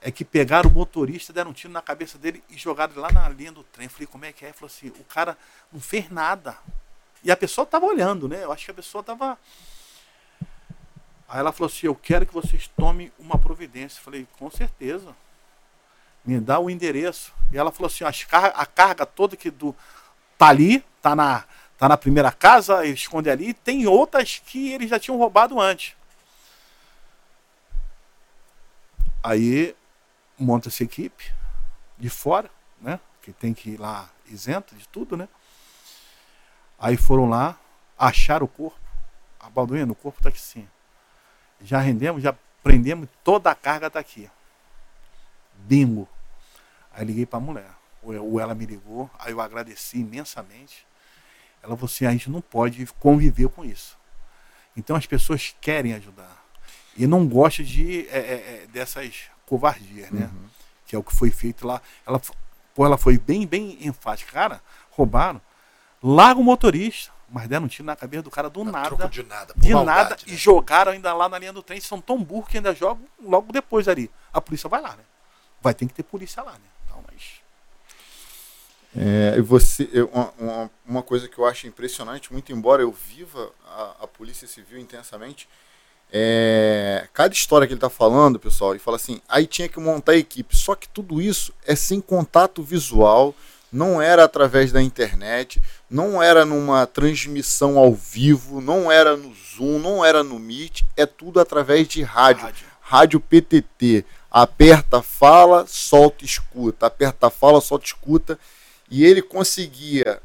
É que pegaram o motorista, deram um tiro na cabeça dele e jogaram ele lá na linha do trem. Falei, como é que é? Ele falou assim: o cara não fez nada. E a pessoa estava olhando, né? Eu acho que a pessoa estava Aí ela falou assim: Eu quero que vocês tomem uma providência. Eu falei: Com certeza. Me dá o endereço. E ela falou assim: A carga toda que do, tá ali, tá na, tá na primeira casa, esconde ali. Tem outras que eles já tinham roubado antes. Aí monta essa equipe de fora, né? Que tem que ir lá isento de tudo, né? Aí foram lá, acharam o corpo. A Balduino, o corpo tá aqui sim. Já rendemos, já prendemos, toda a carga está aqui. Bingo. Aí liguei para a mulher. Ou ela me ligou, aí eu agradeci imensamente. Ela falou assim: a gente não pode conviver com isso. Então as pessoas querem ajudar. E não gostam de, é, é, é dessas covardias, né? Uhum. Que é o que foi feito lá. Ela, pô, ela foi bem, bem enfática. Cara, roubaram. Larga o motorista. Mas deram um tiro na cabeça do cara do nada. de nada. De maldade, nada. Né? E jogaram ainda lá na linha do trem. São tão burros que ainda jogam logo depois ali. A polícia vai lá, né? Vai ter que ter polícia lá, né? Então, mas. É, você, uma, uma, uma, coisa que eu acho impressionante, muito embora eu viva a, a Polícia Civil intensamente, É, cada história que ele tá falando, pessoal, e fala assim, aí tinha que montar a equipe. Só que tudo isso é sem contato visual, não era através da internet, não era numa transmissão ao vivo, não era no Zoom, não era no Meet, é tudo através de rádio. Rádio, rádio PTT. Aperta, fala, solta, escuta. Aperta, fala, solta, escuta. E ele conseguia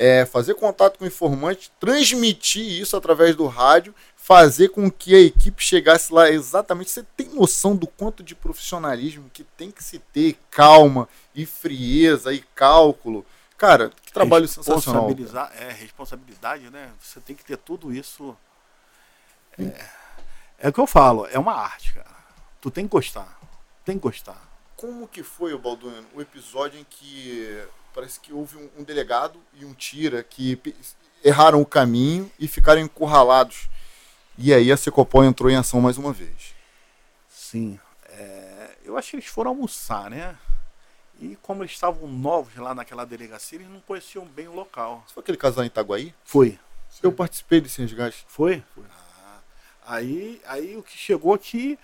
é, fazer contato com o informante, transmitir isso através do rádio, fazer com que a equipe chegasse lá exatamente. Você tem noção do quanto de profissionalismo que tem que se ter, calma e frieza e cálculo. Cara, que trabalho sensacional. Responsabilizar, é, responsabilidade, né? Você tem que ter tudo isso. É, é o que eu falo, é uma arte, cara. Tu tem que gostar. Tem que gostar. Como que foi, Balduino, o episódio em que parece que houve um, um delegado e um tira que erraram o caminho e ficaram encurralados. E aí a Secopol entrou em ação mais uma vez. Sim. É, eu acho que eles foram almoçar, né? E como eles estavam novos lá naquela delegacia, eles não conheciam bem o local. Isso foi aquele casal em Itaguaí? Foi. Eu participei desse resgate. Foi? Foi. Ah, aí, aí o que chegou aqui,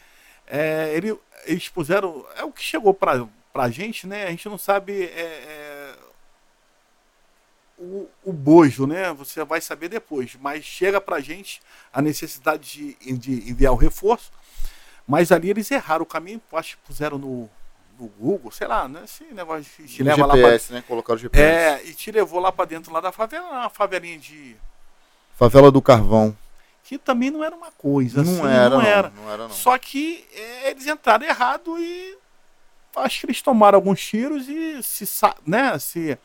é, ele, eles puseram. É o que chegou pra, pra gente, né? A gente não sabe. É, é, o, o bojo, né? Você vai saber depois. Mas chega pra gente a necessidade de, de enviar o reforço. Mas ali eles erraram o caminho, acho que puseram no, no Google, sei lá, né? Esse negócio de te leva GPS, lá pra... né? Colocaram o GPS. É, e te levou lá para dentro lá da favela, uma favelinha de. Favela do Carvão. Que também não era uma coisa, não assim, era, não, não era. Não era não. Só que é, eles entraram errado e acho que eles tomaram alguns tiros e se, né, se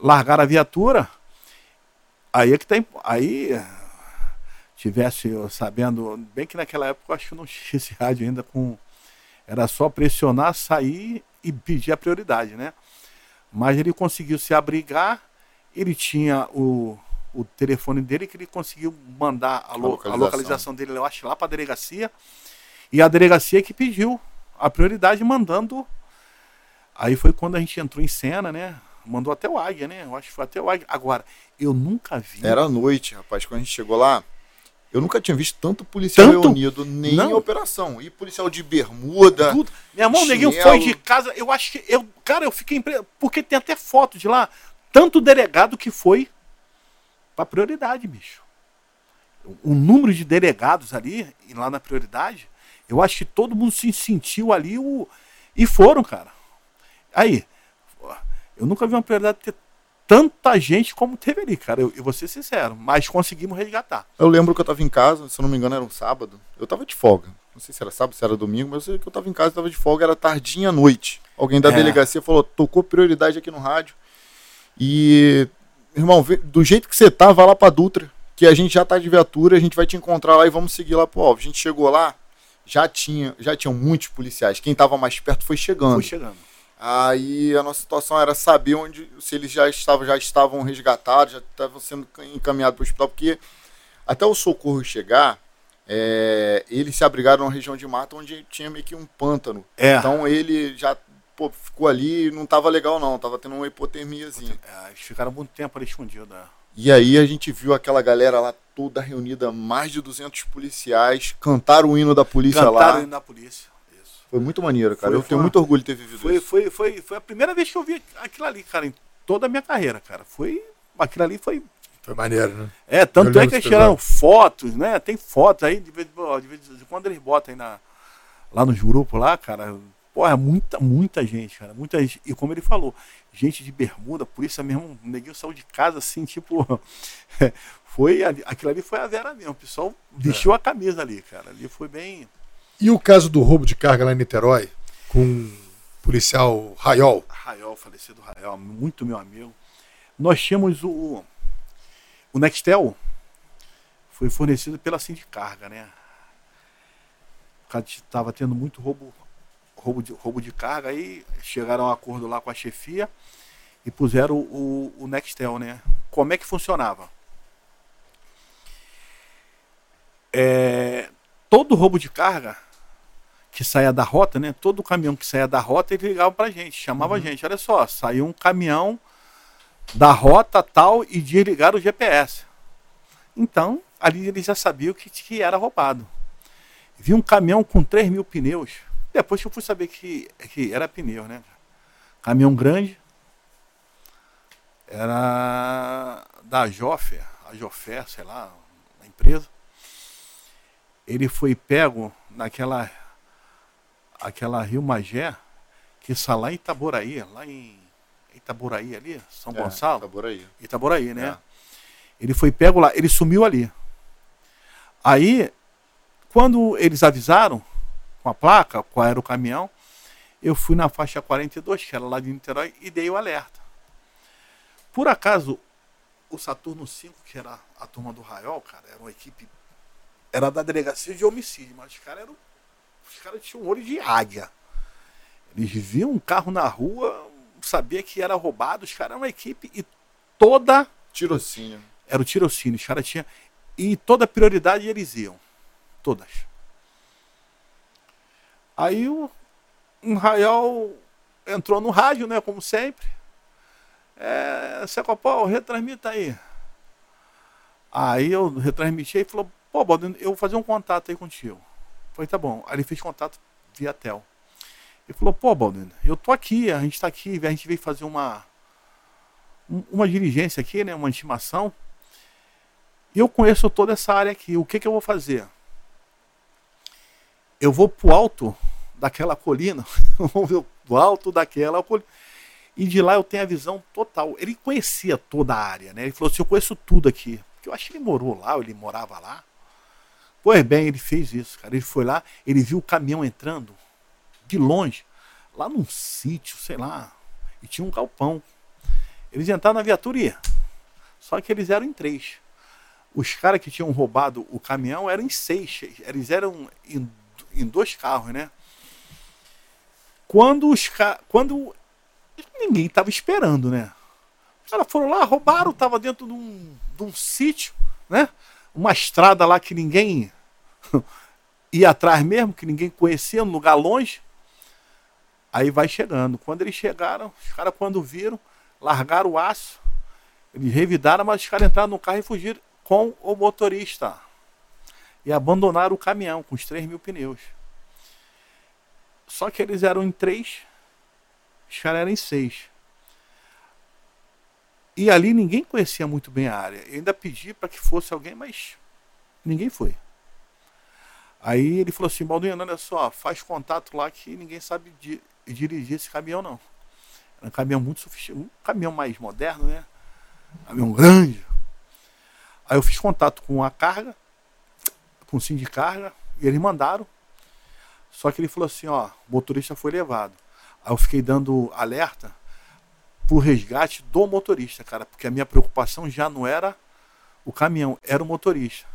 largaram a viatura. Aí é que tem. Aí tivesse eu sabendo, bem que naquela época eu acho que não <laughs> tinha esse rádio ainda com era só pressionar, sair e pedir a prioridade, né? Mas ele conseguiu se abrigar, ele tinha o, o telefone dele que ele conseguiu mandar a, lo, a, localização. a localização dele, eu acho, lá para a delegacia. E a delegacia que pediu a prioridade mandando. Aí foi quando a gente entrou em cena, né? Mandou até o Águia, né? Eu acho que foi até o Águia. Agora, eu nunca vi. Era noite, rapaz. Quando a gente chegou lá, eu nunca tinha visto tanto policial tanto? reunido, nem não. em operação. E policial de bermuda. Tudo. Minha mão, neguinho foi de casa. Eu acho que. Eu, cara, eu fiquei. Impre... Porque tem até foto de lá. Tanto delegado que foi pra prioridade, bicho. O número de delegados ali, lá na prioridade, eu acho que todo mundo se sentiu ali o... e foram, cara. Aí, eu nunca vi uma prioridade ter tanta gente como teve ali, cara. Eu, eu vou ser sincero, mas conseguimos resgatar. Eu lembro que eu tava em casa, se eu não me engano era um sábado. Eu tava de folga. Não sei se era sábado, se era domingo, mas eu sei que eu tava em casa, tava de folga, era tardinha à noite. Alguém da é. delegacia falou, tocou prioridade aqui no rádio. E, irmão, do jeito que você tá, vai lá pra Dutra, que a gente já tá de viatura, a gente vai te encontrar lá e vamos seguir lá pro alvo. A gente chegou lá, já tinha, já tinham muitos policiais. Quem tava mais perto foi chegando. Foi chegando. Aí a nossa situação era saber onde, se eles já estavam, já estavam resgatados, já estavam sendo encaminhados para o hospital, porque até o socorro chegar, é, eles se abrigaram na região de mata onde tinha meio que um pântano. É. Então ele já pô, ficou ali e não estava legal não, estava tendo uma hipotermiazinha. É, eles ficaram muito tempo ali escondidos. Né? E aí a gente viu aquela galera lá toda reunida, mais de 200 policiais, cantaram o hino da polícia cantaram lá. Cantaram o hino da polícia. Foi muito maneiro, cara. Foi, eu tenho muito orgulho de ter vivido foi, isso. Foi, foi, foi a primeira vez que eu vi aquilo ali, cara, em toda a minha carreira, cara. Foi. Aquilo ali foi. Foi maneiro, né? É, tanto é que eles tiraram fotos, né? Tem fotos aí, de vez, de vez em quando eles botam aí na, lá nos grupos lá, cara. Pô, é muita, muita gente, cara. Muita gente. E como ele falou, gente de bermuda, por isso mesmo, o neguinho saiu de casa assim, tipo. <laughs> foi. Aquilo ali foi a Vera mesmo. O pessoal vestiu é. a camisa ali, cara. Ali foi bem. E o caso do roubo de carga lá em Niterói, com o policial Raiol? Raiol, falecido Raiol, muito meu amigo. Nós tínhamos o. O Nextel foi fornecido pela Sindicarga, né? Estava tendo muito roubo, roubo, de, roubo de carga, aí chegaram a um acordo lá com a chefia e puseram o, o, o Nextel, né? Como é que funcionava? É, todo roubo de carga que saia da rota, né? Todo caminhão que saia da rota, ele ligava pra gente, chamava uhum. a gente. Olha só, saiu um caminhão da rota tal e desligaram o GPS. Então, ali ele já sabia que, que era roubado. Vi um caminhão com 3 mil pneus. Depois que eu fui saber que, que era pneu, né? Caminhão grande. Era da Joffer, a Joffer, sei lá, a empresa. Ele foi pego naquela aquela Rio Magé, que está lá em Itaboraí, lá em Itaboraí ali, São É, Gonçalo. Itaboraí. Itaboraí, né? É. Ele foi pego lá, ele sumiu ali. Aí, quando eles avisaram com a placa qual era o caminhão, eu fui na faixa 42, que era lá de Niterói, e dei o alerta. Por acaso, o Saturno 5, que era a turma do Raiol, cara, era uma equipe. Era da delegacia de homicídio, mas os caras eram. Os caras tinham um olho de águia. Eles viam um carro na rua, sabia que era roubado, os caras eram uma equipe e toda Tirocínio. era o tirocínio. Os caras tinham. E toda prioridade eles iam. Todas. Aí o um Raiol entrou no rádio, né? Como sempre. É, Secopol, retransmita aí. Aí eu retransmiti e falou, pô, Baldino, eu vou fazer um contato aí contigo. Falei, tá bom. Aí ele fez contato via tel. Ele falou, pô, Baldino, eu tô aqui, a gente tá aqui, a gente veio fazer uma um- uma diligência aqui, né, uma intimação. Eu conheço toda essa área aqui. O que, que eu vou fazer? Eu vou pro alto daquela colina, <laughs> do alto daquela colina, e de lá eu tenho a visão total. Ele conhecia toda a área, né? Ele falou assim: Eu conheço tudo aqui. Porque eu acho que ele morou lá, ou ele morava lá. Pois bem, ele fez isso, cara. Ele foi lá, ele viu o caminhão entrando de longe, lá num sítio, sei lá, e tinha um galpão. Eles entraram na viatura e. Só que eles eram em três. Os caras que tinham roubado o caminhão eram em seis. Eles eram em, em dois carros, né? Quando os caras. Quando. Ninguém estava esperando, né? Os caras foram lá, roubaram, tava dentro de um, de um sítio, né? Uma estrada lá que ninguém <laughs> ia atrás mesmo, que ninguém conhecia, num lugar longe. Aí vai chegando. Quando eles chegaram, os caras quando viram, largaram o aço, eles revidaram, mas os caras entraram no carro e fugiram com o motorista. E abandonaram o caminhão com os 3 mil pneus. Só que eles eram em três, os caras eram em seis. E ali ninguém conhecia muito bem a área. Eu ainda pedi para que fosse alguém, mas ninguém foi. Aí ele falou assim, Baldinho, olha só, faz contato lá que ninguém sabe di- dirigir esse caminhão não. Era um caminhão muito sofisticado, um caminhão mais moderno, né? Caminhão grande. Aí eu fiz contato com a carga, com o sindicarga, e eles mandaram. Só que ele falou assim, ó, o motorista foi levado. Aí eu fiquei dando alerta pro resgate do motorista, cara, porque a minha preocupação já não era o caminhão, era o motorista.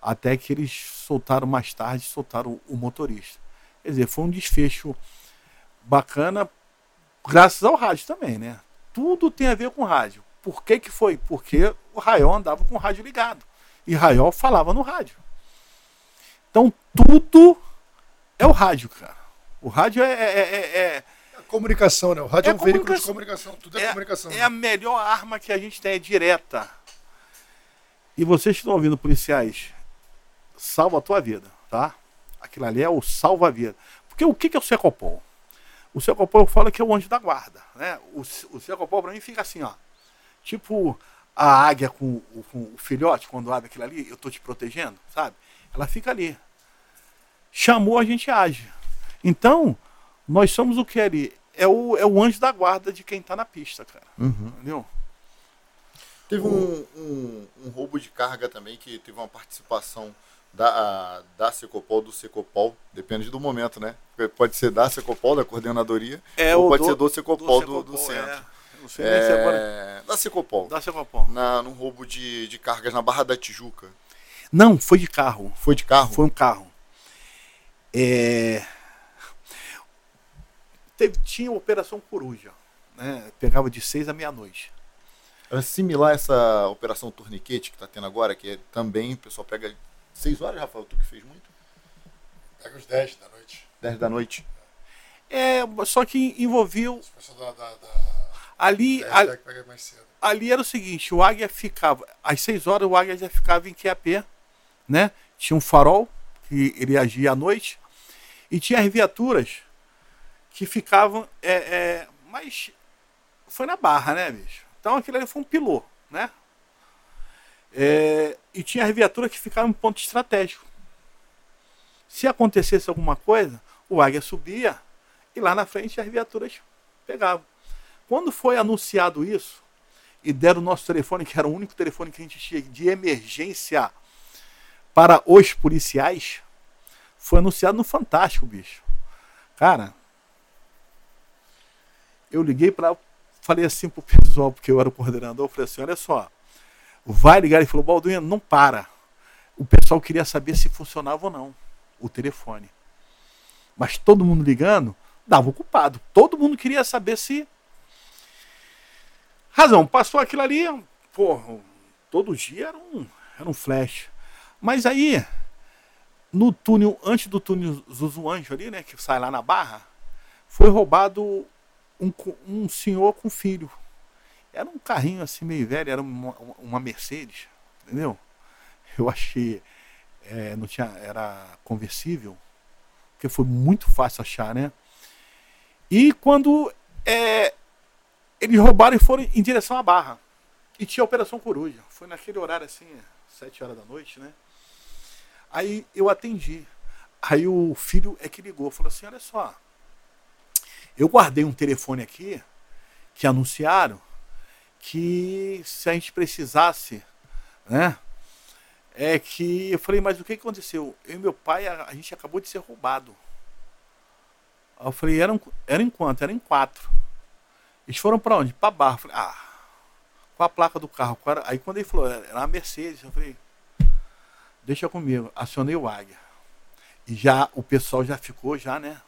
Até que eles soltaram mais tarde, soltaram o motorista. Quer dizer, foi um desfecho bacana, graças ao rádio também, né? Tudo tem a ver com rádio. Por que que foi? Porque o Raiol andava com o rádio ligado. E Raiol falava no rádio. Então tudo é o rádio, cara. O rádio é, é- é- é- comunicação, né? O rádio É é, um veículo de comunicação. Tudo é, é, comunicação. é né? a melhor arma que a gente tem, é direta. E vocês que estão ouvindo, policiais, salva a tua vida, tá? Aquilo ali é o salva-vida. Porque o que é o Secopol? O Secopol fala que é o anjo da guarda, né? O, o Secopol pra mim fica assim, ó. Tipo a águia com, com o filhote, quando abre aquilo ali, eu tô te protegendo, sabe? Ela fica ali. Chamou, a gente age. Então, nós somos o que ali? É o, é o anjo da guarda de quem tá na pista, cara. Entendeu? Teve um, um, um roubo de carga também que teve uma participação da, da Secopol, do Secopol, depende do momento, né? Pode ser da Secopol, da coordenadoria, É ou pode do- ser do Secopol, do, Secopol, do centro. é. Não sei nem se agora. É, da Secopol, Dá Secopol. na, num roubo de, de cargas na Barra da Tijuca. Não, foi de carro. Foi de carro? Foi um carro. É... Teve, tinha Operação Coruja. Né? Pegava de seis à meia-noite. Era similar a essa operação Torniquete que tá tendo agora, que é também o pessoal pega 6 horas, Rafael, tu que fez muito? Pega os 10 da noite. 10 da noite. É, só que envolvia. pessoal da, da, da, Ali, da ali, hashtag pega mais cedo. ali era o seguinte: o Águia ficava. Às seis horas o Águia já ficava em QAP. Né? Tinha um farol que ele agia à noite. E tinha as viaturas que ficavam. É, é, mas foi na barra, né, bicho? Então aquilo ali foi um pilô, né? É, e tinha as viaturas que ficavam em ponto estratégico. Se acontecesse alguma coisa, o Águia subia e lá na frente as viaturas pegavam. Quando foi anunciado isso, e deram o nosso telefone, que era o único telefone que a gente tinha de emergência para os policiais, foi anunciado no Fantástico, bicho. Cara, eu liguei para. Falei assim pro pessoal, porque eu era o coordenador, eu falei assim: olha só, vai ligar. Ele falou: Balduino, não para. O pessoal queria saber se funcionava ou não o telefone. Mas todo mundo ligando, dava o culpado. Todo mundo queria saber se. Razão, passou aquilo ali, porra, todo dia era um, era um flash. Mas aí, no túnel, antes do túnel Zuzuanjo ali, né, que sai lá na Barra, foi roubado um, um senhor com filho. Era um carrinho assim meio velho, era uma, uma Mercedes, entendeu? Eu achei, é, não tinha, era conversível, porque foi muito fácil achar, né? E quando é, eles roubaram e foram em direção à Barra, e tinha a Operação Coruja, foi naquele horário assim, sete horas da noite, né? Aí eu atendi. Aí o filho é que ligou, falou assim: olha só, eu guardei um telefone aqui que anunciaram que se a gente precisasse, né? É que eu falei, mas o que aconteceu? Eu e meu pai, a, a gente acabou de ser roubado. Eu falei, eram, era em quanto? Era em quatro. Eles foram para onde? Para Barra. Eu falei, ah, qual a placa do carro? Aí quando ele falou, era uma Mercedes, eu falei, deixa comigo. Acionei o Águia. E já o pessoal já ficou, já, né?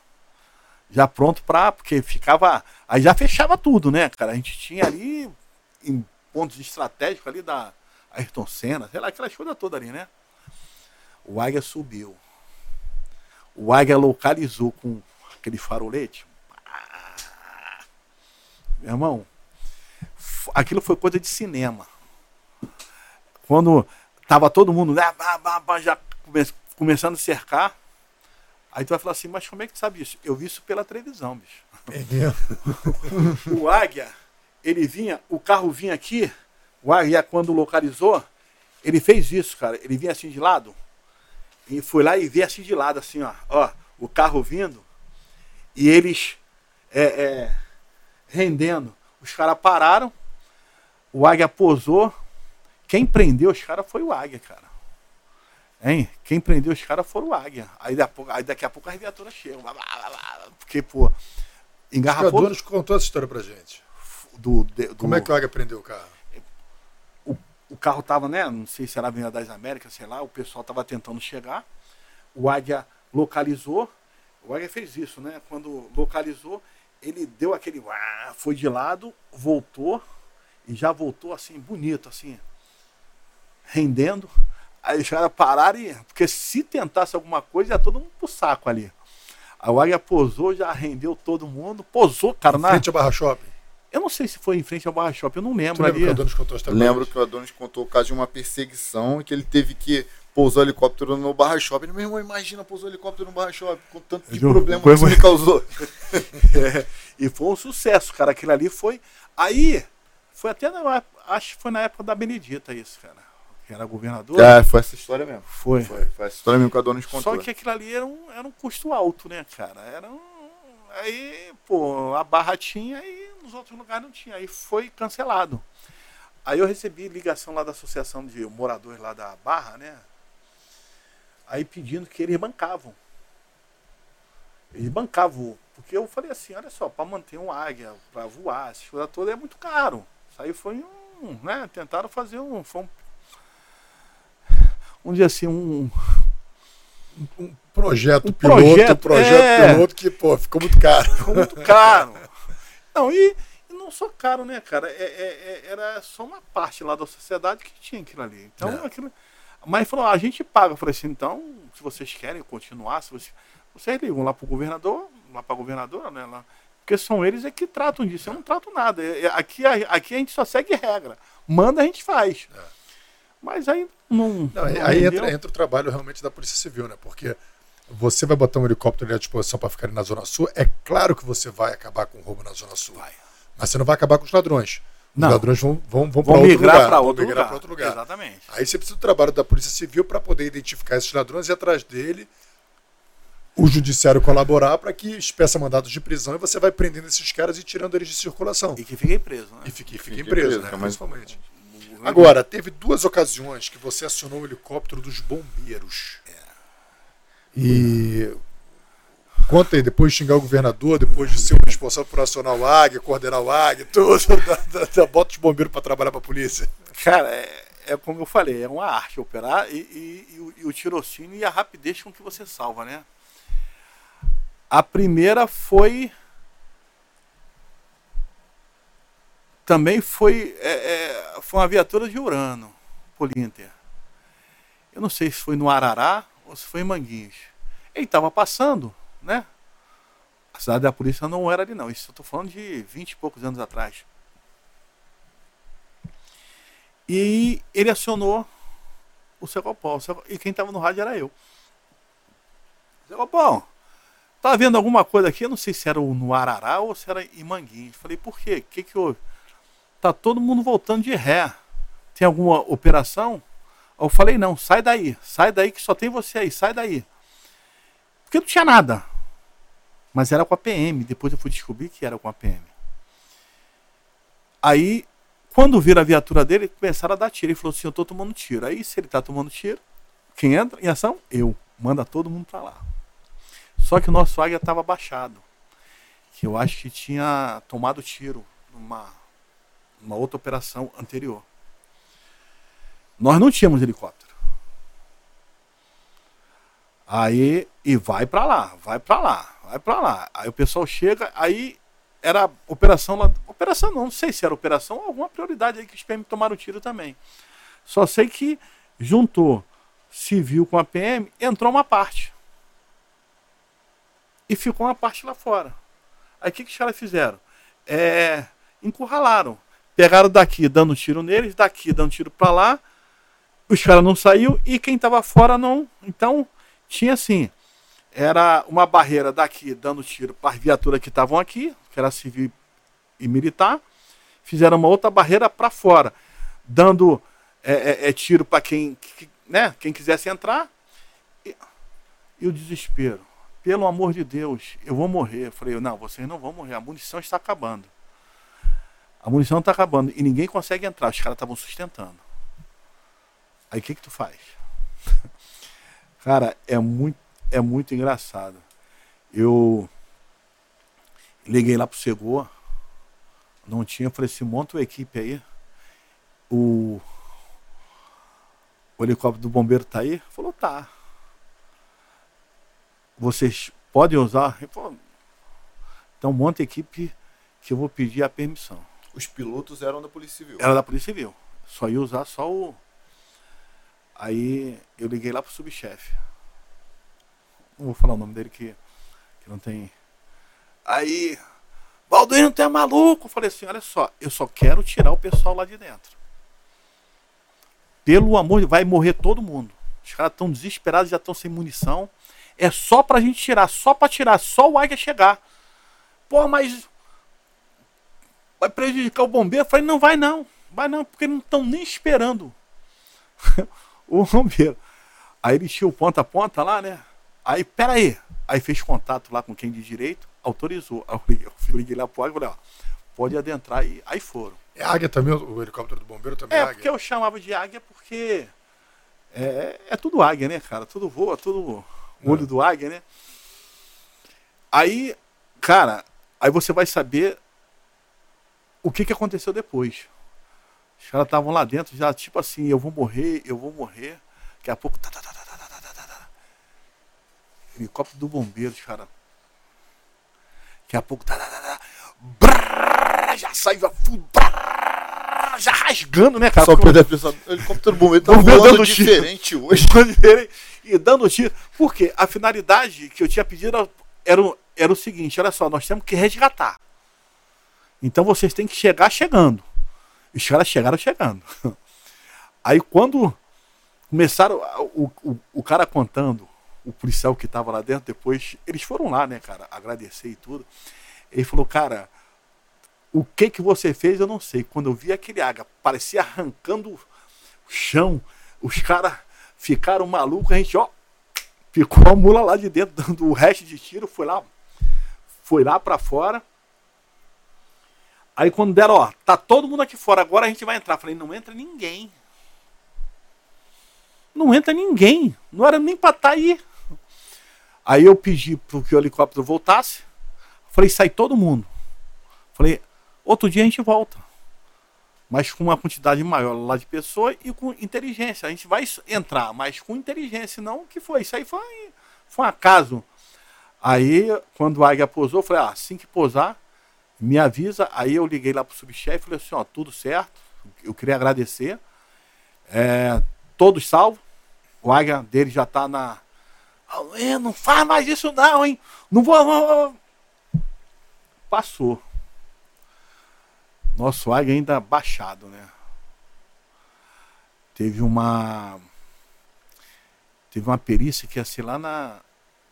Já pronto para Porque ficava. Aí já fechava tudo, né, cara? A gente tinha ali em pontos estratégicos ali da Ayrton Senna, sei lá, aquela coisa toda ali, né? O Águia subiu. O Águia localizou com aquele farolete. Meu irmão, aquilo foi coisa de cinema. Quando tava todo mundo né, já começando a cercar, aí tu vai falar assim, mas como é que tu sabe isso? Eu vi isso pela televisão, bicho. É <laughs> o Águia, ele vinha, o carro vinha aqui, o Águia quando localizou, ele fez isso, cara. Ele vinha assim de lado, e foi lá e veio assim de lado, assim, ó, ó o carro vindo, e eles é, é, rendendo. Os caras pararam, o Águia posou. Quem prendeu os caras foi o Águia, cara. Hein? Quem prendeu os caras foi o Águia. Aí, aí daqui a pouco as viaturas chegam. Porque, pô, engarrafou. O Donos contou essa história pra gente. Do, do, Como é que o Águia prendeu o carro? O, o carro tava, né? Não sei se era a Avenida das Américas, sei lá. O pessoal tava tentando chegar. O Águia localizou. O Águia fez isso, né? Quando localizou, ele deu aquele. Foi de lado, voltou e já voltou assim, bonito, assim, rendendo. Aí os caras pararam e. Porque se tentasse alguma coisa, ia todo mundo pro saco ali. A Águia posou, já rendeu todo mundo. Posou, cara. Em na... frente ao Barra Shopping. Eu não sei se foi em frente ao Barra Shopping, eu não lembro. ali. Que o Adonis contou lembro que o Adonis contou o caso de uma perseguição e que ele teve que pousar o helicóptero no Barra Shopping. Meu irmão, imagina pousar o helicóptero no Barra Shopping, com tanto de problema que isso me causou. <laughs> é, e foi um sucesso, cara. Aquilo ali foi. Aí, foi até na, acho que foi na época da Benedita isso, cara. Que era governador. É, foi essa história mesmo. Foi. Foi, foi essa história mesmo que a dona contou. Só que aquilo ali era um, era um custo alto, né, cara? Era um, aí, pô, a barra tinha e nos outros lugares não tinha. Aí foi cancelado. Aí eu recebi ligação lá da associação de moradores lá da Barra, né? Aí pedindo que eles bancavam. Eles bancavam. Porque eu falei assim, olha só, para manter um águia, para voar, essa coisa toda é muito caro. Isso aí foi um, né? Tentaram fazer um. Foi um vamos dizer assim, um. Um projeto um piloto, projeto, projeto é... piloto que, pô, ficou muito caro. Ficou muito caro. <laughs> Não, e, e não só caro, né, cara? É, é, é, era só uma parte lá da sociedade que tinha aquilo ali. Então, é. aquilo. Mas falou, a gente paga. Eu falei assim, então, se vocês querem continuar, se vocês, vocês ligam lá pro governador, lá pra governadora, né? Lá, porque são eles é que tratam disso. Eu não trato nada. É, aqui, aqui a gente só segue regra. Manda, a gente faz. É. Mas aí não. não, não aí entra, entra, o trabalho realmente da Polícia Civil, né? Porque você vai botar um helicóptero à disposição para ficar na Zona Sul, é claro que você vai acabar com o roubo na Zona Sul. Vai. Mas você não vai acabar com os ladrões. Não. Os ladrões vão, vão, vão, para outro lugar. Pra outro vão migrar para outro lugar. Exatamente. Aí você precisa do trabalho da Polícia Civil para poder identificar esses ladrões e atrás dele o judiciário colaborar para que espeça mandados de prisão e você vai prendendo esses caras e tirando eles de circulação. E que fiquem presos, né? E fiquem fique presos, né? Principalmente. Agora, teve duas ocasiões que você acionou o helicóptero dos bombeiros. É. E Conta aí, depois de xingar o governador, depois de ser o responsável por acionar o Águia, coordenar o Águia, tudo, <laughs> da, da, da bota os bombeiros para trabalhar para a polícia. Cara, é, é, como eu falei, é uma arte operar e, e, e, o, e o tirocínio e a rapidez com que você salva, né? A primeira foi. Também foi, é, é, foi uma viatura de Urano, Polinter. Eu não sei se foi no Arará ou se foi em Manguinhos. Ele estava passando, né? A cidade da polícia não era ali não. Isso eu estou falando de 20 e poucos anos atrás. E ele acionou o Secopol. E quem estava no rádio era eu. Secopol, tá vendo alguma coisa aqui? Eu não sei se era no Arará ou se era em Manguinhos. Falei, por quê? O que, que houve? Tá todo mundo voltando de ré. Tem alguma operação? Eu falei, não, sai daí. Sai daí que só tem você aí, sai daí. Porque não tinha nada. Mas era com a PM. Depois eu fui descobrir que era com a PM. Aí, quando viram a viatura dele, começaram a dar tiro. Ele falou assim: Eu tô tomando tiro. Aí, se ele tá tomando tiro, quem entra em ação? Eu. Manda todo mundo para lá. Só que o nosso águia estava baixado. Que eu acho que tinha tomado tiro numa, numa outra operação anterior. Nós não tínhamos helicóptero. Aí, e vai para lá, vai para lá, vai para lá. Aí o pessoal chega, aí era operação lá. Operação não, não sei se era operação ou alguma prioridade aí que os PM tomaram tiro também. Só sei que juntou civil com a PM, entrou uma parte. E ficou uma parte lá fora. Aí o que, que os caras fizeram? É, encurralaram. Pegaram daqui dando tiro neles, daqui dando tiro para lá. Os caras não saiu e quem estava fora não. Então tinha assim, era uma barreira daqui dando tiro para as viaturas que estavam aqui, que era civil e militar. Fizeram uma outra barreira para fora, dando é, é, é tiro para quem, que, né, quem quisesse entrar. E, e, o desespero. Pelo amor de Deus, eu vou morrer. Eu falei, não, vocês não vão morrer, a munição está acabando. A munição está acabando e ninguém consegue entrar, os caras estavam sustentando. Aí o que, que tu faz? <laughs> Cara, é muito, é muito engraçado. Eu liguei lá pro Segor, não tinha, falei assim, monta uma equipe aí. O, o helicóptero do bombeiro tá aí? Falou, tá. Vocês podem usar? Ele falou, então monta a equipe que eu vou pedir a permissão. Os pilotos eram da Polícia Civil? Era da Polícia Civil. Só ia usar só o, Aí eu liguei lá pro subchefe. Não vou falar o nome dele que, que não tem. Aí, Balduino, tu é maluco? Eu falei assim: olha só, eu só quero tirar o pessoal lá de dentro. Pelo amor de vai morrer todo mundo. Os caras estão desesperados, já estão sem munição. É só pra gente tirar, só pra tirar, só o Águia chegar. Pô, mas vai prejudicar o bombeiro? Eu falei, não vai não. Vai não, porque não estão nem esperando. <laughs> o bombeiro. Aí ele tinha o ponta a ponta lá, né? Aí, peraí. Aí fez contato lá com quem de direito, autorizou. Aí eu liguei, lá pro Águia e falei, ó, pode adentrar e aí foram. É águia também, o helicóptero do bombeiro também é, é águia? porque eu chamava de águia porque é, é tudo águia, né, cara? Tudo voa, tudo olho é. do águia, né? Aí, cara, aí você vai saber o que, que aconteceu depois. Os caras estavam lá dentro, já tipo assim, eu vou morrer, eu vou morrer. Daqui a pouco. Tá, tá, tá, tá, tá, tá, tá, tá. Helicóptero do bombeiro, cara. Daqui a pouco. Tá, tá, tá, tá. Brrr, já sai, brrr, já rasgando, né, cara? Só pra pensar, o helicóptero do bombeiro tá bombeiro voando diferente tiro. hoje. e dando tiro. Por quê? A finalidade que eu tinha pedido era, era o seguinte: olha só, nós temos que resgatar. Então vocês têm que chegar chegando. Os caras chegaram chegando. <laughs> Aí quando começaram, o, o, o cara contando, o policial que estava lá dentro, depois, eles foram lá, né, cara, agradecer e tudo. Ele falou, cara, o que que você fez eu não sei. Quando eu vi aquele águia, parecia arrancando o chão, os caras ficaram malucos, a gente, ó, ficou a mula lá de dentro, <laughs> dando o resto de tiro, foi lá, foi lá para fora. Aí quando deram, ó, tá todo mundo aqui fora, agora a gente vai entrar. Falei, não entra ninguém. Não entra ninguém. Não era nem pra estar tá aí. Aí eu pedi para que o helicóptero voltasse. Falei, sai todo mundo. Falei, outro dia a gente volta. Mas com uma quantidade maior lá de pessoas e com inteligência. A gente vai entrar, mas com inteligência. Não, que foi? Isso aí foi, foi um acaso. Aí, quando a águia pousou, eu falei, ah, assim que pousar, me avisa. Aí eu liguei lá pro subchefe e falei assim, ó, tudo certo. Eu queria agradecer. É, todos salvos. O águia dele já tá na, não faz mais isso não, hein? Não vou. Passou. Nosso águia ainda baixado, né? Teve uma. Teve uma perícia que ia ser lá na,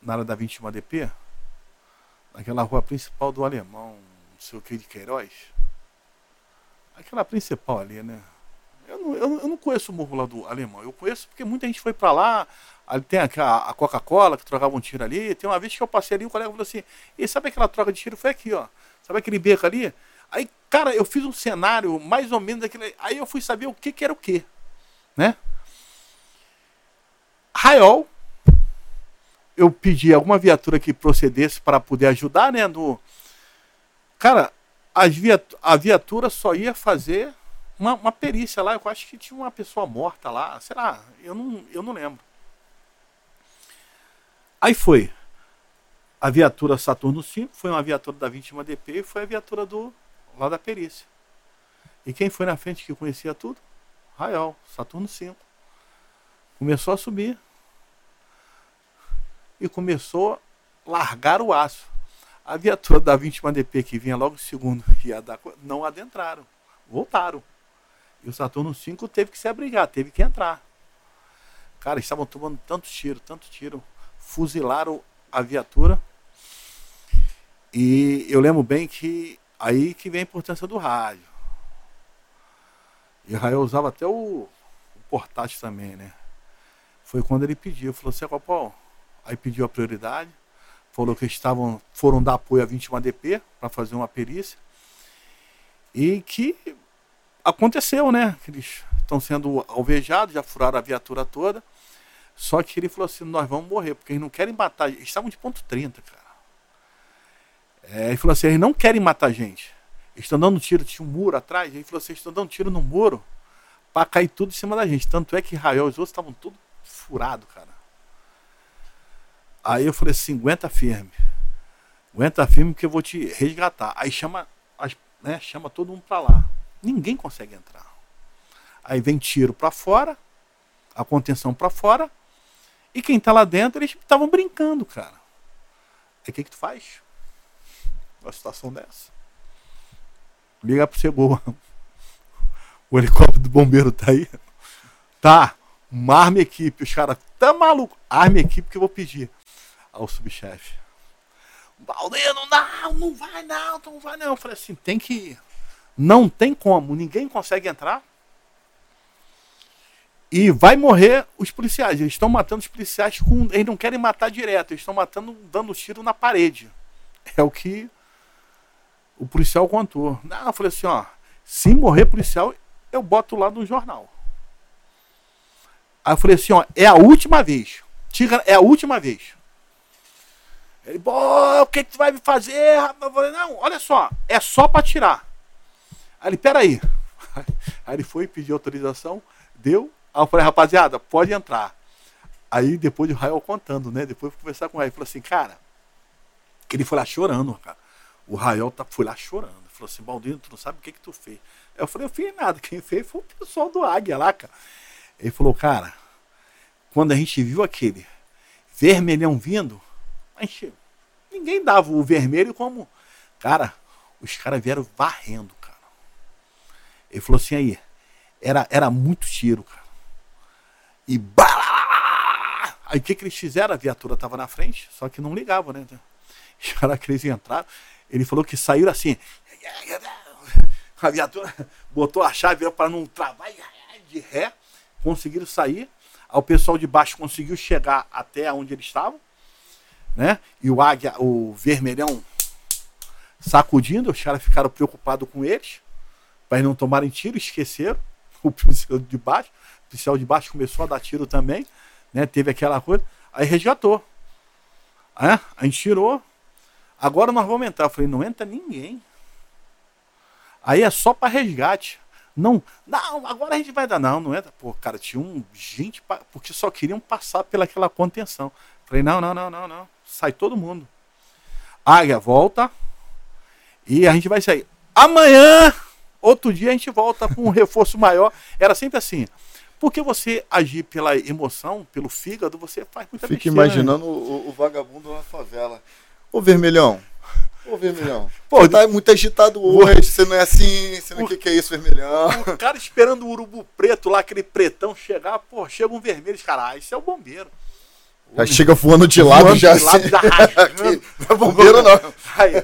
na área da 21 ADP, naquela rua principal do Alemão, não sei o que de Queiroz. Aquela principal ali, né? Eu não, eu, eu não conheço o morro lá do Alemão. Eu conheço porque muita gente foi para lá. Ali tem a, a Coca-Cola que trocava um tiro ali. Tem uma vez que eu passei ali, o colega falou assim: e sabe aquela troca de tiro? Foi aqui, ó. Sabe aquele beco ali? Aí, cara, eu fiz um cenário mais ou menos daquele. Aí eu fui saber o que, que era o que, né? Raiol, eu pedi alguma viatura que procedesse para poder ajudar, né? No... Cara, a viatura só ia fazer uma, uma perícia lá, eu acho que tinha uma pessoa morta lá, sei lá, eu não, eu não lembro. Aí foi. A viatura Saturno 5 foi uma viatura da vítima DP e foi a viatura do lá da perícia. E quem foi na frente que conhecia tudo? Rael, Saturno 5. Começou a subir. E começou a largar o aço. A viatura da vítima DP que vinha logo segundo que ia dar, não adentraram. Voltaram. E o Saturno 5 teve que se abrigar, teve que entrar. Cara, estavam tomando tanto tiro, tanto tiro. Fuzilaram a viatura. E eu lembro bem que aí que vem a importância do rádio. E o Rael usava até o, o portátil também, né? Foi quando ele pediu, falou assim, Copal, aí pediu a prioridade, falou que estavam, foram dar apoio a 21 ADP para fazer uma perícia. E que aconteceu, né? Que eles estão sendo alvejados, já furaram a viatura toda. Só que ele falou assim: nós vamos morrer, porque eles não querem matar. Eles estavam de ponto 30, cara. É, ele falou assim: eles não querem matar a gente. Eles estão dando tiro, tinha um muro atrás. Ele falou assim: estão dando tiro no muro para cair tudo em cima da gente. Tanto é que Israel e os outros estavam tudo furado, cara. Aí eu falei assim: aguenta firme. Aguenta firme que eu vou te resgatar. Aí chama, né, chama todo mundo para lá. Ninguém consegue entrar. Aí vem tiro para fora, a contenção para fora, e quem tá lá dentro, eles estavam brincando, cara. Aí o que, que tu faz? Uma situação dessa. Liga pro Cebola. <laughs> O helicóptero do bombeiro tá aí. Tá. Uma arma equipe. Os caras, tá maluco? Arma equipe que eu vou pedir ao subchefe. Baldeno, não, não vai não, não vai não. Eu falei assim, tem que ir. Não tem como, ninguém consegue entrar. E vai morrer os policiais. Eles estão matando os policiais com. Eles não querem matar direto, eles estão matando dando tiro na parede. É o que o policial contou. Não, eu falei assim, ó. Se morrer policial, eu boto lá no jornal. Aí eu falei assim, ó, é a última vez. Tira, é a última vez. Ele, o que, que tu vai me fazer? Eu falei, não, olha só, é só para tirar. Aí ele, peraí. <laughs> Aí ele foi pedir autorização, deu. Aí eu falei, rapaziada, pode entrar. Aí depois o Rael contando, né? Depois eu fui conversar com o Rael. Ele falou assim, cara, que ele foi lá chorando, cara. O Rael tá, foi lá chorando. Falou assim, Baldino, tu não sabe o que que tu fez. Eu falei, eu fiz nada. Quem fez foi o pessoal do Águia lá, cara. Ele falou, cara, quando a gente viu aquele vermelhão vindo, gente, ninguém dava o vermelho como. Cara, os caras vieram varrendo. Ele falou assim aí, Era, era muito tiro, cara. E! Aí o que, que eles fizeram? A viatura tava na frente, só que não ligava, né? <laughs> Os caras que eles entraram, ele falou que saíram assim. <laughs> A viatura botou a chave para não travar de ré, conseguiram sair. O pessoal de baixo conseguiu chegar até onde eles estavam, né? E o águia, o vermelhão sacudindo, os caras ficaram preocupados com eles, para não tomarem tiro, esqueceram. <laughs> O policial de baixo, o policial de baixo começou a dar tiro também, né? Teve aquela coisa, aí resgatou. É, a gente tirou. Agora nós vamos entrar. Eu falei, não entra ninguém. Aí é só para resgate. Não, não, agora a gente vai dar. Não, não entra. Pô, cara, tinha um gente, porque só queriam passar pelaquela contenção. Falei, não, não, não, não, não. Sai todo mundo. Águia, volta. E a gente vai sair. Amanhã Outro dia a gente volta com um <laughs> reforço maior. Era sempre assim. Porque você agir pela emoção, pelo fígado, você faz muita Fica besteira, imaginando né? o, o, vagabundo na favela. Ô Vermelhão. Ô Vermelhão. Pô, tá muito agitado hoje. Você não é assim. Você não o que, que é isso, Vermelhão? O cara esperando o urubu preto lá, aquele pretão chegar. Pô, chega um vermelho. Cara, ah, isso é o bombeiro. Já chega voando de lado, voando já de lado, assim. Não é bombeiro, não. Aí,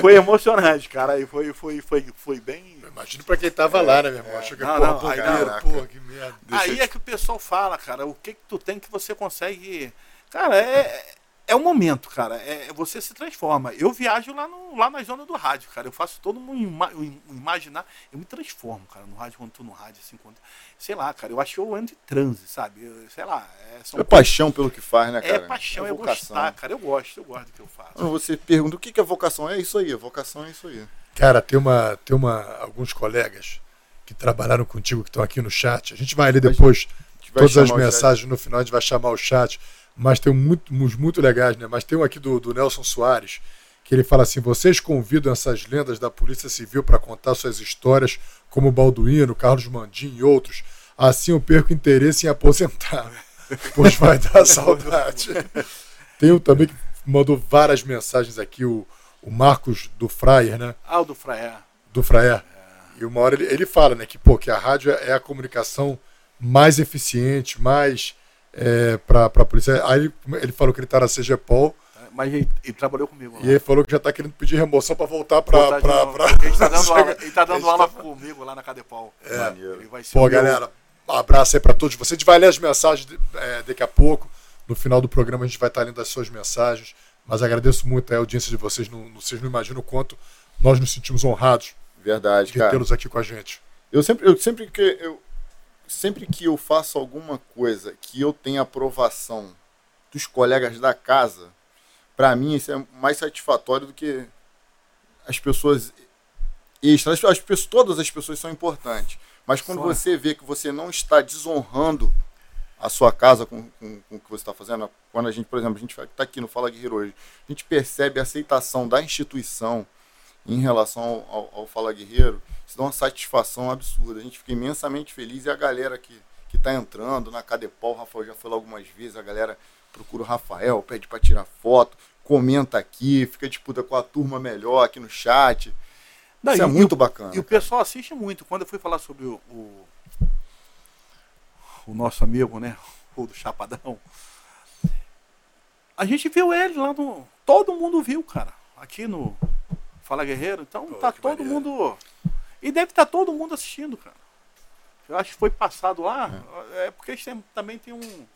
foi emocionante, cara. Aí foi, foi, foi, foi bem. Imagina pra quem tava é, lá, né, meu irmão? É. não, não, pô, aí, pô, que merda. Aí é que o pessoal fala, cara, o que que tu tem que você consegue. Cara, é, é o momento, cara. É, você se transforma. Eu viajo lá, no, lá na zona do rádio, cara. Eu faço todo mundo ima, imaginar. Eu me transformo, cara, no rádio, quando tô no rádio, assim, quando. Sei lá, cara. Eu acho que eu ando de transe, sabe? Eu, sei lá. É, é paixão pelo que faz, né, cara? É paixão, é, é gostar, cara. Eu gosto, eu gosto do que eu faço. Quando você pergunta o que, que é vocação, é isso aí. A vocação é isso aí. Cara, tem uma, tem uma, alguns colegas que trabalharam contigo que estão aqui no chat. A gente vai ler depois todas as mensagens no final, a gente vai chamar o chat mas tem muito, uns muito legais, né? Mas tem um aqui do, do Nelson Soares, que ele fala assim: vocês convidam essas lendas da Polícia Civil para contar suas histórias, como Balduino, Carlos Mandim e outros. Assim eu perco interesse em aposentar, <laughs> pois vai dar saudade. <laughs> tem um também que mandou várias mensagens aqui, o, o Marcos do Fraier, né? Ah, o do Fraier. Do Fraier. É. E uma hora ele, ele fala, né, que, pô, que a rádio é a comunicação mais eficiente, mais é, para a polícia. Aí ele, ele, falou que ele está na CGPOL. Mas ele, ele, trabalhou comigo. Lá. E ele falou que já está querendo pedir remoção para voltar para. Pra, pra... Ele está dando <laughs> aula, ele tá dando aula tá... comigo lá na Cadepol. É. Ele vai ser Pô, galera, um abraço aí para todos vocês. A gente vai ler as mensagens é, daqui a pouco. No final do programa a gente vai estar tá lendo as suas mensagens. Mas agradeço muito a audiência de vocês. Não, vocês não imaginam o quanto nós nos sentimos honrados Verdade, de tê-los aqui com a gente. Eu sempre, eu sempre que eu, sempre que eu faço alguma coisa que eu tenha aprovação dos colegas da casa, para mim isso é mais satisfatório do que as pessoas extras. As pessoas, todas as pessoas são importantes. Mas quando Só. você vê que você não está desonrando a sua casa com, com, com o que você está fazendo, quando a gente, por exemplo, a gente está aqui no Fala Guerreiro hoje, a gente percebe a aceitação da instituição em relação ao, ao Fala Guerreiro, isso dá uma satisfação absurda. A gente fica imensamente feliz e a galera que, que tá entrando na Cadepol, o Rafael já foi lá algumas vezes, a galera procura o Rafael, pede para tirar foto, comenta aqui, fica disputa com a turma melhor aqui no chat. Não, isso é muito o, bacana. E cara. o pessoal assiste muito. Quando eu fui falar sobre o, o, o nosso amigo, né? <laughs> O do Chapadão. A gente viu ele lá no. Todo mundo viu, cara. Aqui no, Fala Guerreiro. Então Pô, tá todo maneiro. mundo. E deve estar tá todo mundo assistindo, cara. Eu acho que foi passado lá. É, é porque eles têm, também tem um.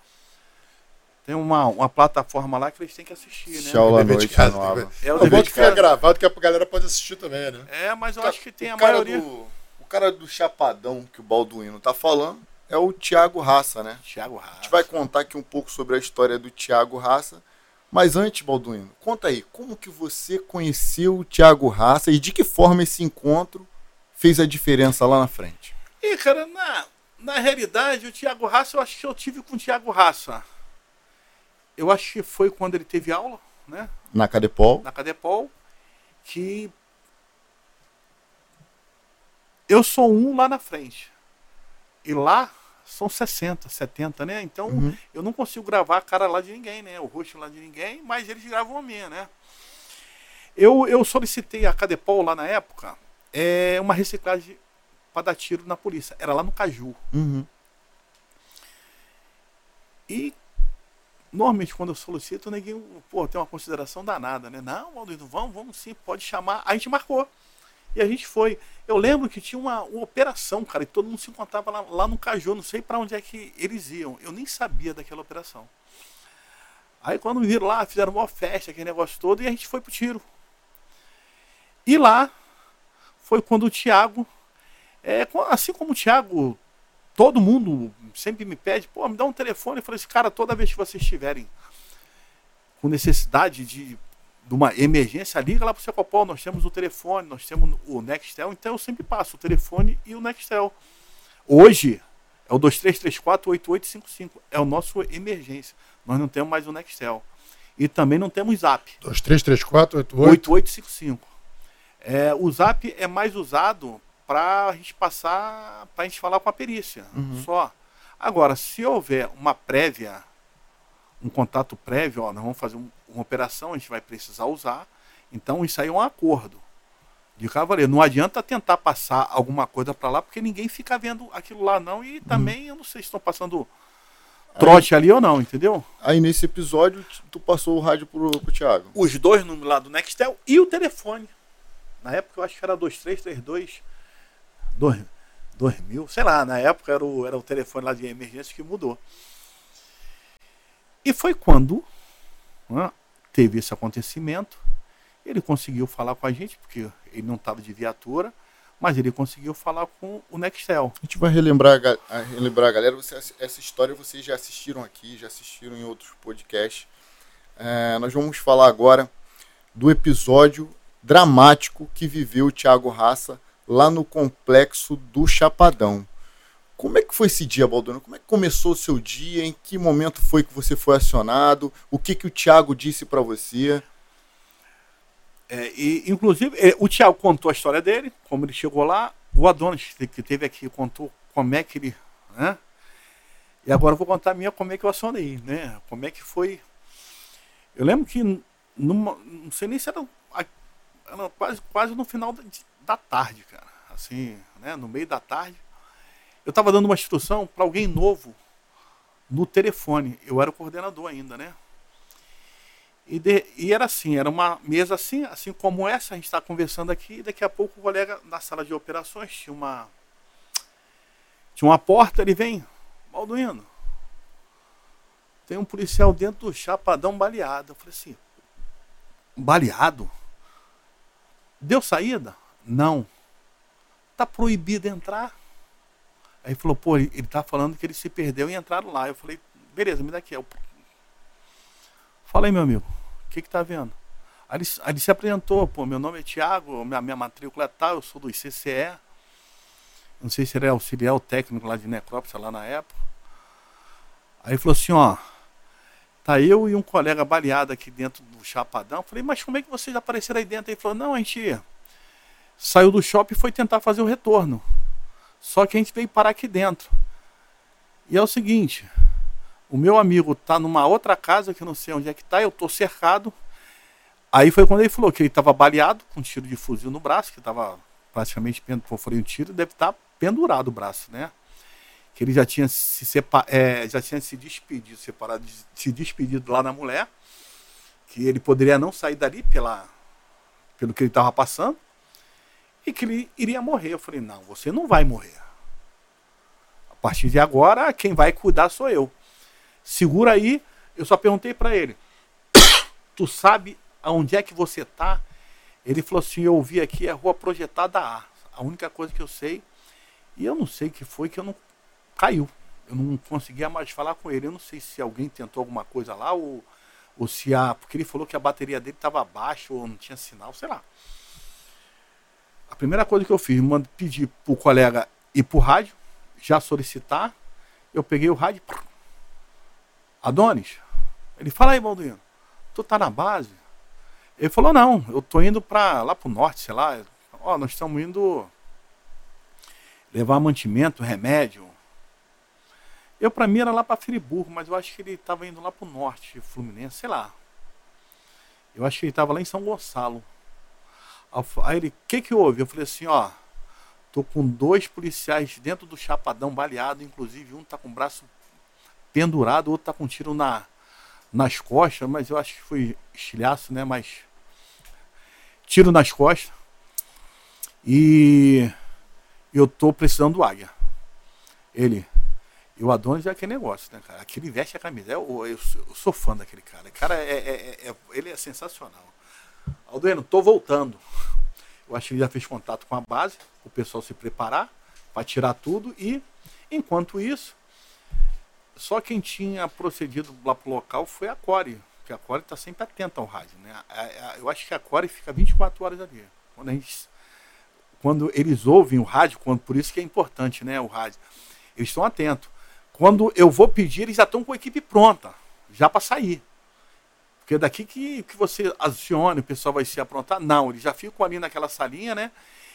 Tem uma, uma plataforma lá que eles têm que assistir, né? Tchau, noite, casa, nova. É o dever de casa. gravado que a galera pode assistir também, né? É, mas eu acho que tem a maioria. Do, o cara do Chapadão que o Balduino tá falando é o Thiago Raça, né? Thiago Raça. A gente vai contar aqui um pouco sobre a história do Thiago Raça mas antes, Balduino, conta aí, como que você conheceu o Thiago Raça e de que forma esse encontro fez a diferença lá na frente? E, cara, na, na realidade, o Thiago Raça, eu acho que eu tive com o Thiago Raça. Eu acho que foi quando ele teve aula, né? Na Cadepol. Na Cadepol, que eu sou um lá na frente. E lá são 60, 70, né? Então uhum. eu não consigo gravar a cara lá de ninguém, né? O rosto lá de ninguém, mas eles gravam a minha, né? Eu, eu solicitei a Cadepol lá na época é uma reciclagem para dar tiro na polícia. Era lá no Caju. Uhum. E normalmente quando eu solicito, ninguém, pô, tem uma consideração danada, né? Não, Maldito, vamos, vamos sim, pode chamar. A gente marcou. E a gente foi. Eu lembro que tinha uma, uma operação, cara, e todo mundo se encontrava lá, lá no Caju, não sei para onde é que eles iam. Eu nem sabia daquela operação. Aí quando me viram lá, fizeram uma festa, aquele negócio todo, e a gente foi pro tiro. E lá foi quando o Thiago, é, assim como o Thiago, todo mundo sempre me pede, pô, me dá um telefone. Eu falei assim, cara, toda vez que vocês estiverem com necessidade de, de uma emergência, liga lá pro Secopol, nós temos o telefone, nós temos o Nextel, então eu sempre passo o telefone e o Nextel. Hoje é o 2334-8855, é o nosso emergência. Nós não temos mais o Nextel. E também não temos Zap. 2334-8855. É, o Zap é mais usado para a gente passar, para a gente falar com a perícia, uhum. só. Agora, se houver uma prévia, um contato prévio, ó, nós vamos fazer um, uma operação, a gente vai precisar usar, então isso aí é um acordo de cavaleiro. Não adianta tentar passar alguma coisa para lá, porque ninguém fica vendo aquilo lá não, e também uhum. eu não sei se estão passando trote aí, ali ou não, entendeu? Aí nesse episódio tu passou o rádio pro, pro Thiago. Os dois números lá do Nextel e o telefone. Na época eu acho que era 2332 2000, sei lá, na época era o, era o telefone lá de emergência que mudou. E foi quando né, teve esse acontecimento, ele conseguiu falar com a gente, porque ele não estava de viatura, mas ele conseguiu falar com o Nextel. A gente vai relembrar, relembrar a galera, você, essa história vocês já assistiram aqui, já assistiram em outros podcasts. É, nós vamos falar agora do episódio dramático que viveu o Thiago Raça lá no complexo do Chapadão. Como é que foi esse dia, Baldona? Como é que começou o seu dia? Em que momento foi que você foi acionado? O que, que o Thiago disse para você? É, e, inclusive, é, o Thiago contou a história dele, como ele chegou lá. O Adonis, que teve aqui, contou como é que ele. Né? E agora eu vou contar a minha como é que eu acionei, né? Como é que foi. Eu lembro que, numa, não sei nem se era, era quase, quase no final da, da tarde, cara. Assim, né? No meio da tarde. Eu estava dando uma instrução para alguém novo no telefone. Eu era o coordenador ainda, né? E, de, e, era assim, era uma mesa assim, assim como essa, a gente está conversando aqui, e daqui a pouco o colega na sala de operações tinha uma. Tinha uma porta, ele vem, Balduino. Tem um policial dentro do chapadão baleado. Eu falei assim, baleado? Deu saída? Não. Tá proibido entrar. Aí falou, pô, ele, ele tá falando que ele se perdeu e entraram lá. Eu falei, beleza, me dá aqui. Eu, Fala aí, meu amigo, o que que tá vendo? Aí ele, aí ele se apresentou, pô, meu nome é Tiago, minha, minha matrícula é tal, eu sou do ICCE. Não sei se ele é auxiliar técnico lá de necrópsia lá na época. Aí falou assim, ó, tá eu e um colega baleado aqui dentro do Chapadão. Falei, mas como é que vocês apareceram aí dentro? Ele falou, não, a gente saiu do shopping e foi tentar fazer o retorno. Só que a gente veio parar aqui dentro. E é o seguinte, o meu amigo tá numa outra casa que eu não sei onde é que tá, eu tô cercado. Aí foi quando ele falou que ele estava baleado com um tiro de fuzil no braço, que estava praticamente foi um tiro, deve estar tá pendurado o braço, né? Que ele já tinha se separ, é, já tinha se despedido, separado, se despedido lá na mulher, que ele poderia não sair dali pela, pelo que ele estava passando e que ele iria morrer. Eu falei: não, você não vai morrer. A partir de agora, quem vai cuidar sou eu. Segura aí. Eu só perguntei para ele: <coughs> tu sabe aonde é que você tá? Ele falou assim: eu vi aqui a rua projetada A. A única coisa que eu sei. E eu não sei o que foi que eu não. Caiu. Eu não conseguia mais falar com ele. Eu não sei se alguém tentou alguma coisa lá ou, ou se a. Porque ele falou que a bateria dele estava baixa ou não tinha sinal, sei lá. A primeira coisa que eu fiz, mando pedir pro colega ir pro rádio, já solicitar. Eu peguei o rádio. Adonis, ele fala aí, Balduino, tu tá na base? Ele falou, não, eu tô indo para lá pro norte, sei lá. Ó, nós estamos indo levar mantimento, remédio. Eu para mim era lá para Friburgo, mas eu acho que ele estava indo lá pro norte, Fluminense, sei lá. Eu acho que ele estava lá em São Gonçalo. Aí ele, o que que houve? Eu falei assim, ó, Tô com dois policiais dentro do chapadão baleado, inclusive um tá com o braço pendurado, o outro tá com um tiro na, nas costas, mas eu acho que foi estilhaço, né? Mas tiro nas costas. E eu tô precisando do águia. Ele, e o Adonis é aquele negócio, né, cara? Aquele veste a camisa. Eu, eu, eu sou fã daquele cara. O cara é, é, é, é, ele é sensacional. Aldoeno, tô voltando. Eu acho que ele já fez contato com a base, o pessoal se preparar para tirar tudo e, enquanto isso, só quem tinha procedido lá pro local foi a Core, que a Core está sempre atenta ao rádio, né? Eu acho que a Core fica 24 horas ali. Quando gente quando eles ouvem o rádio, quando, por isso que é importante, né, o rádio. Eles estão atentos. Quando eu vou pedir, eles já estão com a equipe pronta, já para sair. Porque daqui que, que você acione, o pessoal vai se aprontar. Não, eles já ficam ali naquela salinha, né?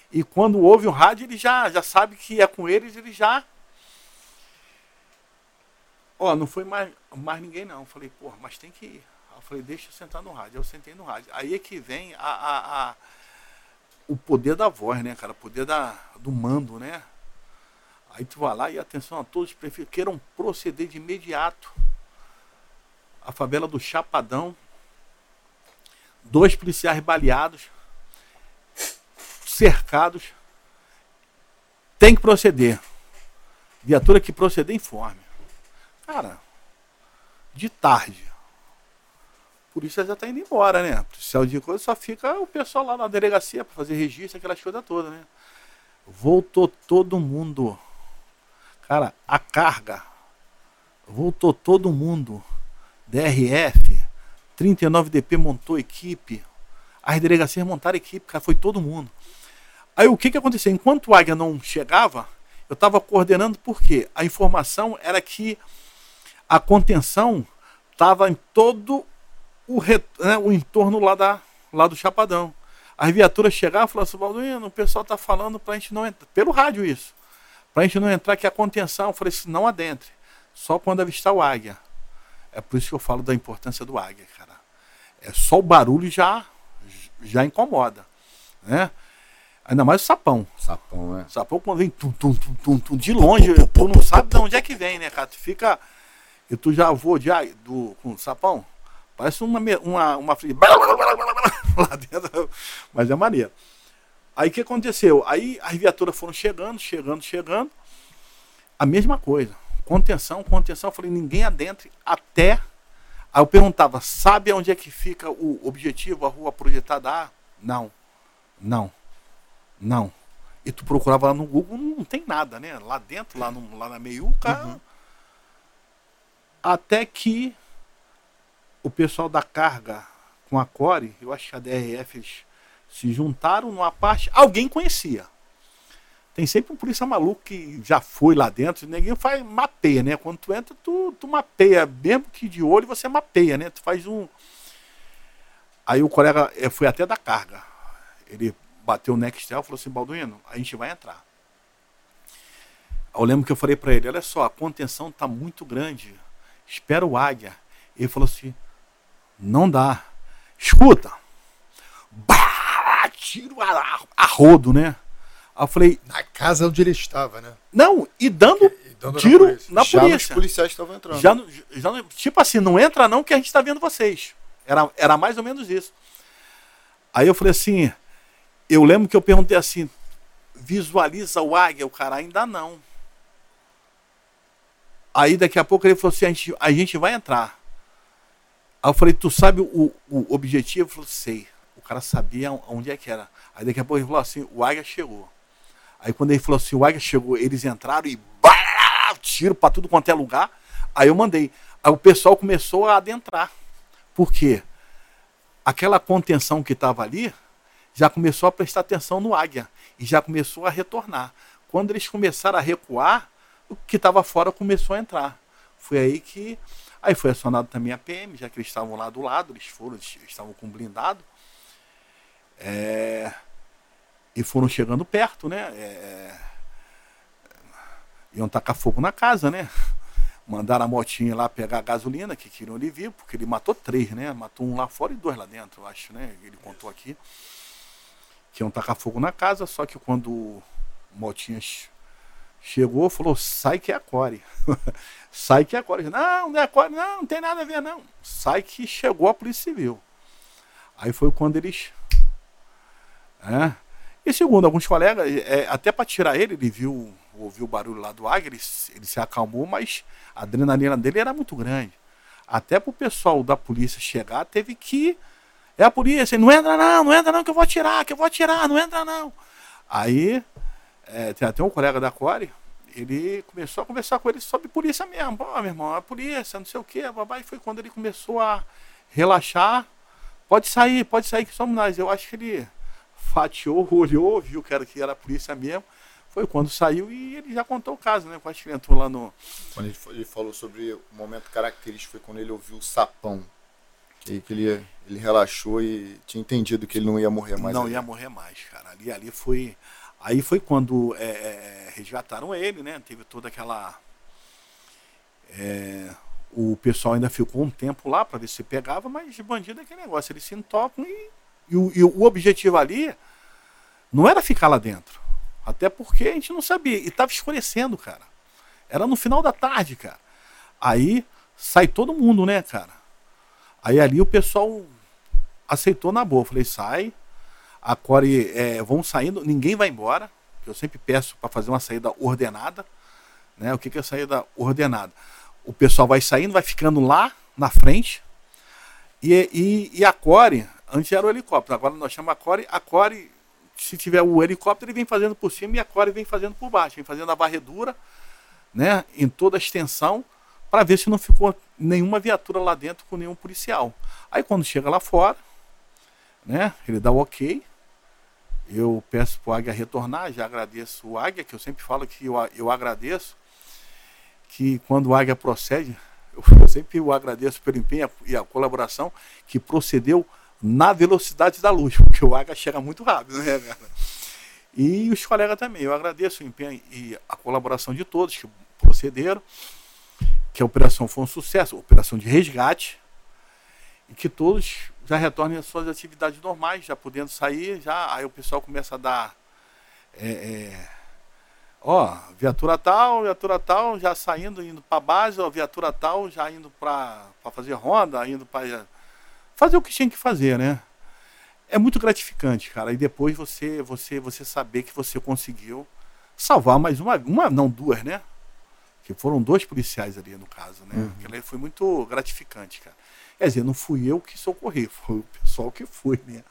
E quando ouve o rádio, ele já, já sabe que é com eles, ele já. Ó, não foi mais, mais ninguém não. Falei, porra, mas tem que ir. Eu falei, deixa eu sentar no rádio. Eu sentei no rádio. Aí é que vem a, a, a o poder da voz, né, cara? O poder da, do mando, né? Aí tu vai lá e atenção a todos os prefeitos queiram proceder de imediato. A favela do Chapadão. Dois policiais baleados, cercados. Tem que proceder. Viatura que proceder informe. Cara, de tarde. Por isso já está indo embora, né? Policial de coisa só fica o pessoal lá na delegacia para fazer registro, aquelas coisas todas, né? Voltou todo mundo. Cara, a carga. Voltou todo mundo. DRF, 39DP montou equipe. As delegacias montaram equipe, cara, foi todo mundo. Aí o que que aconteceu? Enquanto o Águia não chegava, eu estava coordenando porque a informação era que a contenção estava em todo o, né, o entorno lá, da, lá do Chapadão. As viaturas chegavam e falavam assim, o pessoal está falando para a gente não entrar. Pelo rádio isso. Para a gente não entrar, que a contenção. Eu falei assim, não adentre. Só quando avistar o águia. É por isso que eu falo da importância do águia, cara. É só o barulho já já incomoda, né? Ainda mais o sapão. Sapão, é. Sapão quando vem tum, tum, tum, tum, tum, de longe, tu não sabe de onde é que vem, né, cara? Tu fica. E tu já voa de, do, com sapão. Parece uma, uma, uma <laughs> lá dentro, mas é maneiro. Aí o que aconteceu? Aí as viaturas foram chegando, chegando, chegando. A mesma coisa. Contenção, contenção. Eu falei, ninguém adentre até. Aí eu perguntava, sabe onde é que fica o objetivo, a rua projetada? Ah, não, não, não. E tu procurava lá no Google, não tem nada, né? Lá dentro, lá, no, lá na meiuca. Uhum. Até que o pessoal da carga com a Core, eu acho que a DRF se juntaram numa parte, alguém conhecia. Tem sempre um polícia maluco que já foi lá dentro, ninguém faz mapeia, né? Quando tu entra, tu, tu mapeia, mesmo que de olho você mapeia, né? Tu faz um. Aí o colega eh, foi até da carga. Ele bateu o Nextel e falou assim: Balduino, a gente vai entrar. Eu lembro que eu falei para ele: olha só, a contenção tá muito grande. Espera o águia. Ele falou assim: não dá. Escuta. Bah, tiro a, a rodo, né? Aí eu falei. Na casa onde ele estava, né? Não, e dando, e dando tiro na polícia. Na já polícia. os policiais estavam entrando. Já, já, tipo assim, não entra não que a gente está vendo vocês. Era, era mais ou menos isso. Aí eu falei assim, eu lembro que eu perguntei assim, visualiza o águia? O cara ainda não. Aí daqui a pouco ele falou assim, a gente, a gente vai entrar. Aí eu falei, tu sabe o, o objetivo? Ele falou, sei. O cara sabia onde é que era. Aí daqui a pouco ele falou assim, o águia chegou. Aí quando ele falou assim, o águia chegou, eles entraram e bah, tiro para tudo quanto é lugar. Aí eu mandei. Aí o pessoal começou a adentrar. Por quê? Aquela contenção que estava ali já começou a prestar atenção no águia e já começou a retornar. Quando eles começaram a recuar, o que estava fora começou a entrar. Foi aí que Aí foi acionado também a PM, já que eles estavam lá do lado, eles foram, eles estavam com blindado. É, e foram chegando perto, né? É, iam tacar fogo na casa, né? Mandaram a motinha lá pegar a gasolina, que queriam ele vir, porque ele matou três, né? Matou um lá fora e dois lá dentro, eu acho, né? Ele contou aqui. Que iam tacar fogo na casa, só que quando Motinha chegou, falou, sai que é a Core. <laughs> sai que é a Core. Não, não é a Core, não, não tem nada a ver, não. Sai que chegou a Polícia Civil. Aí foi quando eles. É. E segundo alguns colegas, é, até para tirar ele, ele viu, ouviu o barulho lá do águia, ele, ele se acalmou, mas a adrenalina dele era muito grande. Até para o pessoal da polícia chegar, teve que. É a polícia, não entra não, não entra não, que eu vou atirar, que eu vou atirar, não entra não. Aí, é, tem até um colega da Core, ele começou a conversar com ele sobre polícia mesmo. Pô, meu irmão, a polícia, não sei o quê, babai. Foi quando ele começou a relaxar. Pode sair, pode sair que somos nós. Eu acho que ele fatiou, <laughs> olhou, viu que era, que era a polícia mesmo. Foi quando saiu e ele já contou o caso, né? Quando ele entrou lá no. Quando ele, ele falou sobre o momento característico, foi quando ele ouviu o sapão. Que, que ele, ele relaxou e tinha entendido que ele não ia morrer mais. Não ali. ia morrer mais, cara. Ali, ali foi. Aí foi quando é, é, resgataram ele, né? Teve toda aquela. É, o pessoal ainda ficou um tempo lá para ver se pegava, mas bandido é aquele negócio, eles se entopam e, e, o, e o objetivo ali não era ficar lá dentro. Até porque a gente não sabia. E tava escurecendo, cara. Era no final da tarde, cara. Aí sai todo mundo, né, cara? Aí ali o pessoal aceitou na boa. Falei, sai. A Core é, vão saindo, ninguém vai embora. Eu sempre peço para fazer uma saída ordenada. Né? O que, que é saída ordenada? O pessoal vai saindo, vai ficando lá na frente. E, e, e a Core, antes era o helicóptero, agora nós chamamos a Core. A Core se tiver o helicóptero, ele vem fazendo por cima e a Core vem fazendo por baixo, vem fazendo a varredura, né, em toda a extensão, para ver se não ficou nenhuma viatura lá dentro com nenhum policial. Aí quando chega lá fora, né, ele dá o ok, eu peço para o Águia retornar, já agradeço o Águia, que eu sempre falo que eu, eu agradeço, que quando o Águia procede, <laughs> eu sempre o agradeço pelo empenho e a colaboração que procedeu na velocidade da luz, <laughs> porque o Águia chega muito rápido, né, cara? E os colegas também. Eu agradeço o empenho e a colaboração de todos que procederam, que a operação foi um sucesso, operação de resgate, e que todos já retornem às suas atividades normais, já podendo sair, já aí o pessoal começa a dar. É, é, ó, viatura tal, viatura tal, já saindo, indo para base, ó, viatura tal, já indo para fazer ronda, indo para fazer o que tinha que fazer, né? É muito gratificante, cara. E depois você, você, você saber que você conseguiu salvar mais uma, uma não duas, né? Que foram dois policiais ali no caso, né? Uhum. Foi muito gratificante, cara. Quer dizer, não fui eu que socorri, <laughs> foi o pessoal que foi, né?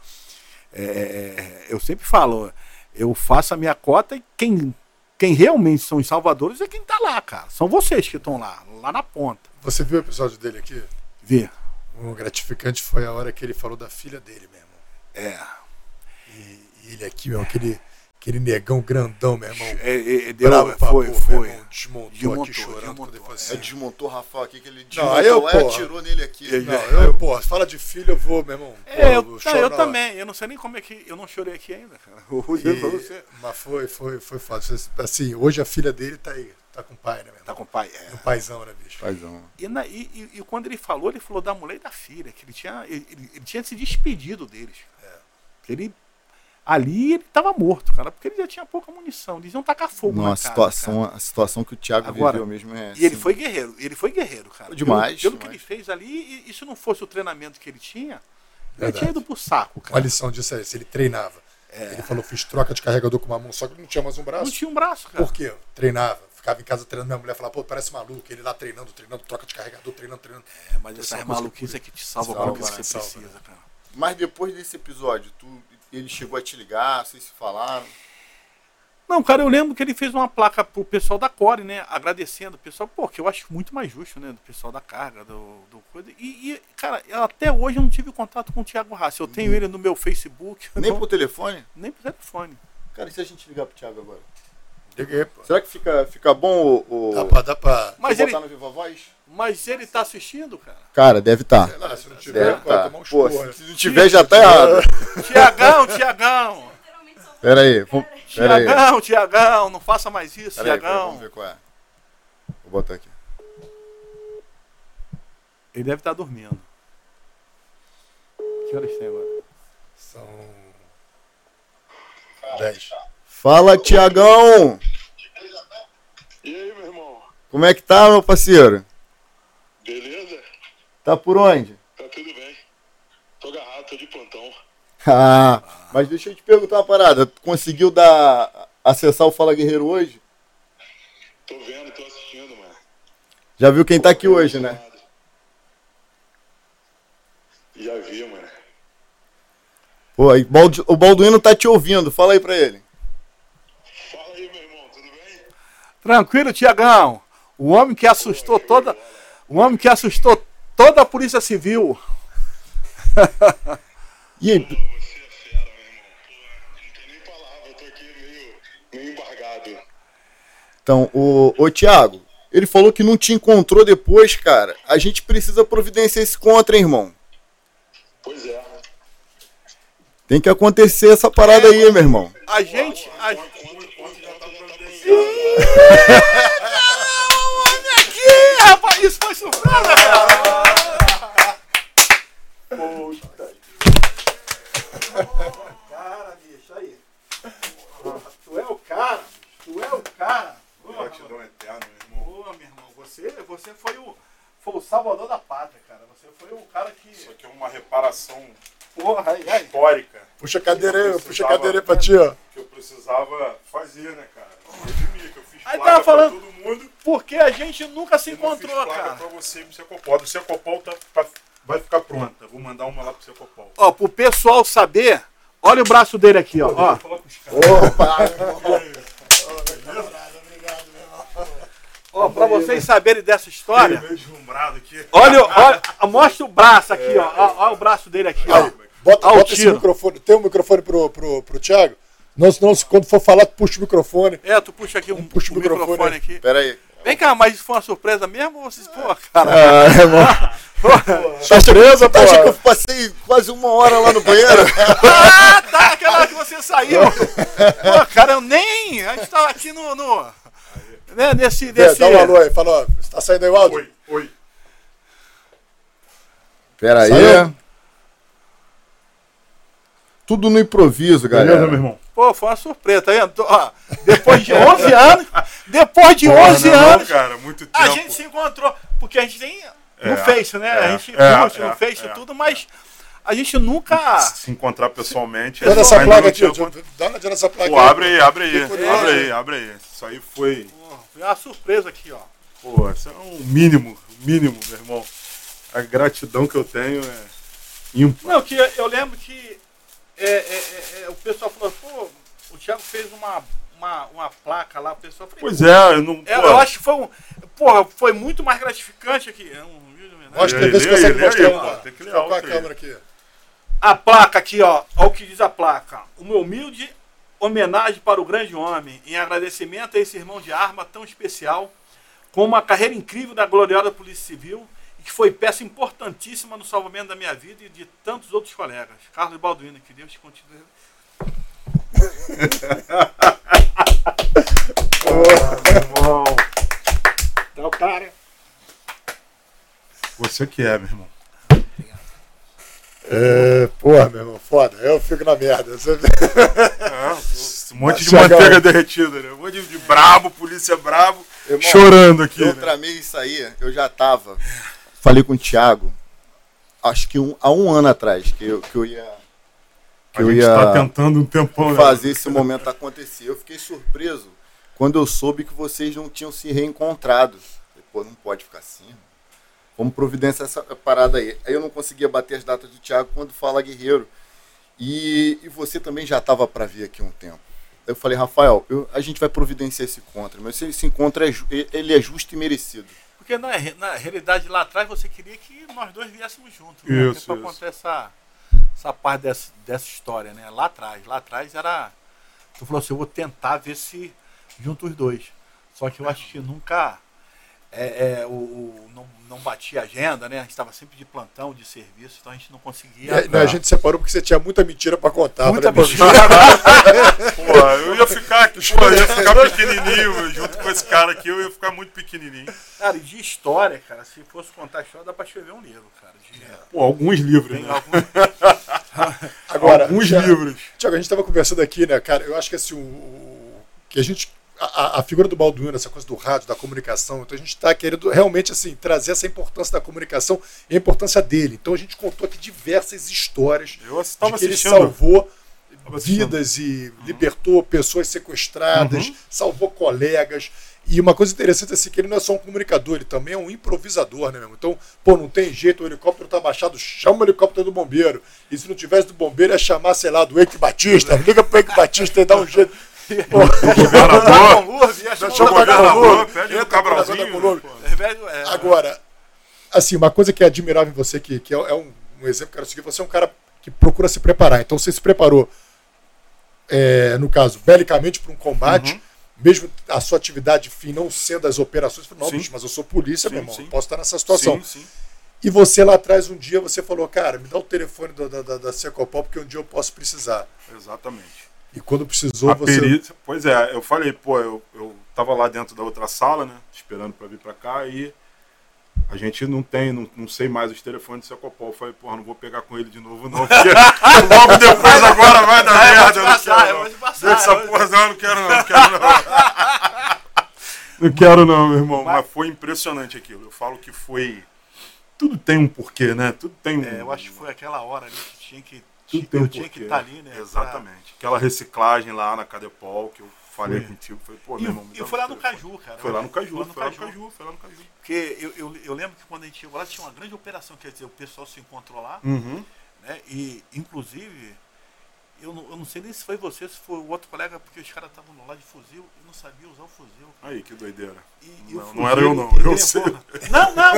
É, eu sempre falo, eu faço a minha cota e quem, quem realmente são os salvadores é quem tá lá, cara. São vocês que estão lá, lá na ponta. Você viu o episódio dele aqui? Vê. O gratificante foi a hora que ele falou da filha dele mesmo. É. E, e ele aqui, meu, aquele, aquele negão grandão, meu irmão. É, é, é, deu, Bravo pra foi, porra, foi. meu irmão, desmontou, Desmontou, aqui chorando desmontou. quando ele falou Aí assim. desmontou o Rafael aqui, que ele Não, desmontou aí eu, porra. atirou nele aqui. Ele- Não, eu, pô, fala de filho, eu vou, meu irmão. É, Pô, eu, não, chorar. eu também. Eu não sei nem como é que. Eu não chorei aqui ainda, cara. <laughs> Eu. E, mas foi, foi, foi fácil. Assim, hoje a filha dele tá aí, tá com o pai, né, meu? Tá com o pai. É. No paizão, né, bicho? Paizão. E, na- e- e- e quando ele falou, ele falou da mulher e da filha, que ele tinha, ele, ele- ele tinha se despedido deles. Que ele. Ali ele estava morto, cara, porque ele já tinha pouca munição. Eles iam tacar fogo Não, na a casa, situação, cara. a situação que o Thiago Agora, viveu mesmo é. E ele assim, foi guerreiro, ele foi guerreiro, cara. Demais, Pelo, pelo que demais. ele fez ali, e, e se não fosse o treinamento que ele tinha, ele Verdade. tinha ido pro saco, Uma cara. lição disso é essa, ele treinava. Ele falou, fiz troca de carregador com uma mão, só que não tinha mais um Não braço. tinha um braço, cara. Por quê? Treinava. Ficava em casa treinando, minha mulher falava, pô, parece maluco. Ele lá treinando, treinando, troca de carregador, treinando, treinando. É, mas Essa maluquices que- é que te salva Salva, quando você né? Salva, precisa, cara. Mas depois desse episódio, tu, ele chegou a te ligar, vocês se falaram. Não, cara, eu lembro que ele fez uma placa pro pessoal da Core, né? Agradecendo o pessoal, pô, que eu acho muito mais justo, né? Do pessoal da carga, do, do coisa. E, e, cara, eu até hoje eu não tive contato com o Thiago Rassi. Eu tenho ele no meu Facebook. Nem não- por telefone? nem por telefone. Cara, e se a gente ligar pro Thiago agora? Será que fica, fica bom o. o... Dá pra, dá pra... Mas botar ele, no Viva Voz? mas ele tá assistindo, cara. Cara, deve estar. Sei lá, se não tiver, Deve pode tá. tomar Pô, porra. se não tiver, já tá errado. <laughs> Tiagão, Tiagão! Pera aí, vamos- pera aí. Tiagão, Tiagão, não faça mais isso, Pera pera aí, Tiagão. vamos ver qual é. Vou botar aqui. Ele deve estar dormindo. Que horas tem agora? São... 10. Fala, Tiagão! E aí, meu irmão? Como é que tá, meu parceiro? Beleza? Tá por onde? Tá tudo bem. Tô agarrado, tô de plantão. <laughs> Ah, mas deixa eu te perguntar uma parada. Tu conseguiu dar, acessar o Fala Guerreiro hoje? Tô vendo, tô assistindo, mano. Já viu quem tá aqui hoje, né? Já vi, mano. Pô, o Balduino tá te ouvindo. Fala aí pra ele. Fala aí, meu irmão, tudo bem? Tranquilo, Tiagão. O homem que assustou toda. O homem que assustou toda a Polícia Civil. <laughs> E aí, Pô, você é fera, meu irmão. Pô, não tem nem palavra, eu tô aqui meio, meio embargado. então, o, o Thiago, ele falou que não te encontrou depois, cara. A gente precisa providenciar esse contra, hein, irmão. Pois é. Tem que acontecer essa parada aí, meu irmão. A gente. A... Olha aqui, rapaz, isso foi surpresa, cara. Cara, bicho, aí. Tu é o cara, tu é o cara. Gratidão eterna, meu irmão. Pô, meu irmão, você, você foi o, foi o salvador da pátria, cara. Você foi o cara que. Isso aqui é uma reparação Porra, aí, aí. histórica Puxa a cadeira aí, puxa a cadeira aí pra ti, ó. que eu precisava fazer, né, cara? Redimir, que eu Aí tava falando- pra todo mundo. Porque a gente nunca se Eu não encontrou, fiz placa cara. pra você e pro Secopol. Do Secopol tá, tá- vai ficar pronta. Vou mandar uma lá pro Secopol. Ó, pro pessoal saber, olha o braço dele aqui, ó. ó. Caras. Ó, pra vocês saberem dessa história, aqui. olha, olha, <laughs> mostra o braço aqui, ó. Ó, ó o braço dele aqui, ó. Bota, o bota esse microfone. Tem um microfone pro, pro, pro Thiago? Não, senão se- quando for falar, tu puxa o microfone. É, tu puxa aqui um, Puxa o microfone, microfone aqui. Pera aí. Vem cá, mas isso foi uma surpresa mesmo ou vocês, pô, cara? Ah, <laughs> irmão. Surpresa, Tu acha que pô. eu passei quase uma hora lá no banheiro? Ah, tá, aquela hora que você saiu. Pô, cara, eu nem. A gente tava aqui no. no né, nesse. É, nesse dá um alô aí, fala, ó, tá saindo aí o áudio? Oi, oi. Pera aí. Tudo no improviso, galera. Beleza, meu irmão? Pô, foi uma surpresa, tá vendo? Ó, depois de <laughs> 11 anos. Depois de Porra, 11 não é não, anos. cara, muito tempo. A gente se encontrou. Porque a gente tem. No É, Face, né? a é, gente é, curte é, no Face e é, tudo, mas a gente nunca. Se encontrar pessoalmente. Ainda essa não placa acontecido. Dá placa Pô, abre aí, abre aí. Abre aí, abre aí. Isso aí foi. Pô, Foi uma surpresa aqui, ó. Pô, isso é um mínimo, mínimo, meu irmão. A gratidão que eu tenho é ímpar. Não, que eu lembro que é, é, é, é, o pessoal falou, pô, o Thiago fez uma, uma, uma placa lá, o pessoal falou, Pois é, eu não. É, pô, eu acho que foi um. Porra, foi muito mais gratificante aqui. É um vídeo homenagem. Mostra Lê, aí, vê se lê consegue aí, lê mostrar. aí, ó. pô, tem que com a câmera aqui. A placa aqui, ó. Olha o que diz a placa. Uma humilde homenagem para o grande homem, em agradecimento a esse irmão de arma tão especial, com uma carreira incrível da gloriosa Polícia Civil que foi peça importantíssima no salvamento da minha vida e de tantos outros colegas. Carlos Balduino, que Deus te continue. Irmão, Tá o cara. Você que é, meu irmão. É, porra, meu irmão, foda. Eu fico na merda. Você- É, um monte de Chegou. manteiga derretida, né? Um monte de, brabo, polícia brabo, Irmão, chorando aqui. Eu né? tramei isso aí, eu já tava. Falei com o Thiago, acho que um- há um ano atrás, que eu, que eu ia, que A eu gente ia tá tentando um tempão, né? fazer esse momento acontecer. Eu fiquei surpreso quando eu soube que vocês não tinham se reencontrado. Pô, não pode ficar assim. irmão. Vamos providenciar essa parada aí. Aí eu não conseguia bater as datas do Thiago quando fala Guerreiro. E, e você também já estava para vir aqui um tempo. Eu falei, Rafael, eu- a gente vai providenciar esse encontro, mas esse encontro é, ele é justo e merecido. Porque na, na realidade lá atrás você queria que nós dois viéssemos juntos. Né? Isso, isso. contar essa, essa parte dessa, dessa história, né? Lá atrás. Lá atrás era. Tu falou assim, eu vou tentar ver se junto os dois. Só que eu acho que nunca. É, é, o, o- não, não batia agenda, né? A gente estava sempre de plantão, de serviço, então a gente não conseguia. É, não, a gente separou porque você tinha muita mentira pra contar. Muita pô, mentira. <laughs> <laughs> Pô, eu ia ficar aqui, pô, eu ia ficar pequenininho, junto com esse cara aqui, eu ia ficar muito pequenininho. Cara, e de história, cara, se fosse contar história, dá pra escrever um livro, cara. De, Pô, alguns livros, tem né? algum- <laughs> Agora, alguns Thiago, livros. Tiago, a gente estava conversando aqui, né, cara? Eu acho que assim, o, o- que a gente. A, a- figura do Balduino, essa coisa do rádio, da comunicação, então a gente está querendo realmente assim, trazer essa importância da comunicação e a importância dele. Então a gente contou aqui diversas histórias Eu de que ele assistindo. salvou Tava assistindo. vidas e libertou pessoas sequestradas, salvou colegas. E uma coisa interessante é assim, que ele não é só um comunicador, ele também é um improvisador, né, meu? Então, pô, não tem jeito, o helicóptero tá baixado, chama o helicóptero do bombeiro. E se não tivesse do bombeiro, é chamar, sei lá, do Eike Batista, <laughs> liga pro Eike Batista e dá um jeito. Governador, o governador, pede o Cabralzinho. é, Agora, assim, uma coisa que é admirável em você, que, que é, é um, um exemplo que eu quero seguir, você é um cara que procura se preparar. Então você se preparou, é, no caso, belicamente para um combate, Uhum. mesmo a sua atividade fim não sendo as operações, falou, não, Sim. bicho, mas eu sou polícia, Sim, meu irmão, sim. posso estar nessa situação. Sim, sim. E você lá atrás, um dia, você falou, cara, me dá o telefone da, da, da, da Secopol, porque um dia eu posso precisar. Exatamente. E quando precisou, A você... perícia, pois é, eu falei, pô, eu, eu tava lá dentro da outra sala, né? Esperando pra vir pra cá e a gente não tem, não, não sei mais os telefones do Secopol. Eu falei, porra, não vou pegar com ele de novo, não. <laughs> Porque logo depois agora vai dar É, merda. eu Eu não passar, quero, eu não. te passar, Deixa essa eu porra, não, não quero não, não quero não. Não quero não, meu irmão. Mas foi impressionante aquilo. Eu falo que foi. Tudo tem um porquê, né? Tudo tem um. é, eu acho que foi aquela hora ali que tinha que. Tudo tem um eu tinha que estar ali, né? pra- Exatamente. Aquela reciclagem lá na Cadepol, que eu falei Foi. contigo. Falei, pô, E, meu irmão. e foi lá no. Caju, cara. Foi lá no Caju, Foi lá no foi lá no Caju. Caju, foi lá no Caju. Porque eu, eu, eu lembro que quando a gente chegou lá tinha uma grande operação, quer dizer, o pessoal se encontrou lá, Uhum. né? E inclusive, eu não, eu não sei nem se foi você, se foi o outro colega, porque os caras estavam lá de fuzil e não sabiam usar o fuzil. Aí, que doideira. E, e Não, o não fuzil, era eu, não, eu sei. Não, não,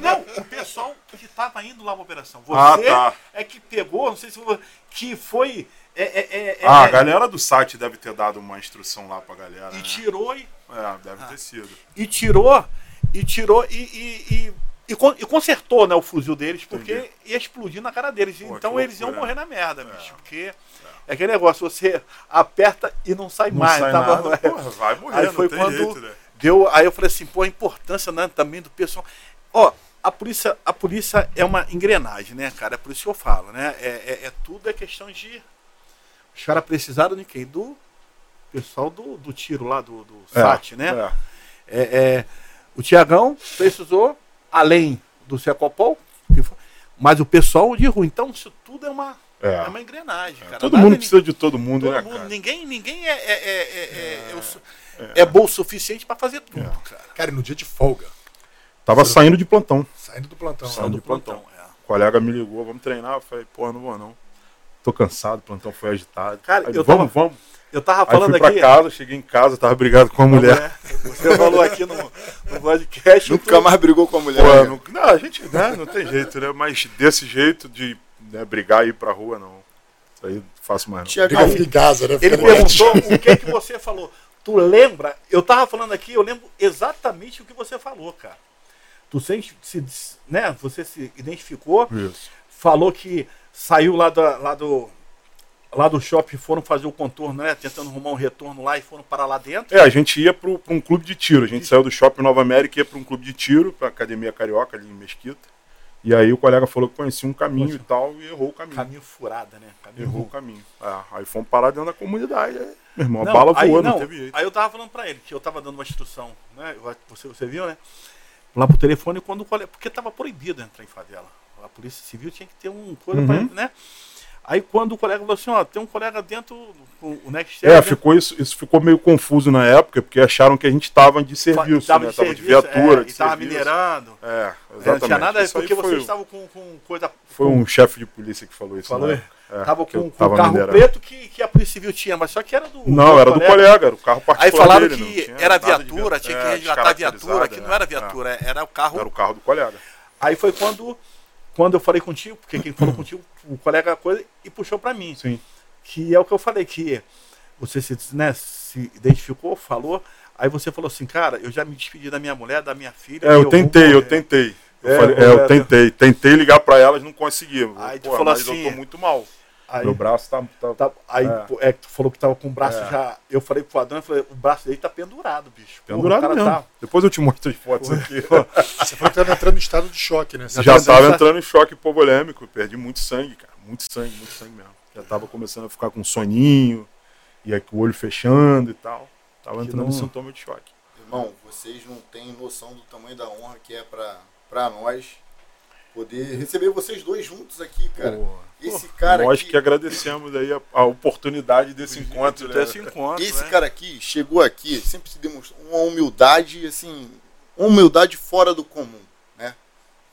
não, o pessoal que estava indo lá pra operação. Você Ah, tá. é que pegou, não sei se foi, que foi. É, é, é, é, Ah, a galera do site deve ter dado uma instrução lá pra galera. E né? tirou e É, deve ter sido. e tirou, e tirou e, e, e, e con- e consertou né, o fuzil deles, porque Entendi. ia explodir na cara deles. Pô, então eles iam morrer né? na merda, bicho. Porque é aquele negócio, você aperta e não sai Não mais. sai tá nada, porra, vai morrer, Aí foi quando jeito, né? deu. Aí eu falei assim, pô, a importância né, também do pessoal. Ó, a polícia, a polícia é uma engrenagem, né, cara? É por isso que eu falo, né? É, é, é tudo é questão de. Os caras precisaram de quem? Do pessoal do, do tiro lá, do, do SAT, né? É. É, é, o Tiagão precisou, além do Secopol, mas o pessoal de rua. Então, isso tudo é uma, É. é uma engrenagem, cara. Todo Nada mundo precisa de todo mundo, todo né, mundo, cara? Ninguém, ninguém é, é, é, é, é, é é bom o suficiente para fazer tudo, cara. Cara, e no dia de folga, Tava saindo de plantão. saindo do plantão. Saindo né? de plantão. é. O colega me ligou, vamos treinar. Eu falei, porra, não vou não. Tô cansado, o plantão foi agitado. Cara, Aí, eu vamos, tava- vamos. Eu tava Aí falando fui pra aqui. casa, cheguei em casa, tava brigado com a Vamos, mulher. né? Você falou aqui no, no podcast. Nunca mais brigou com a mulher. Pô, né? não, não, a gente, né, não tem jeito, né? Mas desse jeito de né, brigar e ir pra rua, não. Isso aí não faço mais não. Fica em casa, né? Ele perguntou o que que você falou. Tu lembra? Eu tava falando aqui, eu lembro exatamente o que você falou, cara. Tu se, se né, você se identificou, Isso. falou que saiu lá, da, lá do lá do shopping, foram fazer o contorno, né, tentando arrumar um retorno lá e foram parar lá dentro. É, a gente ia para um clube de tiro. A gente saiu do shopping Nova América e ia para um clube de tiro, pra Academia Carioca, ali em Mesquita. E aí o colega falou que conhecia um caminho e tal, e errou o caminho. Caminho furada, né? Caminho Errou o caminho. É, aí fomos parar dentro da comunidade. Aí, meu irmão, a Não, bala aí, voou, não, não teve jeito. Aí eu tava falando pra ele que eu tava dando uma instrução, né? Você, você viu, né? Lá pro telefone quando o colega. Porque tava proibido entrar em favela. A polícia civil tinha que ter um coisa pra, Uhum. né? Aí quando o colega falou assim, ó, tem um colega dentro, o, Next É, ficou isso, isso ficou meio confuso na época, porque acharam que a gente estava de serviço, tava né? de, Tava de serviço, viatura, é, de e tava serviço. minerando. É, É, exatamente. não tinha nada, Isso porque vocês estavam com, com coisa. Foi um chefe de polícia que falou isso. Falou? na época. É, tava com, com o carro minerando. preto que, que a Polícia Civil tinha, mas só que era do. Não, era do colega, era o carro particular Aí falaram dele, que tinha era viatura, viatura. tinha que É, resgatar a viatura, que não era é. viatura, era o carro. Era o carro do colega. Aí foi quando, quando eu falei contigo, porque quem falou contigo, o colega coisa, e puxou pra mim. Sim. Que é o que eu falei, que você se, né, se identificou, falou. Aí você falou assim, cara, eu já me despedi da minha mulher, da minha filha. É, eu vou tentei, eu tentei. Eu, É, falei- é, eu tentei. Tentei ligar pra elas, não consegui. Aí tu Pô, falou assim, eu tô muito mal. Aí, Meu braço tá. tá- tá- aí É. é, que tu falou que tava com o braço É. já. Eu falei pro Adão, eu falei, o braço dele tá pendurado, bicho. Porra, pendurado o cara mesmo. tá- Depois eu te mostro as fotos aqui. <laughs> Você falou que estava entrando em estado de choque, né? Você Já tava tava entrando- em choque hipovolêmico. Perdi muito sangue, cara. Muito sangue, muito sangue mesmo. Já tava começando a ficar com soninho. E aí com o olho fechando e tal. Tava Que entrando não- em sintoma de choque. Irmão, vocês não têm noção do tamanho da honra que é pra, pra nós poder receber vocês dois juntos aqui, cara. Pô, Esse cara Nós aqui, que agradecemos aí a, a oportunidade desse encontro. né? Desse encontro, esse né? cara aqui chegou aqui, sempre se demonstrou uma humildade, assim, uma humildade fora do comum, né?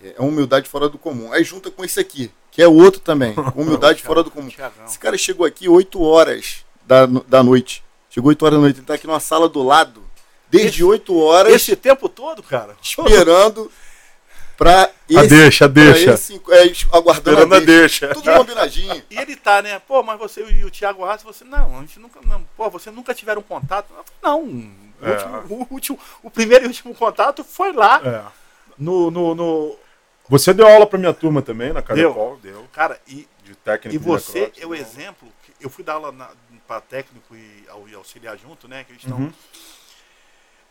É uma humildade fora do comum. Aí junta com esse aqui, que é o outro também, <laughs> humildade fora do comum. Esse cara chegou aqui 8 horas da, da noite. Chegou 8 horas da noite, ele tá aqui numa sala do lado, desde Esse- 8 horas, Esse tempo todo, cara? esperando <laughs> pra A esse, deixa, pra deixa. esse- é, aguardando Esperando a a deixa. deixa. Tudo combinadinho. <laughs> E ele tá, né? Pô, mas você e o Thiago Rassi, você não, a gente nunca. Não, pô, você nunca tiveram contato? Não. O, É. último, o, último- o primeiro e último contato foi lá É. no, no, no- Você deu aula pra minha turma também na Deu. Cadepol? Deu. Cara, e, De técnico e você é o deu. exemplo. que Eu fui dar aula para técnico e, au- e auxiliar junto, né? Que eles estão. Uhum.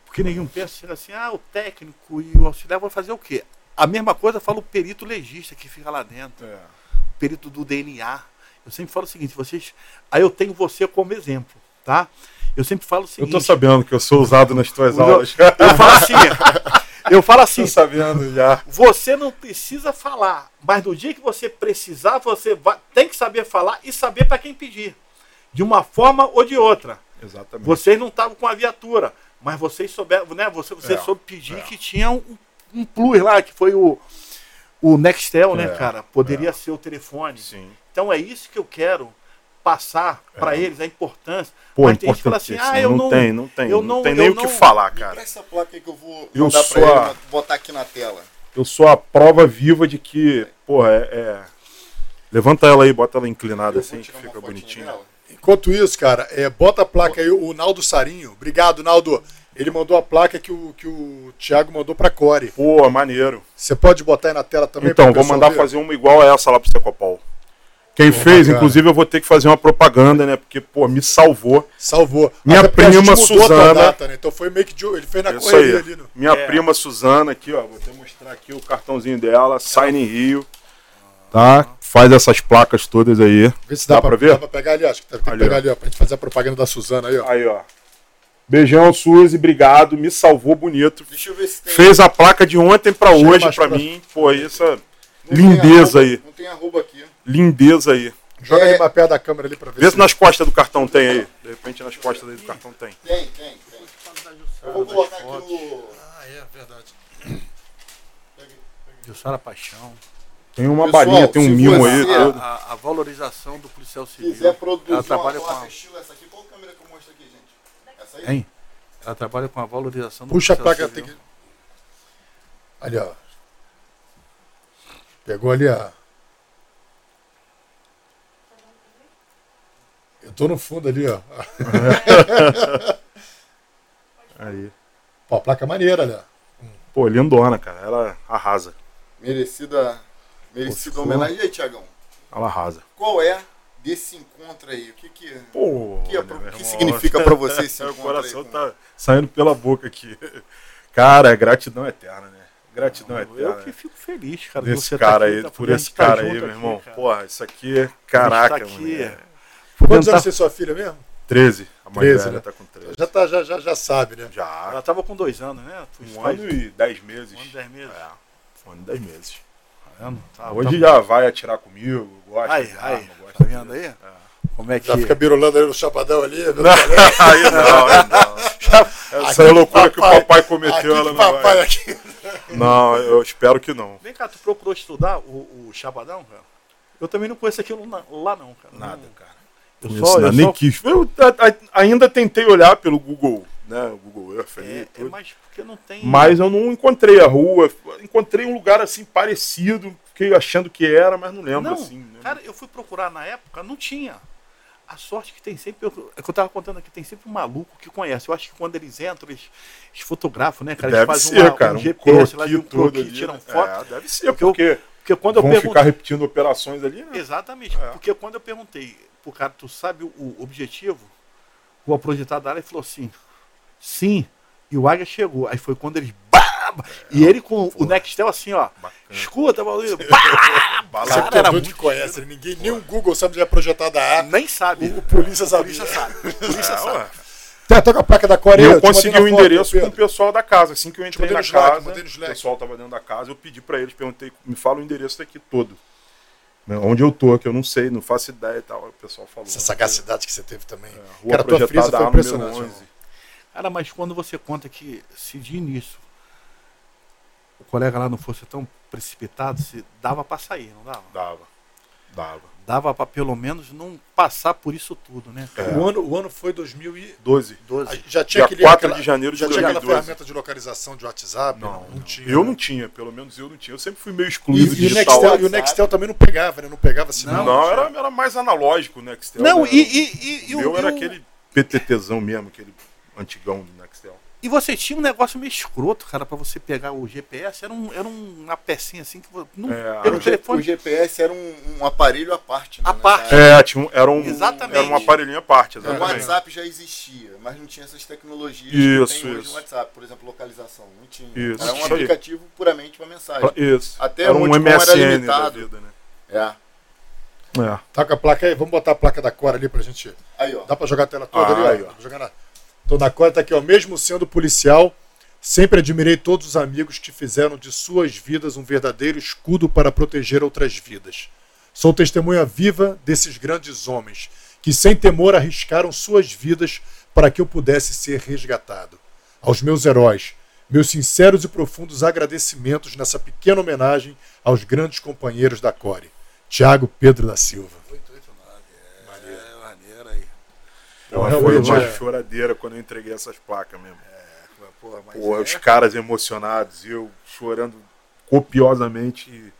Porque nenhum pensa chega assim, ah, o técnico e o auxiliar vão fazer o quê? A mesma coisa fala o perito legista que fica lá dentro, É. o perito do DNA. Eu sempre falo o seguinte, vocês. Aí eu tenho você como exemplo, tá? Eu sempre falo o Eu seguinte. tô sabendo que eu sou usado nas tuas Eu- aulas. Eu falo assim, eu falo assim, tô sabendo já. você não precisa falar, mas no dia que você precisar, você vai- tem que saber falar e saber para quem pedir. De uma forma ou de outra. Exatamente. Vocês não estavam com a viatura, mas vocês souberam, né? Você, você É, soube pedir que tinha um, um plus lá, que foi o, o Nextel, né, É, cara? Poderia ser o telefone. Sim. Então é isso que eu quero passar para É. eles, a importância. Pô, mas tem gente que fala assim, ah, eu não, não. tem, não tem. eu não, não- tem nem eu o que não- falar, cara. essa placa aí que eu vou Eu mandar sou pra a- ele, botar aqui na tela. Eu sou a prova viva de que, porra, é. é- Levanta ela aí, bota ela inclinada Eu assim, que fica dela. Enquanto isso, cara, é, bota a placa aí, o Naldo Sarinho. Obrigado, Naldo. Ele mandou a placa que o, que o Thiago mandou pra Core. Pô, maneiro. Você pode botar aí na tela também? Então, vou mandar ver? fazer uma igual a essa lá pro Secopol. Quem fez, bacana. inclusive, eu vou ter que fazer uma propaganda, né? Porque, pô, me salvou. Salvou. Minha Até prima Suzana- data, né? Então foi meio que de, ele fez na Isso correria aí. ali. No... Minha É. prima Suzana aqui, ó. Vou até mostrar aqui o cartãozinho dela, Sign em Rio. Tá? Faz essas placas todas aí. Vê se dá, Dá pra, pra ver? Dá pra pegar ali, acho que tem que Ali, pegar ó. ali, ó, pra gente fazer a propaganda da Suzana aí, ó. Aí, ó. Beijão, Suzy, obrigado. Me salvou bonito. Deixa eu ver se tem. Fez a placa de ontem pra Chega hoje pra pra- mim. Pô, isso é não lindeza arroba- aí. Não tem arroba aqui. Lindeza aí. Joga É. ali mais perto da câmera ali pra ver Vê se nas costas do cartão tem aí. De repente nas costas aí do cartão tem. Tem, tem, tem. Eu vou colocar aqui no. Ah, é, verdade. Jussara Paixão. Tem uma Pessoal, balinha, tem um se mimo aí. A, a- a valorização do policial civil. quiser produzir Ela uma trabalha com placa a, estilo essa aqui, qual câmera que eu mostro aqui, gente? Essa aí? hein? Ela trabalha com a valorização do Puxa a placa, civil. tem que... Ali, ó. Pegou ali, ó. Eu tô no fundo ali, ó. <laughs> Aí. Pô, a placa maneira, né? Pô, lindona, cara. Ela arrasa. Merecida, merecida Pô, homenagem. E aí, Tiagão? Ela arrasa. Qual é desse encontro aí? O que que, Pô, que, é olha, que significa pra você esse <laughs> o encontro coração aí? tá saindo pela boca aqui. Cara, gratidão eterna, né? Gratidão eterna. Eu que fico feliz, cara. de Desse você cara tá aqui, aí, tá por esse cara aí, meu aqui, irmão. cara. Porra, isso aqui é. Caraca, A gente tá aqui, mano. é Quantos anos tá- tem sua filha mesmo? 13. A mãe 13, dela né? tá com 13. Já, tá, já, já, já sabe, né? Já. Ela tava com dois anos, né? Tu Um faz- ano e 10 meses. um ano e dez meses. É, um ano e 10 meses. Tá vendo? Tá- Hoje tá- já vai atirar comigo, gosta arma, gosta tá vendo aí? É. Como é que. Já fica birulando ali no chapadão ali. vendo <laughs> Não, é. aí não, aí não. <laughs> Essa é a loucura que o papai- papai cometeu, ela que não papai vai. aqui. <laughs> Não, eu espero que não. Vem cá, tu procurou estudar o, o Chapadão, cara? Eu também não conheço aquilo na- lá, não, cara. Nada, Não- cara. Eu Conheço só, nada, eu nem só- quis. Eu a- a- ainda tentei olhar pelo Google, né? O Google Earth ali, É, é, tudo. mas porque não tem. Mas eu não encontrei a rua. Encontrei um lugar assim parecido. Fiquei achando que era, mas não lembro Não, assim. né? cara, eu fui procurar na época, não tinha. A sorte que tem sempre. É que eu tava contando aqui, tem sempre um maluco que conhece. Eu acho que quando eles entram, eles, eles fotografam, né, cara? Eles Deve fazem ser, uma- cara. um Um GPS um croquis todo croquis, ali, tiram né? foto. É, deve ser, Porque eu- porque, quando eu perguntei. ficar repetindo operações ali, né? Exatamente. É. Porque quando eu perguntei pro cara, tu sabe o, objetivo? O projetado da área falou assim: sim. E o Águia chegou. Aí foi quando eles. E ele com o Nextel assim, ó. Escuta, Maurício. Bah! Bala- Você Cara, era muito conhece, ninguém, nem o Google sabe onde é projetada a A. Nem sabe. O, o polícia A sabia. polícia sabe. A polícia É, sabe. ué. Tá, toca a placa da Coreia. eu consegui o endereço com o pessoal da casa. Assim que eu entrei na casa, o pessoal tava dentro da casa, eu pedi pra eles, perguntei, me fala o endereço daqui todo. Né, Onde eu tô, que eu não sei, não faço ideia e tal. O pessoal falou. Essa sagacidade que você teve também. Rua Cara, tua frisa projetada foi A, impressionante. 11. irmão. Cara, mas quando você conta que se de início o colega lá não fosse tão precipitado, se dava pra sair, não dava? Dava. Dava. Dava pra pelo menos não passar por isso tudo, né? cara? O, ano, o ano foi 2012. 12. Já tinha Dia aquele, 4 aquela- de janeiro de já tinha aquela 2012. ferramenta de localização de WhatsApp? Não, não, tinha. Eu não tinha, pelo menos eu não tinha. Eu sempre fui meio E, excluído e o digital. Nextel, e o. Nextel também não pegava, né? Não pegava sinal. Não, tinha. era, era mais analógico o Nextel. Não, né? e, e, e, e o meu era e o- aquele PTTzão mesmo, aquele antigão. E você tinha um negócio meio escroto, cara, pra você pegar o GPS. Era, um, era uma pecinha assim que não, É, pelo O, G- o telefone. GPS era um, um aparelho à parte. Né, À parte. É, tinha um, era, um, Exatamente. era um aparelhinho à parte, O exatamente. WhatsApp já existia, mas não tinha essas tecnologias Isso, que tem hoje isso. no WhatsApp, por exemplo, localização. Não tinha. Isso, era um isso aí. aplicativo puramente para mensagem. Pra- Isso. Até era um onde era MSN da limitado. vida, né? É. É. Tá com a placa aí? Vamos botar a placa da Cora ali pra gente. Aí, ó. Dá pra jogar a tela toda Ah, ali, ó? aí, ó. Jogar na... Então na tá aqui, ó. Mesmo sendo policial, sempre admirei todos os amigos que fizeram de suas vidas um verdadeiro escudo para proteger outras vidas. Sou testemunha viva desses grandes homens que, sem temor, arriscaram suas vidas para que eu pudesse ser resgatado. Aos meus heróis, meus sinceros e profundos agradecimentos nessa pequena homenagem aos grandes companheiros da Core. Tiago Pedro da Silva. É, maneiro aí. Porra, Não, foi eu- choradeira quando eu entreguei essas placas mesmo. Porra, mas Pô, é- os caras emocionados, e eu chorando copiosamente,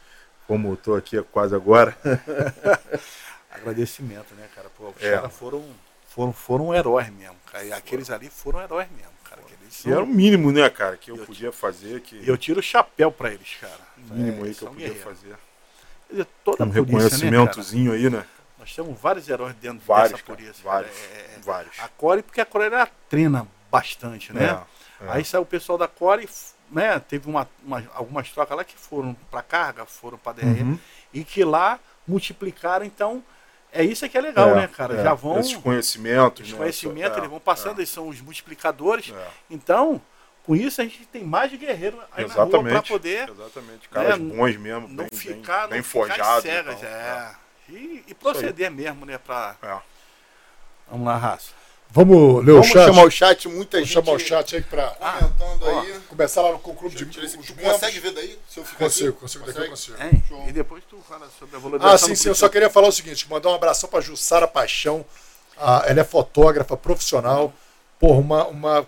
como eu tô aqui quase agora. <laughs> Agradecimento, né, cara? Pô, os É. caras foram, foram, foram heróis mesmo, cara. E aqueles ali foram heróis mesmo, cara. E são- era o mínimo, né, cara, que eu Eu podia fazer, que E eu tiro o chapéu pra eles, cara. o mínimo É, aí que eu podia guerreiros. fazer. Quer dizer, toda Um polícia, né, reconhecimentozinho aí, né? Nós temos vários heróis dentro Vários, dessa polícia. vários, cara. É- é- vários. A Core, porque a Core ela treina bastante, né? É, é. Aí saiu o pessoal da Core, né? Teve uma, uma- algumas trocas lá que foram para carga, foram para DR, Uhum. e que lá multiplicaram. Então, é isso que é legal, É, né, cara? é. Já vão. Esses conhecimentos, Os né, conhecimentos, eles vão passando, eles são os multiplicadores. É. Então, com isso, a gente tem mais de guerreiro aí na rua Exatamente. para poder Exatamente. Caras né, bons mesmo, não bem, ficar, bem, bem não ficar forjados. cegas. É. E, e proceder mesmo, né? Pra... É. Vamos lá, raça. Vamos ler o Vamos chat? chamar o chat, muita Vamos gente chamar o chat aí pra comentando ó, aí. começar lá no clube de Tu consegue ver daí? Se eu ficar Consigo, aqui? consigo, daqui eu Consegue? consigo. E depois tu fala sobre a valorização Ah, sim, do sim. Eu só queria falar o seguinte: mandar um abração pra Jussara Paixão. Ah, ela é fotógrafa profissional, porra, uma, uma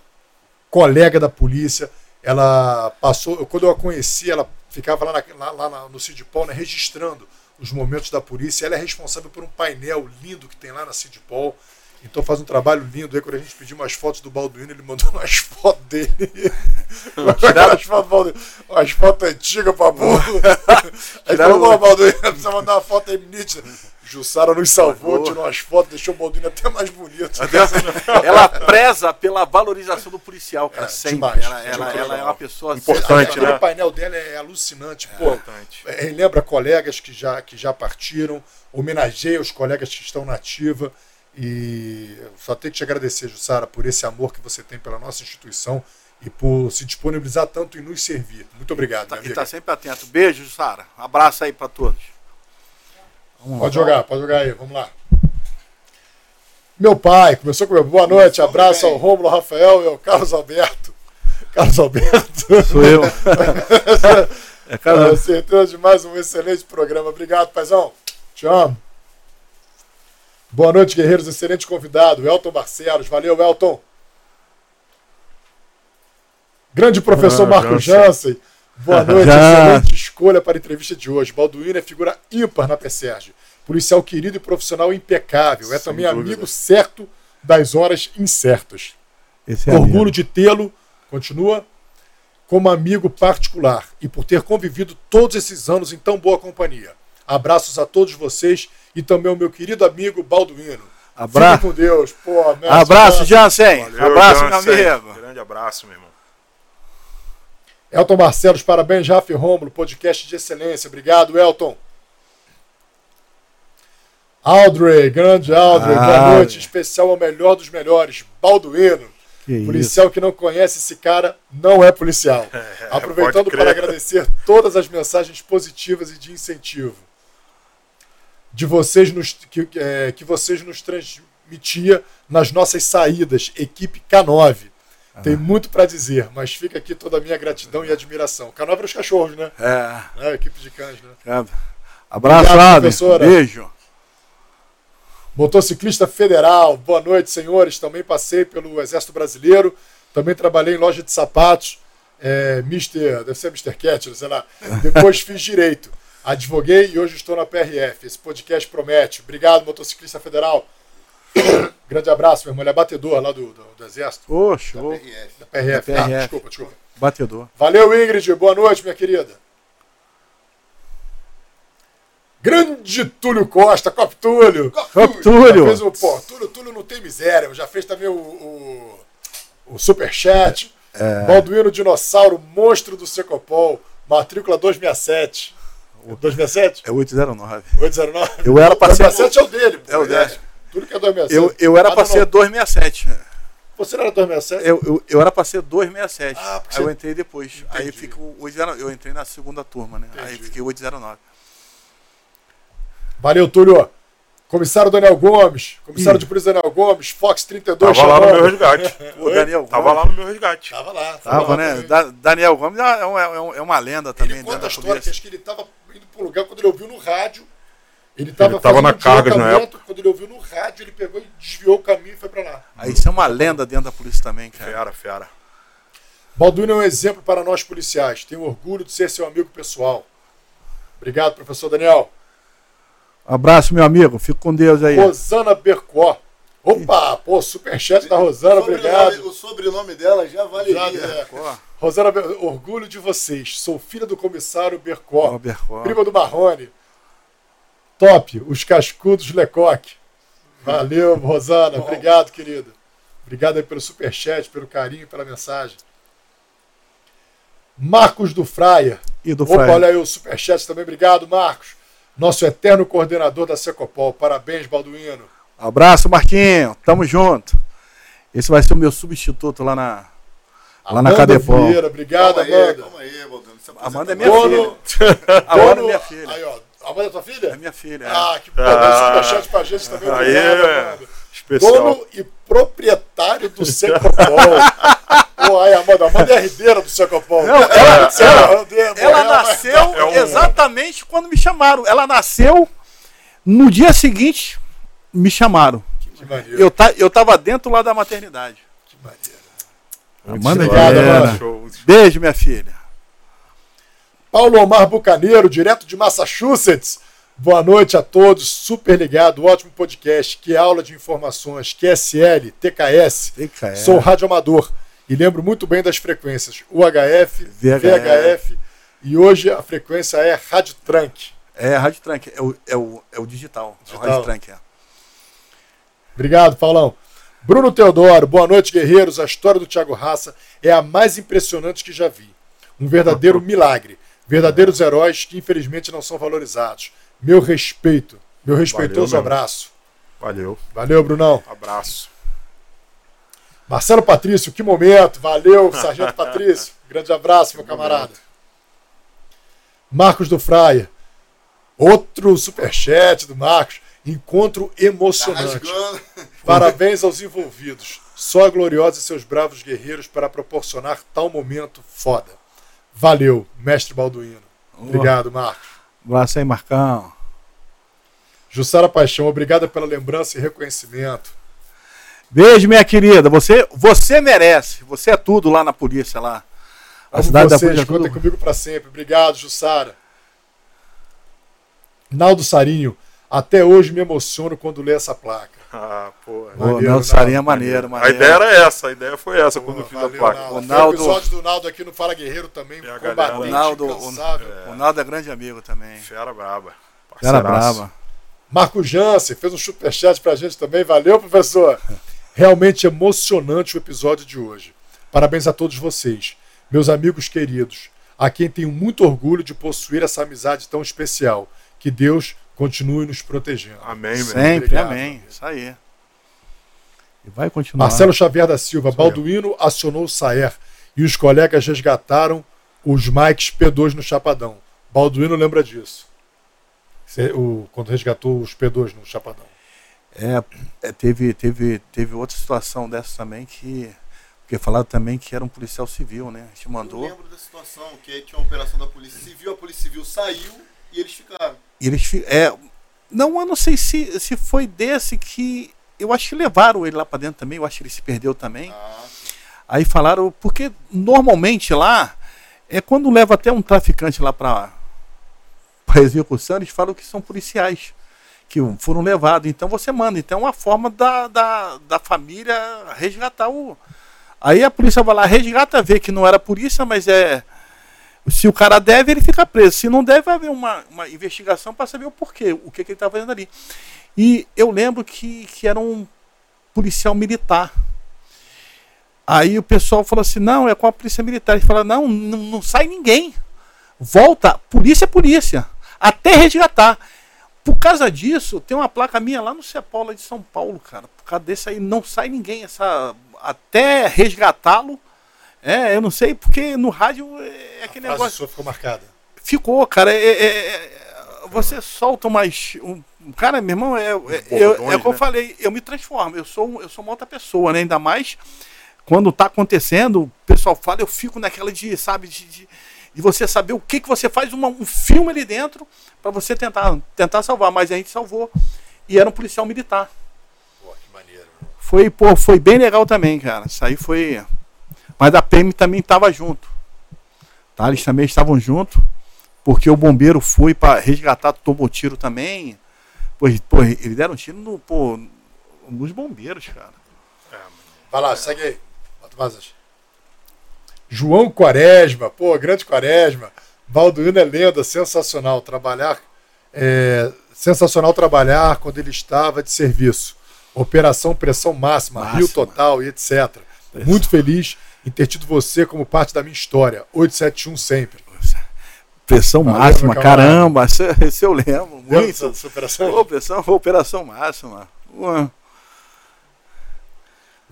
colega da polícia. Ela passou, eu- quando eu a conheci, ela ficava lá, na- lá- lá no Cidpol, né, registrando os momentos da polícia. Ela é responsável por um painel lindo que tem lá na Cidpol. Então faz um trabalho lindo aí. Quando a gente pediu umas fotos do Balduino, ele mandou <laughs> umas fotos dele. umas fotos, do Balduino, umas fotos antigas pra burro. <laughs> Aí Tiraram falou, o- "Ô, Balduino, precisa mandar uma foto aí nítida. Jussara nos salvou, tirou umas fotos, deixou o Balduino até mais bonito. <laughs> Ela preza pela valorização do policial, cara, É, sempre. demais, ela, ela, demais. ela é uma pessoa Importante, Aquele né? painel dela é alucinante. Pô, Importante. é, lembra colegas que já, que já partiram, homenageia os colegas que estão na ativa. E eu só tenho que te agradecer, Jussara, por esse amor que você tem pela nossa instituição e por se disponibilizar tanto em nos servir. Muito obrigado, Tá, minha e amiga. tá sempre atento. Beijo, Sara. Abraço aí pra todos. Vamos lá. Pode jogar, pode jogar aí, vamos lá. Meu pai, começou com meu boa noite, abraço ao Rômulo Rafael e ao Carlos Alberto. <laughs> Carlos Alberto. Sou eu. <laughs> É, cara, Ah, Certeza de mais um excelente programa. Obrigado, paizão. Te amo. Boa noite, guerreiros. Excelente convidado, Elton Barcelos. Valeu, Elton. Grande professor Ah, Marco Jansen. Boa <laughs> noite, excelente escolha para a entrevista de hoje. Balduino é figura ímpar na PSERG. Policial querido e profissional impecável. É Sem também dúvida. amigo certo das horas incertas. Esse é Orgulho de tê-lo, continua, como amigo particular e por ter convivido todos esses anos em tão boa companhia. Abraços a todos vocês e também ao meu querido amigo Balduino. Abra... Fique com Deus. Pô, mestre, Abraço, Jansen. Valeu, Abraço, meu Jansen. amigo. Grande abraço, meu irmão. Elton Barcelos, parabéns, Rafa e Rômulo, podcast de excelência. Obrigado, Elton. Audrey, grande Audrey, boa Ah, noite. é. Especial ao melhor dos melhores, Balduino. Que isso. Policial que não conhece esse cara não é policial. <laughs> Aproveitando pode para agradecer todas as mensagens positivas e de incentivo de vocês nos, que, é, que vocês nos transmitia nas nossas saídas, equipe K9. Tem muito para dizer, mas fica aqui toda a minha gratidão e admiração. K9 era os cachorros, né? É, É, equipe de cães, né? cara. Abraço, Obrigado. Beijo. Motociclista Federal, boa noite, senhores. Também passei pelo Exército Brasileiro, também trabalhei em loja de sapatos, é, Mr. deve ser Mr. Cat, sei lá. Depois <laughs> fiz direito, advoguei e hoje estou na PRF. Esse podcast promete. Obrigado, Motociclista Federal. Grande abraço, meu irmão. Ele é batedor lá do, do, do Exército, Ô, show. PRF. da PRF. Da Ah, PRF. desculpa, desculpa. Batedor. Valeu, Ingrid. Boa noite, minha querida. Grande Túlio Costa, Cop Túlio. Cop Já Túlio. fez o, pô, Túlio, Túlio não tem miséria. Já fez também o, o, o Superchat. É. Balduino Dinossauro, monstro do Secopol. Matrícula 267. 267? É 809. 809? Eu era ser- 267 é o dele. pô. É o dele. Túlio que é 267. Eu, eu era Ah, pra não, ser não. 267. Você não era 267? Eu, eu, eu era pra ser 267. Ah, porque aí eu você- entrei depois. Aí Entendi. fica o 809. Eu entrei na segunda turma, né? Aí Entendi. fiquei 809. Valeu, Túlio. Comissário Daniel Gomes. Comissário Ih. de Polícia Daniel Gomes. Fox 32 Tava lá no meu resgate. <laughs> O Daniel Tava lá no meu resgate. Tava lá. Tava, lá né? Da- Daniel Gomes é, um- é um- é uma lenda também Ele dentro conta a da história que acho que ele estava indo para um lugar quando ele ouviu no rádio. Ele estava Ele tava na Cargas na deslocamento, Quando ele ouviu no rádio, ele pegou e desviou o caminho e foi para lá. Aí isso é uma lenda dentro da polícia também, cara. Fera, fera. Balduino é um exemplo para nós policiais. Tenho orgulho de ser seu amigo pessoal. Obrigado, professor Daniel. Abraço, meu amigo. Fico com Deus aí. Rosana Bercó. Opa, pô, superchat da Rosana, obrigado. O sobrenome dela já valeria. Já, é. Ó, Rosana, orgulho de vocês. Sou filha do comissário Bercó. ó, Bercó. Prima do Marrone. Top, os cascudos Lecoque. Valeu, Rosana. Obrigado, querida. Obrigado aí pelo superchat, pelo carinho, pela mensagem. Marcos do Fraia. E do Opa, Fraia. olha aí o superchat também. Obrigado, Marcos. Nosso eterno coordenador da Secopol. Parabéns, Balduino. Abraço, Marquinho. Tamo junto. Esse vai ser o meu substituto lá na, lá na Amanda Cadepol. Vieira, obrigado, calma aí, Amanda. calma aí, Baldano. Você <laughs> Amanda é minha Dono- filha. Amanda é minha filha. Aí, ó. Amanda é tua filha? É minha filha. é. Ah, que bom. Dá superchat pra gente também. Aí, é. Especial. Dono e proprietário do Secopol. <laughs> Pô, aí, Amanda, Amanda é a herdeira do Secopol. Não, ela- ela- ela, Ela nasceu É um- exatamente quando me chamaram. Ela nasceu no dia seguinte, me chamaram. Que maneiro. Eu, ta, eu tava dentro lá da maternidade. Que maneiro. Amanda Obrigado. Beijo, minha filha. Paulo Omar Bucaneiro, direto de Massachusetts. Boa noite a todos, super ligado, ótimo podcast. Que aula de informações, QSL, TKS. TKS. Sou radioamador e lembro muito bem das frequências UHF, VHF. VHF e hoje a frequência é Rádio Trank. É, Rádio Trank. É o, é o, é o digital. É o Digital. Rádio Trank, é. Obrigado, Paulão. Bruno Teodoro, boa noite, guerreiros. A história do Thiago Raça é a mais impressionante que já vi. Um verdadeiro milagre. <laughs> Verdadeiros heróis que infelizmente não são valorizados. Meu respeito. Meu respeitoso mesmo. abraço. Valeu. Valeu, Brunão. Abraço. Marcelo Patrício, que momento. Valeu, <laughs> Sargento Patrício. Grande abraço, meu camarada. Marcos do Fraia. Outro superchat do Marcos. Encontro Tá emocionante. rasgando. Parabéns aos envolvidos. Só a Gloriosa e seus bravos guerreiros para proporcionar tal momento foda. Valeu, mestre Balduino. Obrigado, Marcos. Abraço aí, Marcão. Jussara Paixão, obrigada pela lembrança e reconhecimento. Beijo, minha querida. Você, você merece. Você é tudo lá na polícia lá. A Amo cidade da vocês, polícia é contem tudo. comigo para sempre. Obrigado, Jussara. Naldo Sarinho, Até hoje me emociono quando leio essa placa. <laughs> Ah, porra. Pô, Maneiro, Nelson Sarinha é maneiro. maneiro, A ideia era essa, a ideia foi essa quando eu fiz a Valeu, placa. Naldo. O Foi Naldo- o episódio do Naldo aqui no Fala Guerreiro também, a combatente, O Naldo- o- incansável. O Naldo é grande amigo também. Fera braba. Parceiraço. brava. Marco Jansen fez um superchat pra gente também. Valeu, professor. <laughs> Realmente emocionante o episódio de hoje. Parabéns a todos vocês, meus amigos queridos, a quem tenho muito orgulho de possuir essa amizade tão especial. Que Deus continue nos protegendo. Amém, meu. Sempre, Obrigado, amém. Isso aí. E vai continuar. Marcelo Xavier da Silva, Sou Balduino acionou o Saer e os colegas resgataram os Mikes P2 no Chapadão. Balduino lembra disso. O- quando resgatou os P2 no Chapadão. É, é, teve, teve, teve outra situação dessa também que. Porque falaram também que era um policial civil, né? A gente Eu mandou. lembro da situação, que aí tinha uma operação da Polícia Civil, a Polícia Civil saiu e eles ficaram. E eles. É, não, eu não sei se, se foi desse que. Eu acho que levaram ele lá pra dentro também. Eu acho que ele se perdeu também. Ah, Aí falaram. Porque normalmente lá. É quando leva até um traficante lá pra. Pra execução, eles falam que são policiais. Que foram levados. Então você manda. Então é uma forma da, da, da família resgatar o. Aí a polícia vai lá, resgata, vê que não era polícia, mas é. Se o cara deve, ele fica preso. Se não deve, vai haver uma, uma investigação para saber o porquê, o que, que ele está fazendo ali. E eu lembro que, que era um policial militar. Aí o pessoal falou assim: não, é com a polícia militar. Ele falou: não, não, não sai ninguém. Volta, polícia é polícia. Até resgatar. Por causa disso, tem uma placa minha lá no Cepaula de São Paulo, cara. Por causa desse aí, não sai ninguém. Essa, até resgatá-lo. É, eu não sei, porque no rádio é aquele A negócio. sua ficou marcada. Ficou, cara. é- é- é- você solta umas. Um, cara, meu irmão, é, é, eu- é bordões, o que eu né? falei, eu me transformo. Eu sou, eu sou uma outra pessoa, né? Ainda mais quando tá acontecendo, o pessoal fala, eu fico naquela de, sabe, de, de, de você saber o que, que você faz, uma- um filme ali dentro, para você tentar, tentar salvar. Mas a gente salvou. E era um policial militar. Pô, que maneiro. Foi, pô, foi bem legal também, cara. Isso aí foi. Mas a PM também estava junto. Tá? Eles também estavam junto. Porque o bombeiro foi para resgatar, tomou tiro também. Pois, pô, eles deram tiro no, pô, nos bombeiros, cara. Vai lá, segue aí. Bota mais as- João Quaresma, pô, grande Quaresma. Balduino é lenda, sensacional. Trabalhar. é, sensacional trabalhar quando ele estava de serviço. Operação Pressão Máxima, Máxima. Rio Total e etc. Muito feliz em ter tido você como parte da minha história. 871 sempre. Pressão Valeu, máxima, caramba, esse, esse eu lembro. Lembra Muito. operação? Ô, pressão, operação máxima. Ué.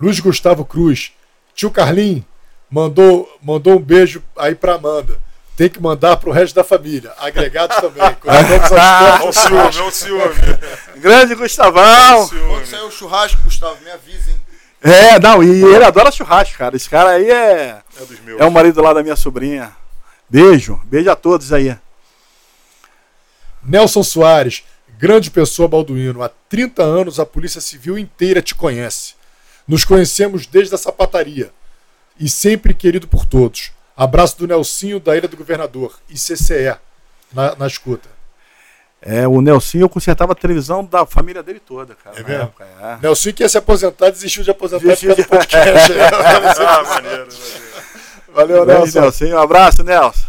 Luiz Gustavo Cruz. Tio Carlinho mandou, mandou um beijo aí pra Amanda. Tem que mandar pro resto da família. Agregados <laughs> também. Olha o ciúme, olha o ciúme. Grande Gustavão! quando sair o churrasco, Gustavo, me avisa, hein? É, não, e ele adora churrasco, cara. Esse cara aí é. É dos meus. É o marido lá da minha sobrinha. Beijo, beijo a todos aí. Nelson Soares. Grande pessoa, Balduino. Há 30 anos a Polícia Civil inteira te conhece. Nos conhecemos desde a sapataria. E sempre querido por todos. Abraço do Nelsinho da Ilha do Governador. E CCE. Na, na escuta. É, o Nelson, eu consertava a televisão da família dele toda, cara. É mesmo? época, é. Nelsinho que ia se aposentar, desistiu de aposentar Desistiu por causa do podcast. Ah, maneiro, maneiro. Valeu, Nelson. Nelson, um abraço, Nelson.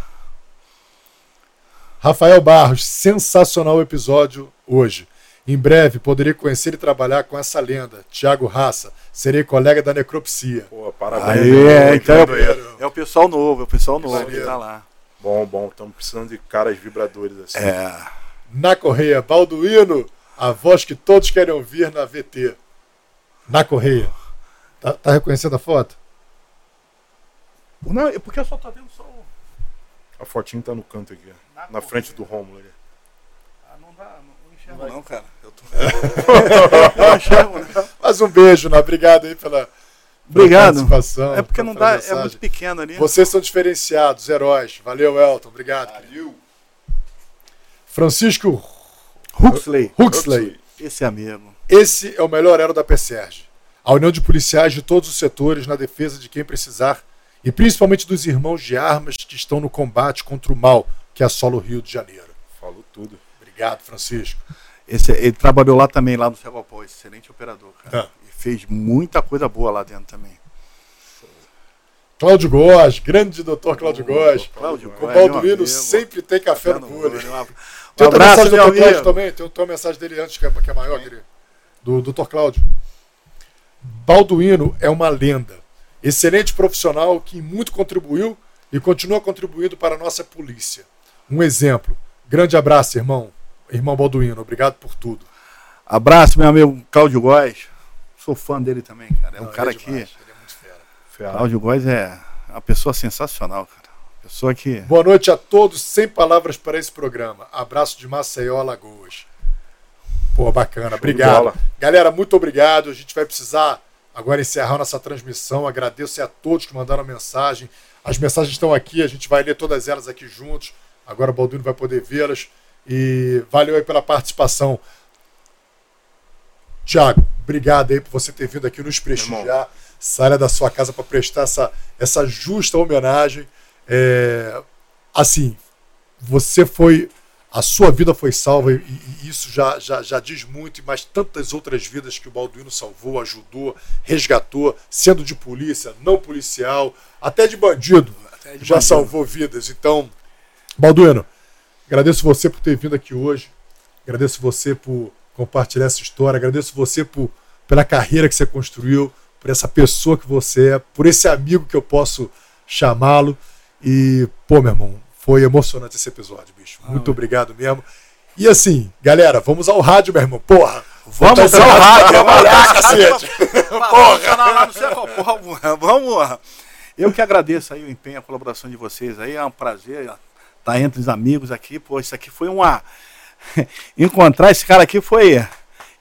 Rafael Barros, sensacional o episódio hoje. Em breve poderei conhecer e trabalhar com essa lenda, Tiago Raça. Serei colega da necropsia. Pô, parabéns. Hein? é, então é, o- é o pessoal novo, é o pessoal novo que maneiro. tá lá. Bom, bom. Estamos precisando de caras vibradores assim. É. Na Correia, Balduino, a voz que todos querem ouvir na VT. Na Correia. Tá, tá reconhecendo a foto? Não, é porque eu só tô vendo só o. A fotinho tá no canto aqui, ó. na frente do Rômulo ali. Ah, não dá, não, não enxergo não, cara. Eu tô... <laughs> não enxergo não. Mas um beijo, né? Obrigado aí pela, pela Obrigado. participação. É porque não dá, é mensagem. muito pequeno ali. Vocês são diferenciados, heróis. Valeu, Elton. Obrigado. Valeu. Francisco Huxley, Huxley. esse amigo. Esse é o melhor elo da PSERG. A união de policiais de todos os setores na defesa de quem precisar e principalmente dos irmãos de armas que estão no combate contra o mal que assola o Rio de Janeiro. Falou tudo. Obrigado, Francisco. Esse, ele trabalhou lá também, lá no Cegopó, excelente operador, cara. Ah. E fez muita coisa boa lá dentro também. Cláudio Góes, grande doutor Cláudio Góes. Cláudio Com o Góes, meu Balduino sempre tem café no Café bule. Tem outra abraço, mensagem do Dr. Cláudio também. Tem outra mensagem dele antes, que é, que é maior, querido. Do Dr. Cláudio. Balduino é uma lenda. Excelente profissional que muito contribuiu e continua contribuindo para a nossa polícia. Um exemplo. Grande abraço, irmão. Irmão Balduino, obrigado por tudo. Abraço, meu amigo Cláudio Góes. Sou fã dele também, cara. É um Não, cara é que. ele é muito fera. Cláudio Góes é uma pessoa sensacional, cara. Pessoa que. Boa noite a todos, sem palavras para esse programa. Abraço de Maceió, Alagoas. Pô, bacana, obrigado. bola. Galera, muito obrigado. A gente vai precisar agora encerrar nossa transmissão. Agradeço a todos que mandaram mensagem. As mensagens estão aqui, a gente vai ler todas elas aqui juntos. Agora o Balduino vai poder vê-las. E valeu aí pela participação. Tiago, obrigado aí por você ter vindo aqui nos prestigiar. Saia da sua casa para prestar essa, essa justa homenagem. É, assim, você foi. A sua vida foi salva e, e isso já, já, já diz muito, mas tantas outras vidas que o Balduino salvou, ajudou, resgatou, sendo de polícia, não policial, até de bandido, Até de já bandido. salvou vidas. Então, Balduino, agradeço você por ter vindo aqui hoje, agradeço você por compartilhar essa história, agradeço você por, pela carreira que você construiu, por essa pessoa que você é, por esse amigo que eu posso chamá-lo. E, pô, meu irmão, foi emocionante esse episódio, bicho. Muito obrigado mesmo. E assim, galera, vamos ao rádio, meu irmão. Porra! Vamos ao rádio, cacete! Porra! Lá Céu, porra, Vamos! Eu que agradeço aí o empenho, a colaboração de vocês aí. É um prazer estar entre os amigos aqui. Pô, isso aqui foi uma. <laughs> Encontrar esse cara aqui foi.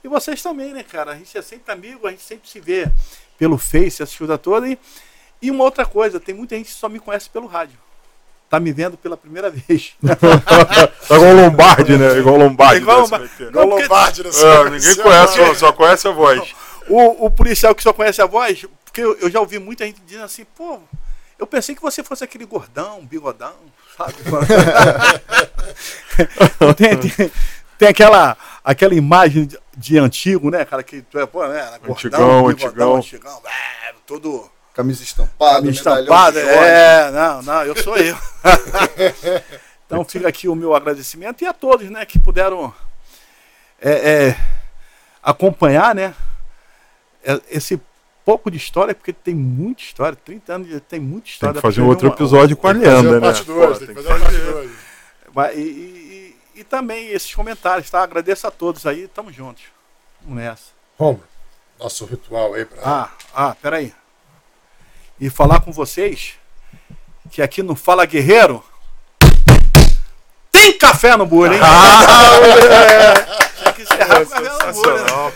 E vocês também, né, cara? A gente é sempre amigo, a gente sempre se vê pelo Face, essa coisa toda. E, e uma outra coisa, tem muita gente que só me conhece pelo rádio. Tá me vendo pela primeira vez. <laughs> Tá igual o Lombardi, né? Igual o Lombardi. Igual o do Lombardi. SBT. Igual Lombardi no É, ninguém conhece, só, só conhece a voz. O, o policial que só conhece a voz, porque eu, eu já ouvi muita gente dizendo assim, pô, eu pensei que você fosse aquele gordão, bigodão, sabe? <laughs> tem, tem- tem aquela, aquela imagem de, de antigo, né, cara, que tu é, pô, né, gordão, Antigão, bigodão, antigão. antigão, é, todo Camisa estampada, medalhão estampada, é, não, não, eu sou eu. <laughs> então fica aqui o meu agradecimento e a todos, né, que puderam é, é, acompanhar, né, é, esse pouco de história, porque tem muita história, 30 anos, de- tem muita Tem história. que pra fazer um outro uma- episódio com a Tem que fazer lenda, a né? parte 2, Pô, tem que fazer a parte 2. Vai, E, e- e- e também esses comentários, tá? Agradeço a todos aí, tamo juntos. Vamos nessa. Romulo, nosso ritual aí pra. Ah, ah, peraí. E falar com vocês que aqui no Fala Guerreiro tem café no bule, hein? Tinha <laughs> que encerrar com café no bule, né? Sensacional.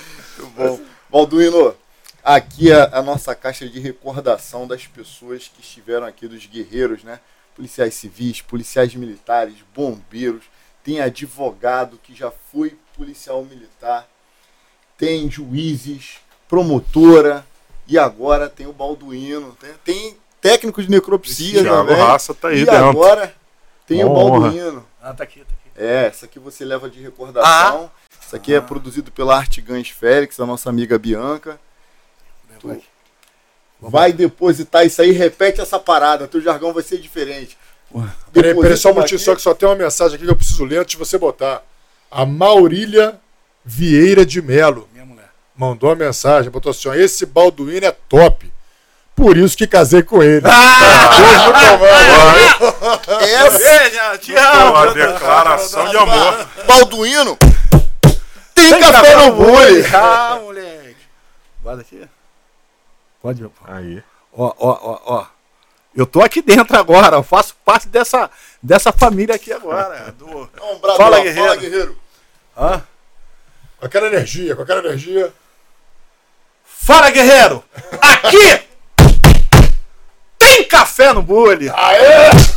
Bom, Balduino, aqui é a nossa caixa de recordação das pessoas que estiveram aqui, dos guerreiros, né? Policiais civis, policiais militares, bombeiros, tem advogado que já foi policial militar, tem juízes, promotora e agora tem o Balduino, tem, tem técnico de necropsia Thiago também. Raça tá aí e dentro. agora tem o Uma honra. Balduino. Ah, tá aqui, tá aqui. É, essa aqui você leva de recordação. Isso aqui é Ah. produzido pela Arte Gans Félix, a nossa amiga Bianca. Vai. Vai depositar isso aí, repete essa parada, teu jargão vai ser diferente. Peraí, peraí, só um minutinho, só que só tem uma mensagem aqui que eu preciso ler antes de você botar. A Maurília Vieira de Melo. Mandou uma mensagem, botou assim: ó, esse Balduino é top. Por isso que casei com ele. Essa Veja, te Pô, amo. Uma declaração de amor. Balduino tem, café no bule. Ah, moleque. Guarda aqui. Pode, pô. Aí. Ó, ó, ó, ó. Eu tô aqui dentro agora, eu faço parte dessa, dessa família aqui agora. Do... Um brado Fala, guerreiro. Fala, guerreiro. Hã? Com aquela energia, com aquela energia. Fala, guerreiro! Aqui tem café no bule! Aê!